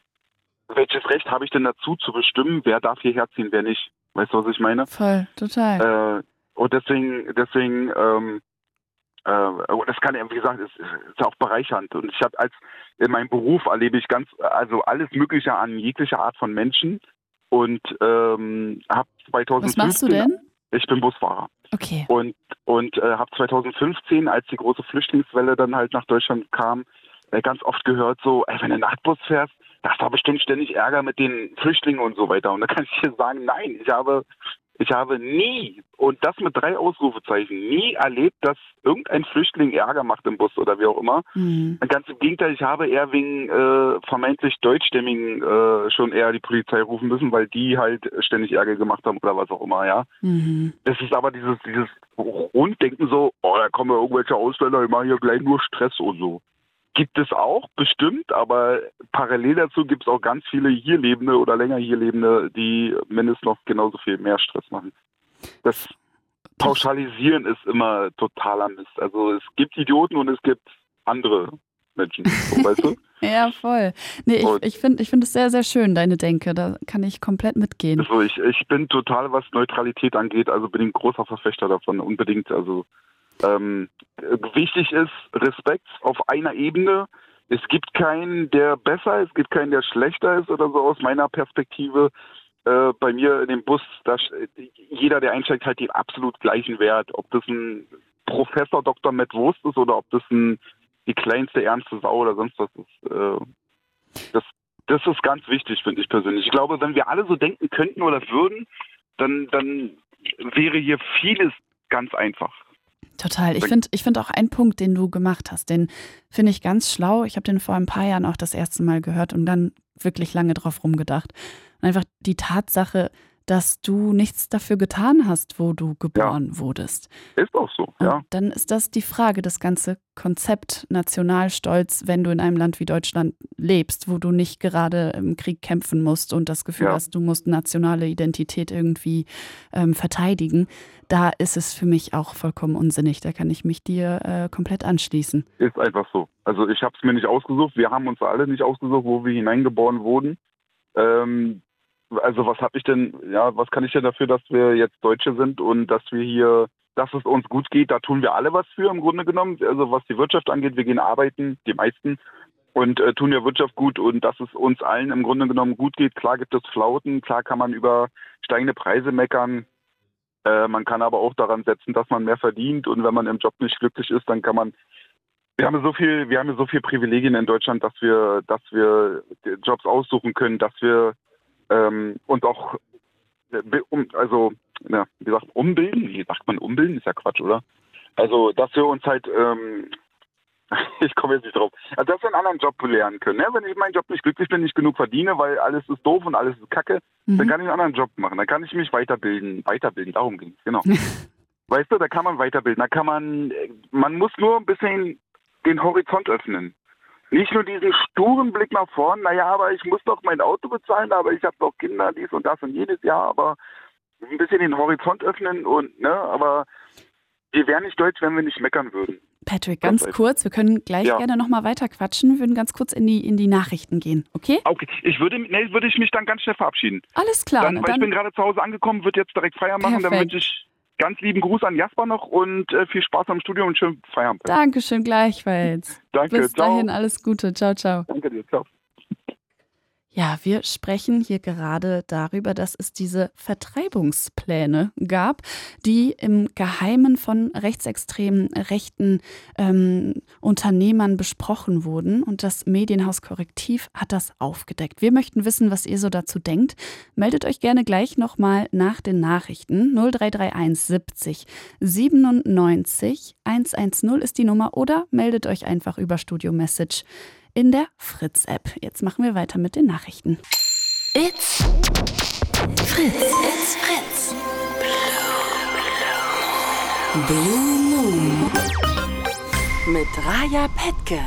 welches Recht habe ich denn dazu zu bestimmen, wer darf hierher ziehen, wer nicht? Weißt du, was ich meine? Voll, total. Äh, und deswegen, deswegen ähm, äh, das kann ja, wie gesagt, ist, ist auch bereichernd. Und ich habe als in meinem Beruf erlebe ich ganz, also alles Mögliche an jeglicher Art von Menschen und ähm, habe 2015. Was machst du denn? Ich bin Busfahrer. Okay. Und und äh, habe 2015, als die große Flüchtlingswelle dann halt nach Deutschland kam, äh, ganz oft gehört so, ey, wenn du Nachtbus fährst, das war bestimmt ständig Ärger mit den Flüchtlingen und so weiter. Und da kann ich dir sagen, nein, ich habe ich habe nie, und das mit drei Ausrufezeichen, nie erlebt, dass irgendein Flüchtling Ärger macht im Bus oder wie auch immer. Mhm. Ganz im Gegenteil, ich habe eher wegen äh, vermeintlich Deutschstämmigen äh, schon eher die Polizei rufen müssen, weil die halt ständig Ärger gemacht haben oder was auch immer, ja. Mhm. Das ist aber dieses, dieses Grunddenken so, oh, da kommen ja irgendwelche Ausländer, die machen hier gleich nur Stress und so. Gibt es auch, bestimmt, aber parallel dazu gibt es auch ganz viele hier lebende oder länger hier lebende, die mindestens noch genauso viel mehr Stress machen. Das Pauschalisieren ist immer totaler Mist. Also es gibt Idioten und es gibt andere Menschen, so, weißt du? ja, voll. Nee, ich, ich finde ich find es sehr, sehr schön, deine Denke. Da kann ich komplett mitgehen. Also ich, ich bin total, was Neutralität angeht, also bin ich ein großer Verfechter davon, unbedingt. Also ähm, wichtig ist Respekt auf einer Ebene. Es gibt keinen, der besser ist, es gibt keinen, der schlechter ist oder so aus meiner Perspektive. Äh, bei mir in dem Bus, da, jeder, der einsteigt, hat den absolut gleichen Wert. Ob das ein Professor Dr. Matt Wurst ist oder ob das ein, die kleinste ernste Sau oder sonst was ist. Äh, das, das ist ganz wichtig, finde ich persönlich. Ich glaube, wenn wir alle so denken könnten oder würden, dann, dann wäre hier vieles ganz einfach. Total. Ich finde ich find auch einen Punkt, den du gemacht hast, den finde ich ganz schlau. Ich habe den vor ein paar Jahren auch das erste Mal gehört und dann wirklich lange drauf rumgedacht. Und einfach die Tatsache, dass du nichts dafür getan hast, wo du geboren ja. wurdest. Ist auch so, ja. Und dann ist das die Frage, das ganze Konzept Nationalstolz, wenn du in einem Land wie Deutschland lebst, wo du nicht gerade im Krieg kämpfen musst und das Gefühl ja. hast, du musst nationale Identität irgendwie ähm, verteidigen, da ist es für mich auch vollkommen unsinnig. Da kann ich mich dir äh, komplett anschließen. Ist einfach so. Also ich habe es mir nicht ausgesucht. Wir haben uns alle nicht ausgesucht, wo wir hineingeboren wurden. Ähm, also was habe ich denn, ja, was kann ich denn dafür, dass wir jetzt Deutsche sind und dass wir hier, dass es uns gut geht, da tun wir alle was für im Grunde genommen. Also was die Wirtschaft angeht, wir gehen arbeiten, die meisten, und äh, tun der Wirtschaft gut und dass es uns allen im Grunde genommen gut geht. Klar gibt es Flauten, klar kann man über steigende Preise meckern. Äh, man kann aber auch daran setzen, dass man mehr verdient. Und wenn man im Job nicht glücklich ist, dann kann man wir haben so viel, wir haben so viel Privilegien in Deutschland, dass wir, dass wir Jobs aussuchen können, dass wir ähm, und auch, äh, um, also, ja, wie gesagt, umbilden, wie sagt man umbilden, ist ja Quatsch, oder? Also, dass wir uns halt ähm, ich komme jetzt nicht drauf. Also, dass wir einen anderen Job lernen können. Ne? Wenn ich meinen Job nicht glücklich bin, nicht genug verdiene, weil alles ist doof und alles ist kacke, mhm. dann kann ich einen anderen Job machen. Dann kann ich mich weiterbilden. Weiterbilden, darum ging es, genau. weißt du, da kann man weiterbilden. Da kann man, man muss nur ein bisschen den Horizont öffnen. Nicht nur diesen sturen Blick nach vorn, naja, aber ich muss doch mein Auto bezahlen, aber ich habe doch Kinder, dies und das und jedes Jahr, aber ein bisschen den Horizont öffnen und, ne, aber wir wären nicht deutsch, wenn wir nicht meckern würden. Patrick, ganz kurz, wir können gleich ja. gerne nochmal weiter quatschen. Wir würden ganz kurz in die, in die Nachrichten gehen, okay? Okay, ich würde, nee, würde ich mich dann ganz schnell verabschieden. Alles klar. Dann, weil dann, ich bin gerade zu Hause angekommen, würde jetzt direkt Feier machen, perfekt. dann wünsche ich ganz lieben Gruß an Jasper noch und äh, viel Spaß am Studio und schönen Feierabend. Dankeschön, gleichfalls. Danke, Bis ciao. dahin, alles Gute. Ciao, ciao. Danke dir, ciao. Ja, wir sprechen hier gerade darüber, dass es diese Vertreibungspläne gab, die im Geheimen von rechtsextremen rechten ähm, Unternehmern besprochen wurden. Und das Medienhaus Korrektiv hat das aufgedeckt. Wir möchten wissen, was ihr so dazu denkt. Meldet euch gerne gleich nochmal nach den Nachrichten. 0331 70 97 110 ist die Nummer oder meldet euch einfach über Studio Message in der Fritz-App. Jetzt machen wir weiter mit den Nachrichten. It's Fritz. It's Fritz. Blue Moon. Mit Raja Petke.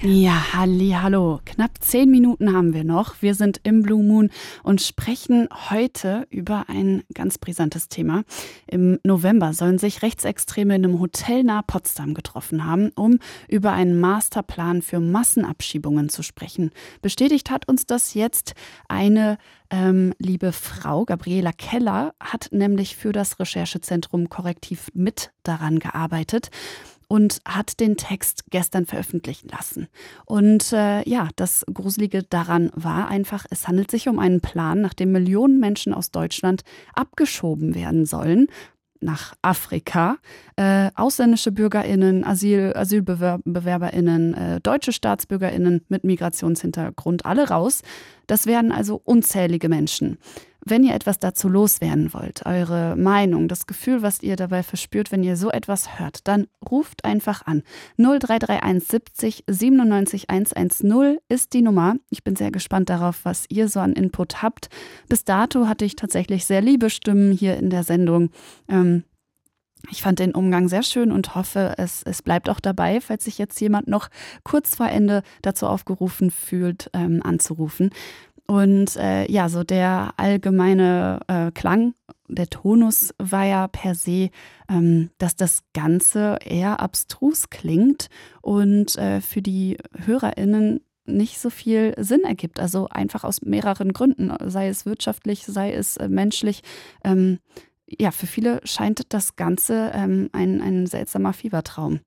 Ja, halli, hallo. Knapp zehn Minuten haben wir noch. Wir sind im Blue Moon und sprechen heute über ein ganz brisantes Thema. Im November sollen sich Rechtsextreme in einem Hotel nahe Potsdam getroffen haben, um über einen Masterplan für Massenabschiebungen zu sprechen. Bestätigt hat uns das jetzt eine ähm, liebe Frau, Gabriela Keller, hat nämlich für das Recherchezentrum Korrektiv mit daran gearbeitet und hat den Text gestern veröffentlichen lassen. Und äh, ja, das Gruselige daran war einfach, es handelt sich um einen Plan, nach dem Millionen Menschen aus Deutschland abgeschoben werden sollen nach Afrika. Äh, ausländische BürgerInnen, Asyl, AsylbewerberInnen, äh, deutsche StaatsbürgerInnen mit Migrationshintergrund, alle raus. Das wären also unzählige Menschen. Wenn ihr etwas dazu loswerden wollt, eure Meinung, das Gefühl, was ihr dabei verspürt, wenn ihr so etwas hört, dann ruft einfach an. 0331 70 97 110 ist die Nummer. Ich bin sehr gespannt darauf, was ihr so an Input habt. Bis dato hatte ich tatsächlich sehr liebe Stimmen hier in der Sendung. Ähm, ich fand den Umgang sehr schön und hoffe, es, es bleibt auch dabei, falls sich jetzt jemand noch kurz vor Ende dazu aufgerufen fühlt, ähm, anzurufen. Und äh, ja, so der allgemeine äh, Klang, der Tonus war ja per se, ähm, dass das Ganze eher abstrus klingt und äh, für die HörerInnen nicht so viel Sinn ergibt. Also einfach aus mehreren Gründen, sei es wirtschaftlich, sei es äh, menschlich. Ähm, ja, für viele scheint das Ganze ähm, ein, ein seltsamer Fiebertraum.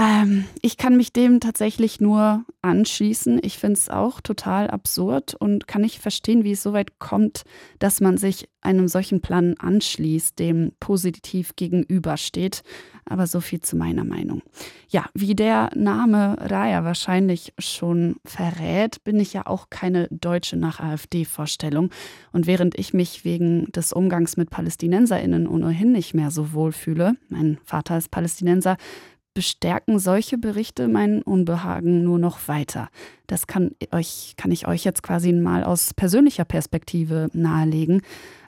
Ähm, ich kann mich dem tatsächlich nur anschließen. Ich finde es auch total absurd und kann nicht verstehen, wie es so weit kommt, dass man sich einem solchen Plan anschließt, dem positiv gegenübersteht. Aber so viel zu meiner Meinung. Ja, wie der Name Raya wahrscheinlich schon verrät, bin ich ja auch keine Deutsche nach AfD-Vorstellung. Und während ich mich wegen des Umgangs mit PalästinenserInnen ohnehin nicht mehr so wohl fühle, mein Vater ist Palästinenser, bestärken solche Berichte mein Unbehagen nur noch weiter. Das kann, euch, kann ich euch jetzt quasi mal aus persönlicher Perspektive nahelegen.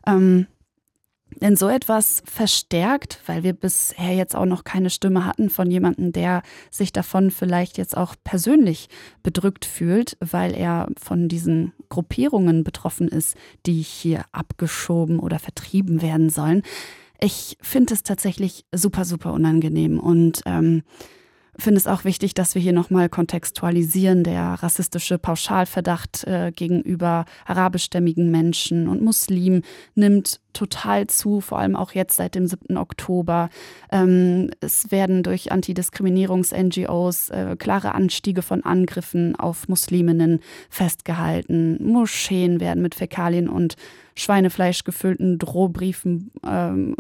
Ähm, denn so etwas verstärkt, weil wir bisher jetzt auch noch keine Stimme hatten von jemandem, der sich davon vielleicht jetzt auch persönlich bedrückt fühlt, weil er von diesen Gruppierungen betroffen ist, die hier abgeschoben oder vertrieben werden sollen. Ich finde es tatsächlich super, super unangenehm und ähm, finde es auch wichtig, dass wir hier nochmal kontextualisieren. Der rassistische Pauschalverdacht äh, gegenüber arabischstämmigen Menschen und Muslimen nimmt total zu, vor allem auch jetzt seit dem 7. Oktober. Ähm, es werden durch Antidiskriminierungs-NGOs äh, klare Anstiege von Angriffen auf Musliminnen festgehalten. Moscheen werden mit Fäkalien und Schweinefleisch gefüllten Drohbriefen ähm,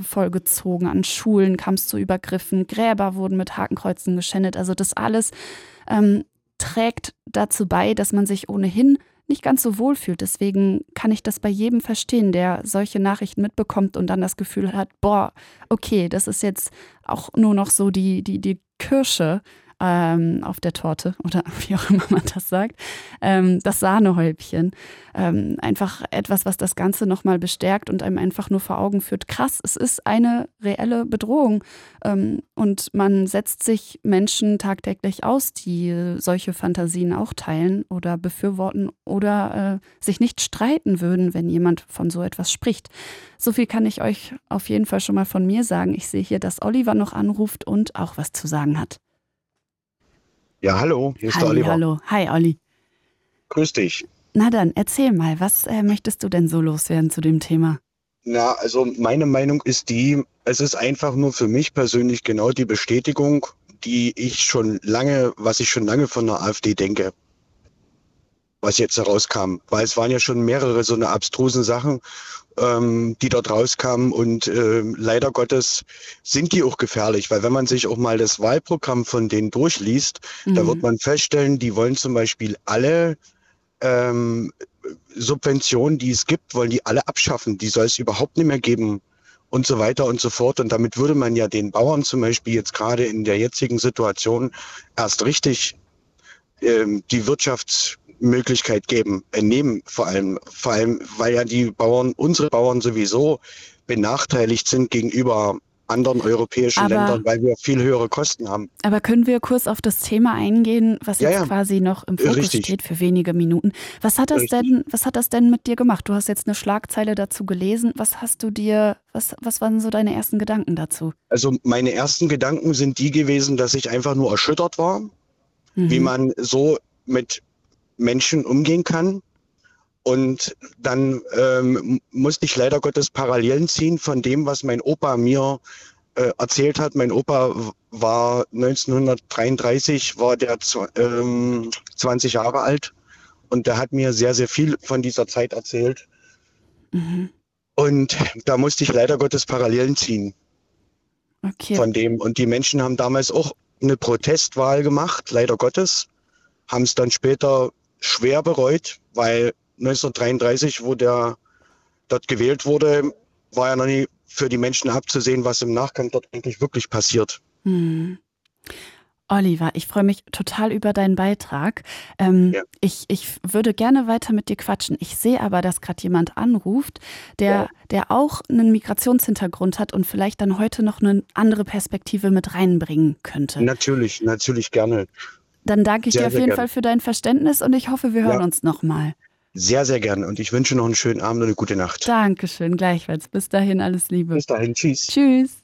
vollgezogen. An Schulen kam es zu Übergriffen. Gräber wurden mit Hakenkreuzen geschändet. Also das alles ähm, trägt dazu bei, dass man sich ohnehin nicht ganz so wohl fühlt. Deswegen kann ich das bei jedem verstehen, der solche Nachrichten mitbekommt und dann das Gefühl hat, boah, okay, das ist jetzt auch nur noch so die, die, die Kirsche ähm, auf der Torte oder wie auch immer man das sagt, ähm, das Sahnehäubchen. Ähm, einfach etwas, was das Ganze nochmal bestärkt und einem einfach nur vor Augen führt, krass, es ist eine reelle Bedrohung ähm, und man setzt sich Menschen tagtäglich aus, die solche Fantasien auch teilen oder befürworten oder äh, sich nicht streiten würden, wenn jemand von so etwas spricht. So viel kann ich euch auf jeden Fall schon mal von mir sagen. Ich sehe hier, dass Oliver noch anruft und auch was zu sagen hat. Ja, hallo, hier ist Halli, der Oliver. hallo. Hi, Olli. Grüß dich. Na dann, erzähl mal, was äh, möchtest du denn so loswerden zu dem Thema? Na, also meine Meinung ist die, es ist einfach nur für mich persönlich genau die Bestätigung, die ich schon lange, was ich schon lange von der AfD denke, was jetzt herauskam. Weil es waren ja schon mehrere so eine abstrusen Sachen, ähm, die dort rauskamen und äh, leider Gottes sind die auch gefährlich, weil wenn man sich auch mal das Wahlprogramm von denen durchliest, Mhm. da wird man feststellen, die wollen zum Beispiel alle ähm, Subventionen, die es gibt, wollen die alle abschaffen. Die soll es überhaupt nicht mehr geben und so weiter und so fort. Und damit würde man ja den Bauern zum Beispiel jetzt gerade in der jetzigen Situation erst richtig ähm, die Wirtschaftsmöglichkeit geben, äh, nehmen vor allem, vor allem, weil ja die Bauern, unsere Bauern sowieso benachteiligt sind gegenüber anderen europäischen Aber- Ländern, weil wir viel höhere Kosten haben. Aber können wir kurz auf das Thema eingehen, was Ja, jetzt ja. quasi noch im Fokus Richtig. steht für wenige Minuten? Was hat das Richtig. denn, was hat das denn mit dir gemacht? Du hast jetzt eine Schlagzeile dazu gelesen. Was hast du dir, was, was waren so deine ersten Gedanken dazu? Also meine ersten Gedanken sind die gewesen, dass ich einfach nur erschüttert war, wie Mhm. man so mit Menschen umgehen kann. Und dann ähm, musste ich leider Gottes Parallelen ziehen von dem, was mein Opa mir äh, erzählt hat. Mein Opa war 1933, war der ähm, 20 Jahre alt und der hat mir sehr, sehr viel von dieser Zeit erzählt. Mhm. Und da musste ich leider Gottes Parallelen ziehen Okay. von dem. Und die Menschen haben damals auch eine Protestwahl gemacht, leider Gottes, haben es dann später schwer bereut, weil 1933, wo der dort gewählt wurde, war ja noch nie für die Menschen abzusehen, was im Nachgang dort eigentlich wirklich passiert. Hm. Oliver, ich freue mich total über deinen Beitrag. Ähm, Ja. ich, ich würde gerne weiter mit dir quatschen. Ich sehe aber, dass gerade jemand anruft, der, Ja. der auch einen Migrationshintergrund hat und vielleicht dann heute noch eine andere Perspektive mit reinbringen könnte. Natürlich, natürlich gerne. Dann danke ich Sehr, dir auf jeden gerne. Fall für dein Verständnis und ich hoffe, wir hören Ja. uns nochmal. Sehr, sehr gerne. Und ich wünsche noch einen schönen Abend und eine gute Nacht. Dankeschön, gleichfalls. Bis dahin, alles Liebe. Bis dahin, tschüss. Tschüss.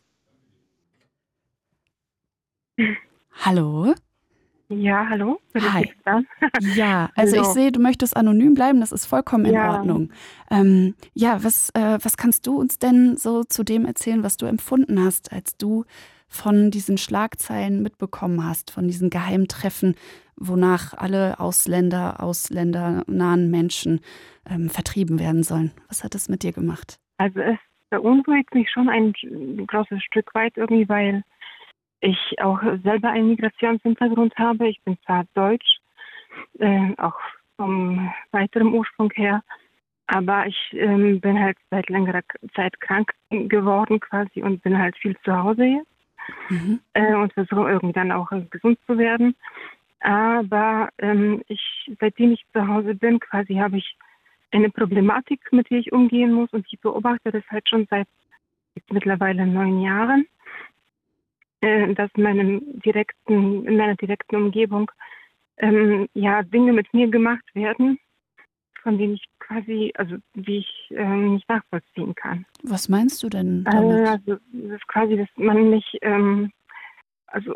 Hallo? Ja, hallo. Ich Hi. Ja, also ich Hallo. sehe, du möchtest anonym bleiben, das ist vollkommen in Ja. Ordnung. Ähm, ja, was, äh, was kannst du uns denn so zu dem erzählen, was du empfunden hast, als du von diesen Schlagzeilen mitbekommen hast, von diesen Geheimtreffen, wonach alle Ausländer, ausländernahen Menschen ähm, vertrieben werden sollen? Was hat das mit dir gemacht? Also es beunruhigt mich schon ein großes Stück weit irgendwie, weil ich auch selber einen Migrationshintergrund habe. Ich bin zwar deutsch, äh, auch vom weiteren Ursprung her, aber ich ähm, bin halt seit längerer Zeit krank geworden quasi und bin halt viel zu Hause jetzt. Mhm. äh, und versuche irgendwie dann auch gesund zu werden. Aber ähm, ich, seitdem ich zu Hause bin, quasi habe ich eine Problematik, mit der ich umgehen muss und ich beobachte das halt schon seit jetzt mittlerweile neun Jahren, äh, dass in meinem direkten, in meiner direkten Umgebung ähm, ja Dinge mit mir gemacht werden, von denen ich quasi, also die ich ähm, nicht nachvollziehen kann. Was meinst du denn Äh, damit? Also das ist quasi, dass man mich, ähm, also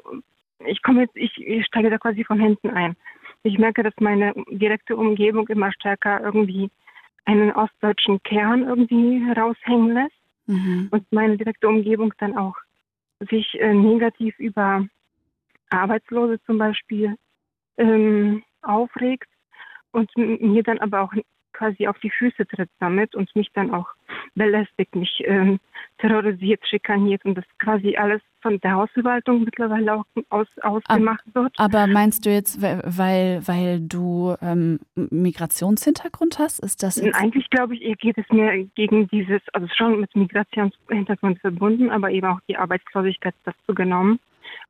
ich komme jetzt, ich, ich steige da quasi von hinten ein. Ich merke, dass meine direkte Umgebung immer stärker irgendwie einen ostdeutschen Kern irgendwie heraushängen lässt Mhm. und meine direkte Umgebung dann auch sich äh, negativ über Arbeitslose zum Beispiel ähm, aufregt und mir dann aber auch quasi auf die Füße tritt damit und mich dann auch belästigt, mich ähm, terrorisiert, schikaniert und das quasi alles von der Hausverwaltung mittlerweile auch aus, ausgemacht wird. Aber meinst du jetzt, weil, weil du ähm, Migrationshintergrund hast? Ist das? Eigentlich glaube ich, geht es mir gegen dieses, also schon mit Migrationshintergrund verbunden, aber eben auch die Arbeitslosigkeit dazu genommen.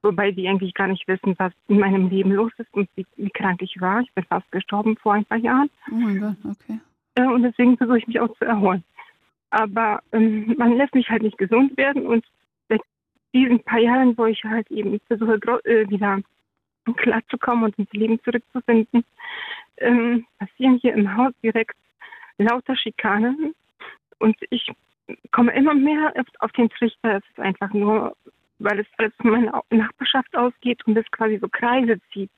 Wobei die eigentlich gar nicht wissen, was in meinem Leben los ist und wie, wie krank ich war. Ich bin fast gestorben vor ein paar Jahren. Oh mein Gott, okay. Und deswegen versuche ich mich auch zu erholen. Aber ähm, man lässt mich halt nicht gesund werden und seit diesen paar Jahren, wo ich halt eben versuche, äh, wieder klarzukommen und ins Leben zurückzufinden, ähm, passieren hier im Haus direkt lauter Schikanen und ich komme immer mehr auf den Trichter. Es ist einfach nur, weil es alles von meiner Nachbarschaft ausgeht und es quasi so Kreise zieht.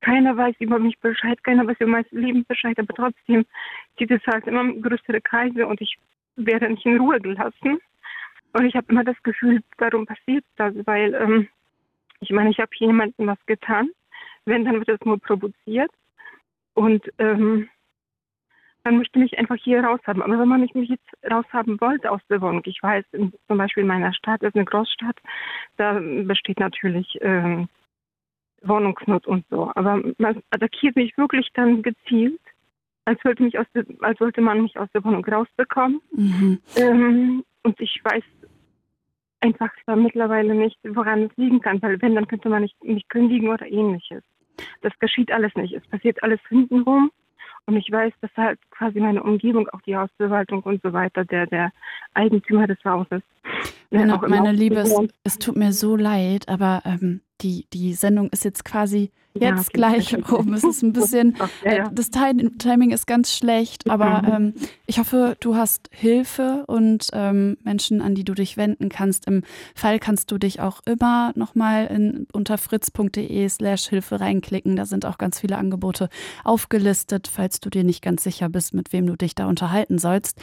Keiner weiß über mich Bescheid, keiner weiß über mein Leben Bescheid, aber trotzdem zieht es halt immer größere Kreise und ich werde nicht in Ruhe gelassen. Und ich habe immer das Gefühl, warum passiert das? Weil ähm, ich meine, ich habe jemandem was getan. Wenn, dann wird es nur provoziert. Und ähm, man möchte mich einfach hier raushaben. Aber wenn man mich jetzt raushaben wollte aus der Wohnung, ich weiß, in, zum Beispiel in meiner Stadt, das ist eine Großstadt, da besteht natürlich ähm, Wohnungsnot und so. Aber man attackiert mich wirklich dann gezielt als wollte, mich aus der, als wollte man mich aus der Wohnung rausbekommen. Mhm. Ähm, und ich weiß einfach mittlerweile nicht, woran es liegen kann, weil wenn, dann könnte man nicht, nicht kündigen oder ähnliches. Das geschieht alles nicht. Es passiert alles hintenrum. Und ich weiß, dass halt quasi meine Umgebung, auch die Hausverwaltung und so weiter, der, der Eigentümer des Hauses. Meine, meine Liebe, es, es, tut mir so leid, aber ähm, die, die Sendung ist jetzt quasi jetzt ja, gleich rum. Es ist ein bisschen, äh, das Timing ist ganz schlecht, aber mhm. ähm, ich hoffe, du hast Hilfe und ähm, Menschen, an die du dich wenden kannst. Im Fall kannst du dich auch immer nochmal unter fritz.de slash Hilfe reinklicken. Da sind auch ganz viele Angebote aufgelistet, falls du dir nicht ganz sicher bist, mit wem du dich da unterhalten sollst.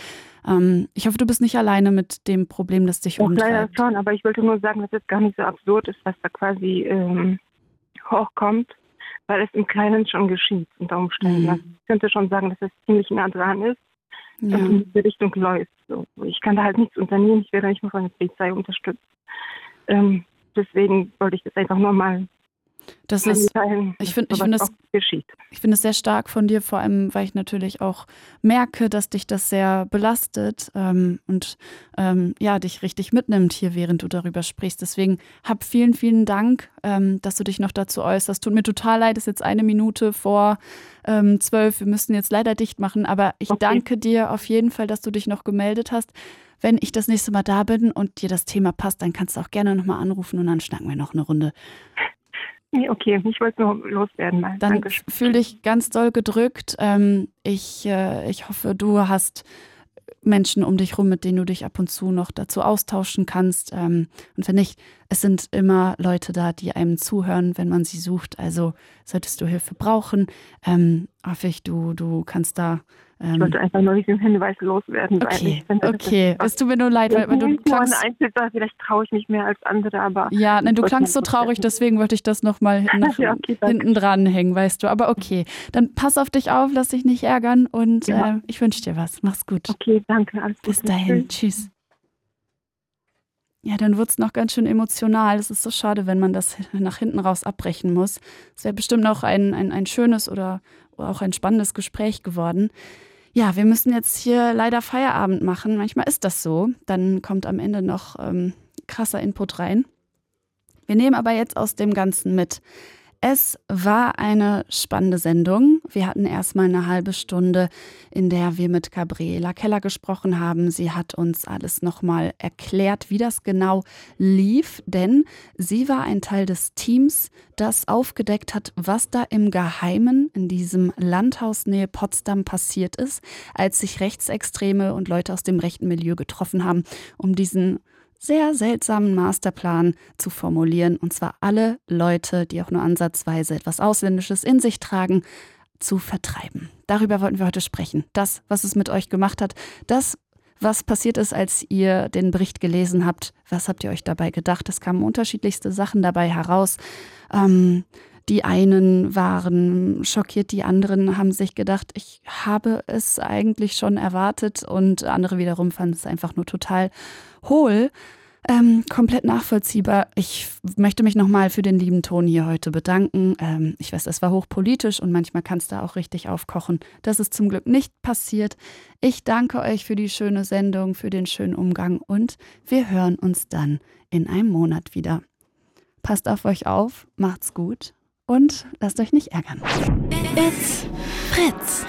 Ähm, ich hoffe, du bist nicht alleine mit dem Problem, das dich umtreibt. Leider schon, aber ich wollte nur sagen, dass es gar nicht so absurd ist, was da quasi ähm, hochkommt, weil es im Kleinen schon geschieht unter Umständen. Mhm. Also ich könnte schon sagen, dass es ziemlich nah dran ist ja. und in diese Richtung läuft. So. Ich kann da halt nichts unternehmen, ich werde nicht mehr von der Polizei unterstützt. Ähm, deswegen wollte ich das einfach nur mal das ist, ich finde ich find das, ich find es sehr stark von dir, vor allem, weil ich natürlich auch merke, dass dich das sehr belastet ähm, und ähm, ja, dich richtig mitnimmt hier, während du darüber sprichst. Deswegen hab vielen, vielen Dank, ähm, dass du dich noch dazu äußerst. Tut mir total leid, es ist jetzt eine Minute vor ähm, zwölf. Wir müssen jetzt leider dicht machen, aber ich okay. danke dir auf jeden Fall, dass du dich noch gemeldet hast. Wenn ich das nächste Mal da bin und dir das Thema passt, dann kannst du auch gerne nochmal anrufen und dann schnacken wir noch eine Runde. Nee, okay, ich wollte nur loswerden. Mal. Dann fühle dich ganz doll gedrückt. Ähm, ich, äh, ich hoffe, du hast Menschen um dich rum, mit denen du dich ab und zu noch dazu austauschen kannst. Ähm, und wenn nicht, es sind immer Leute da, die einem zuhören, wenn man sie sucht. Also solltest du Hilfe brauchen, ähm, hoffe ich, du, du kannst da ähm, ich wollte einfach nur diesen Hinweis loswerden. Okay, finde, okay. Es tut mir nur leid, weil, weil du klangst... Einzelsache, vielleicht traue ich mich mehr als andere, aber... Ja, nein, du klangst so traurig, deswegen wollte ich das nochmal ja, okay, hinten dran hängen, weißt du. Aber okay, dann pass auf dich auf, lass dich nicht ärgern und ja. äh, ich wünsche dir was. Mach's gut. Okay, danke. Alles Bis dahin. Tschüss. Ja, dann wird es noch ganz schön emotional. Es ist so schade, wenn man das nach hinten raus abbrechen muss. Es wäre bestimmt noch ein, ein, ein schönes oder auch ein spannendes Gespräch geworden. Ja, wir müssen jetzt hier leider Feierabend machen. Manchmal ist das so. Dann kommt am Ende noch ähm, krasser Input rein. Wir nehmen aber jetzt aus dem Ganzen mit, es war eine spannende Sendung. Wir hatten erstmal eine halbe Stunde, in der wir mit Gabriela Keller gesprochen haben. Sie hat uns alles nochmal erklärt, wie das genau lief, denn sie war ein Teil des Teams, das aufgedeckt hat, was da im Geheimen in diesem Landhaus Nähe Potsdam passiert ist, als sich Rechtsextreme und Leute aus dem rechten Milieu getroffen haben, um diesen sehr seltsamen Masterplan zu formulieren, und zwar alle Leute, die auch nur ansatzweise etwas Ausländisches in sich tragen, zu vertreiben. Darüber wollten wir heute sprechen. Das, was es mit euch gemacht hat, das, was passiert ist, als ihr den Bericht gelesen habt, was habt ihr euch dabei gedacht? Es kamen unterschiedlichste Sachen dabei heraus. Ähm, Die einen waren schockiert, die anderen haben sich gedacht, ich habe es eigentlich schon erwartet und andere wiederum fanden es einfach nur total hohl. Ähm, komplett nachvollziehbar. Ich möchte mich nochmal für den lieben Ton hier heute bedanken. Ähm, ich weiß, es war hochpolitisch und manchmal kann es da auch richtig aufkochen. Das ist zum Glück nicht passiert. Ich danke euch für die schöne Sendung, für den schönen Umgang und wir hören uns dann in einem Monat wieder. Passt auf euch auf, macht's gut und lasst euch nicht ärgern. It's Fritz.